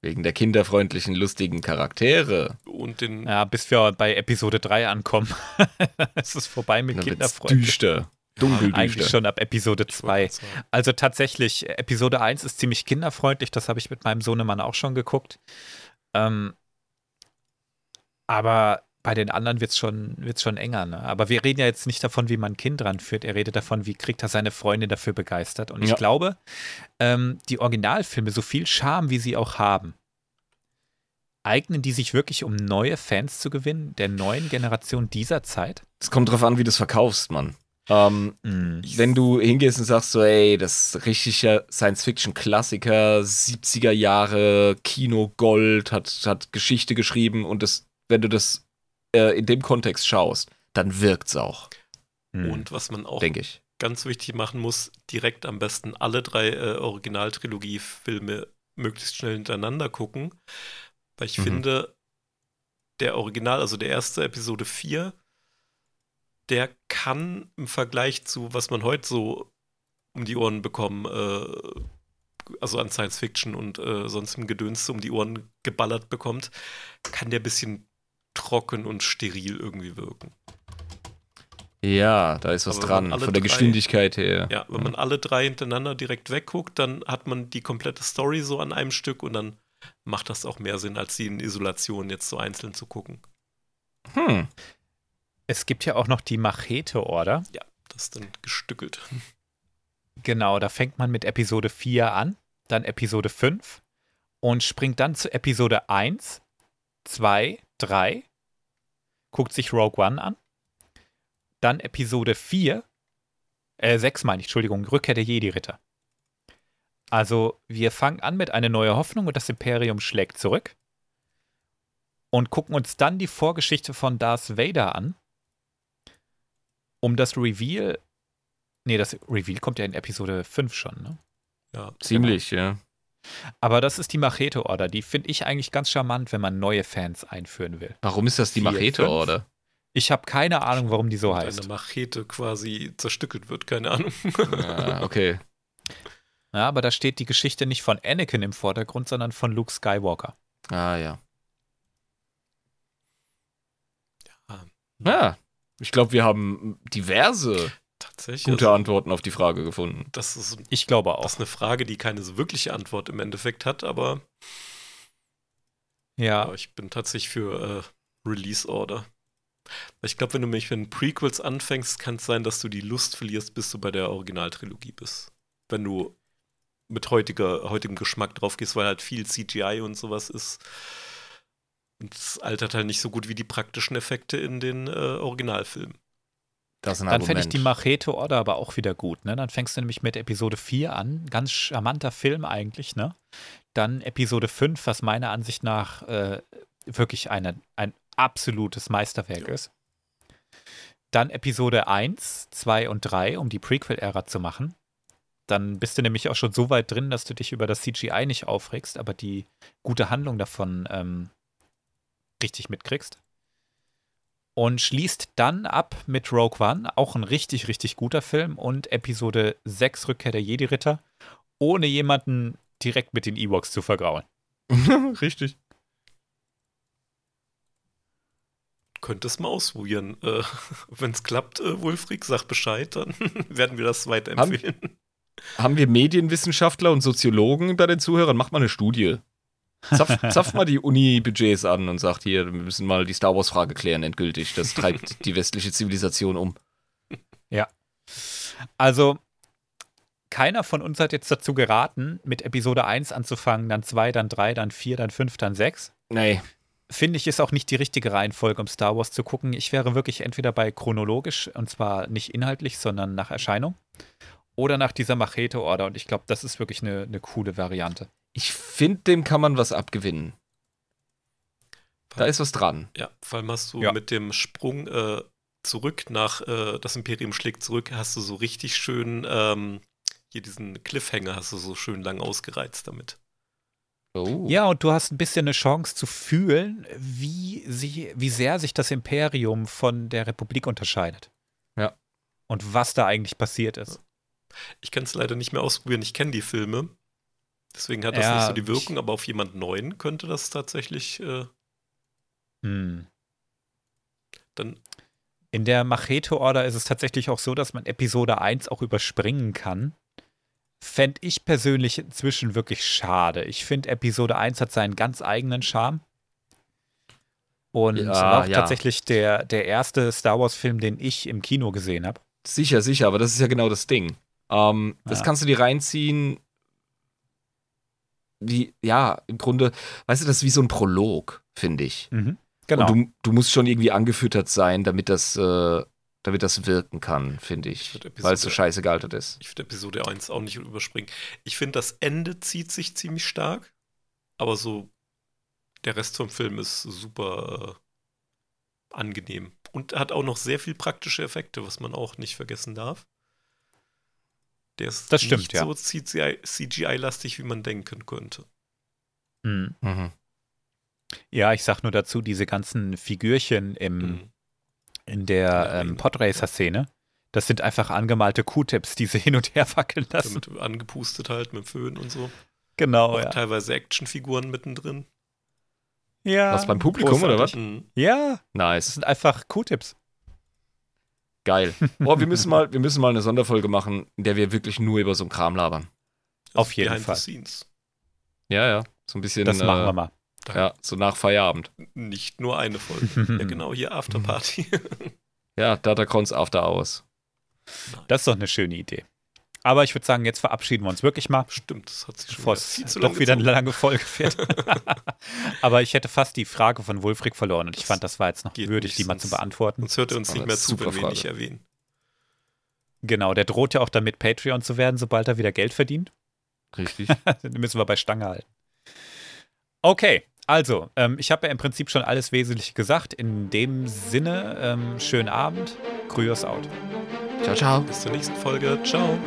Wegen der kinderfreundlichen, lustigen Charaktere. Und den Ja, bis wir bei Episode 3 ankommen. es ist vorbei mit Dann wird's Kinderfreund. düster. Dunkel Eigentlich schon ab Episode ich 2. wollte gerade sagen, Also tatsächlich, Episode 1 ist ziemlich kinderfreundlich, das habe ich mit meinem Sohnemann auch schon geguckt. Ähm, aber bei den anderen wird es schon, wird's schon enger. Ne? Aber wir reden ja jetzt nicht davon, wie man ein Kind ranführt. Er redet davon, wie kriegt er seine Freundin dafür begeistert. Und ich Ja. glaube, ähm, die Originalfilme, so viel Charme, wie sie auch haben, eignen die sich wirklich, um neue Fans zu gewinnen, der neuen Generation dieser Zeit? Es kommt drauf an, wie du es verkaufst, Mann. Ähm, Hm. wenn du hingehst und sagst so, ey, das ist richtiger Science-Fiction-Klassiker, 70er Jahre, Kino Gold, hat, hat Geschichte geschrieben und das, wenn du das äh, in dem Kontext schaust, dann wirkt's auch, Hm. Und was man auch denke ich. ganz wichtig machen muss, direkt am besten alle drei äh, Originaltrilogie-Filme möglichst schnell hintereinander gucken. Weil ich Mhm. finde, der Original, also der erste Episode 4, der kann im Vergleich zu, was man heute so um die Ohren bekommen, äh, also an Science Fiction und äh, sonstigem Gedöns um die Ohren geballert bekommt, kann der ein bisschen trocken und steril irgendwie wirken. Ja, da ist was Aber dran, von der drei- Geschwindigkeit her. Ja, wenn man alle drei hintereinander direkt wegguckt, dann hat man die komplette Story so an einem Stück und dann macht das auch mehr Sinn, als sie in Isolation jetzt so einzeln zu gucken. Hm. Es gibt ja auch noch die Machete-Order. Das ist dann gestückelt. Genau, da fängt man mit Episode 4 an, dann Episode 5 und springt dann zu Episode 1, 2, 3, guckt sich Rogue One an, dann Episode 4, äh, 6 meine ich, Entschuldigung, Rückkehr der Jedi-Ritter. Also, wir fangen an mit Eine neue Hoffnung und das Imperium schlägt zurück und gucken uns dann die Vorgeschichte von Darth Vader an, um das Reveal Nee, das Reveal kommt ja in Episode 5 schon, ne? Ja, Ziemlich, ja. Aber das ist die Machete-Order. Die finde ich eigentlich ganz charmant, wenn man neue Fans einführen will. Warum ist das die Vier, Machete-Order? Ich habe keine Ahnung, warum die so heißt. Eine Machete quasi zerstückelt wird, keine Ahnung. Ah, okay. Ja, aber da steht die Geschichte nicht von Anakin im Vordergrund, sondern von Luke Skywalker. Ah, ja. Ja. Ja, ich glaube, wir haben diverse Tatsächlich. gute also, Antworten auf die Frage gefunden. das ist, Ich glaube das auch. ist eine Frage, die keine so wirkliche Antwort im Endeffekt hat, aber Ja, ja, ich bin tatsächlich für äh, Release Order. Ich glaube, wenn du mich mit Prequels anfängst, kann es sein, dass du die Lust verlierst, bis du bei der Originaltrilogie bist. Wenn du mit heutiger, heutigem Geschmack drauf gehst, weil halt viel CGI und sowas ist. Und es altert halt nicht so gut wie die praktischen Effekte in den äh, Originalfilmen. Das ist ein dann fände ich die Argument. Machete-Order aber auch wieder gut. Ne? Dann fängst du nämlich mit Episode 4 an. Ganz charmanter Film eigentlich. Ne? Dann Episode 5, was meiner Ansicht nach äh, wirklich eine, ein absolutes Meisterwerk Ja. ist. Dann Episode 1, 2 und 3, um die Prequel-Ära zu machen. Dann bist du nämlich auch schon so weit drin, dass du dich über das CGI nicht aufregst, aber die gute Handlung davon ähm, richtig mitkriegst. Und schließt dann ab mit Rogue One, auch ein richtig, richtig guter Film, und Episode 6, Rückkehr der Jedi-Ritter, ohne jemanden direkt mit den Ewoks zu vergrauen. Richtig. Könntest mal ausprobieren. Äh, Wenn es klappt, äh, Wulfric, sag Bescheid, dann werden wir das weiterempfehlen. Haben wir Medienwissenschaftler und Soziologen bei den Zuhörern? Macht mal eine Studie. Zapf, zapft mal die Uni-Budgets an und sagt hier, wir müssen mal die Star Wars-Frage klären, endgültig. Das treibt die westliche Zivilisation um. Also, keiner von uns hat jetzt dazu geraten, mit Episode 1 anzufangen, dann 2, dann 3, dann 4, dann 5, dann 6. Nee. Finde ich, ist auch nicht die richtige Reihenfolge, um Star Wars zu gucken. Ich wäre wirklich entweder bei chronologisch, und zwar nicht inhaltlich, sondern nach Erscheinung, oder nach dieser Machete-Order. Und ich glaube, das ist wirklich eine, eine coole Variante. Ich finde, dem kann man was abgewinnen. Da ist was dran. Ja, vor allem hast du Ja. mit dem Sprung äh, zurück nach äh, das Imperium schlägt zurück, hast du so richtig schön ähm, hier diesen Cliffhanger hast du so schön lang ausgereizt damit. Oh. Ja, und du hast ein bisschen eine Chance zu fühlen, wie, sie, wie sehr sich das Imperium von der Republik unterscheidet. Ja. Und was da eigentlich passiert ist. Ich kann es leider nicht mehr ausprobieren, ich kenne die Filme. Deswegen hat das Ja, nicht so die ich- Wirkung, aber auf jemand Neuen könnte das tatsächlich äh, Hm. dann. In der Machete-Order ist es tatsächlich auch so, dass man Episode 1 auch überspringen kann. Fände ich persönlich inzwischen wirklich schade. Ich finde, Episode 1 hat seinen ganz eigenen Charme. Und Ja, war auch ja. tatsächlich der, der erste Star Wars-Film, den ich im Kino gesehen habe. Sicher, sicher, aber das ist ja genau das Ding. Ähm, Das Ja. kannst du dir reinziehen. Wie, ja, im Grunde, weißt du, das ist wie so ein Prolog, finde ich. Mhm. Genau. Und du, du musst schon irgendwie angefüttert sein, damit das, äh, damit das wirken kann, finde ich. Episode- Weil es so scheiße gealtert ist. Ich würde Episode 1 auch nicht überspringen. Ich finde, das Ende zieht sich ziemlich stark, aber so der Rest vom Film ist super äh, angenehm. Und hat auch noch sehr viel praktische Effekte, was man auch nicht vergessen darf. Der ist Das stimmt, nicht ja. so CGI CGI-lastig, wie man denken könnte. Mhm. Mhm. Ja, ich sag nur dazu, diese ganzen Figürchen im, Mhm. in der ähm. Podracer-Szene, das sind einfach angemalte Q-Tips, die sie hin und her wackeln lassen. Damit angepustet halt mit Föhn und so. Genau, auch ja. teilweise Actionfiguren mittendrin. ja. Was beim Publikum oder was? Mhm. Ja, das Nice. sind einfach Q-Tips. Geil. Oh, wir müssen mal, wir müssen mal eine Sonderfolge machen, in der wir wirklich nur über so einen Kram labern. Auf jeden Behind Fall. The scenes. Ja, ja. So ein bisschen. Das machen äh, wir mal. Ja, so nach Feierabend. Nicht nur eine Folge. ja, genau, hier Afterparty. Ja, Datacrons After Hours. Das ist doch eine schöne Idee. Aber ich würde sagen, jetzt verabschieden wir uns wirklich mal, Stimmt, das hat sich schon wieder es viel zu doch wieder eine lange Folge wird. Aber ich hätte fast die Frage von Wulfric verloren und ich Das fand, das war jetzt noch würdig, nicht, die mal zu beantworten. Sonst hört er uns nicht mehr zu, wenn wir nicht erwähnen. Genau, der droht ja auch damit, Patreon zu werden, sobald er wieder Geld verdient. Richtig. Den müssen wir bei Stange halten. Okay, also, ähm, ich habe ja im Prinzip schon alles Wesentliche gesagt. In dem Sinne, ähm, schönen Abend. Grüß out. Ciao, ciao. Bis zur nächsten Folge. Ciao.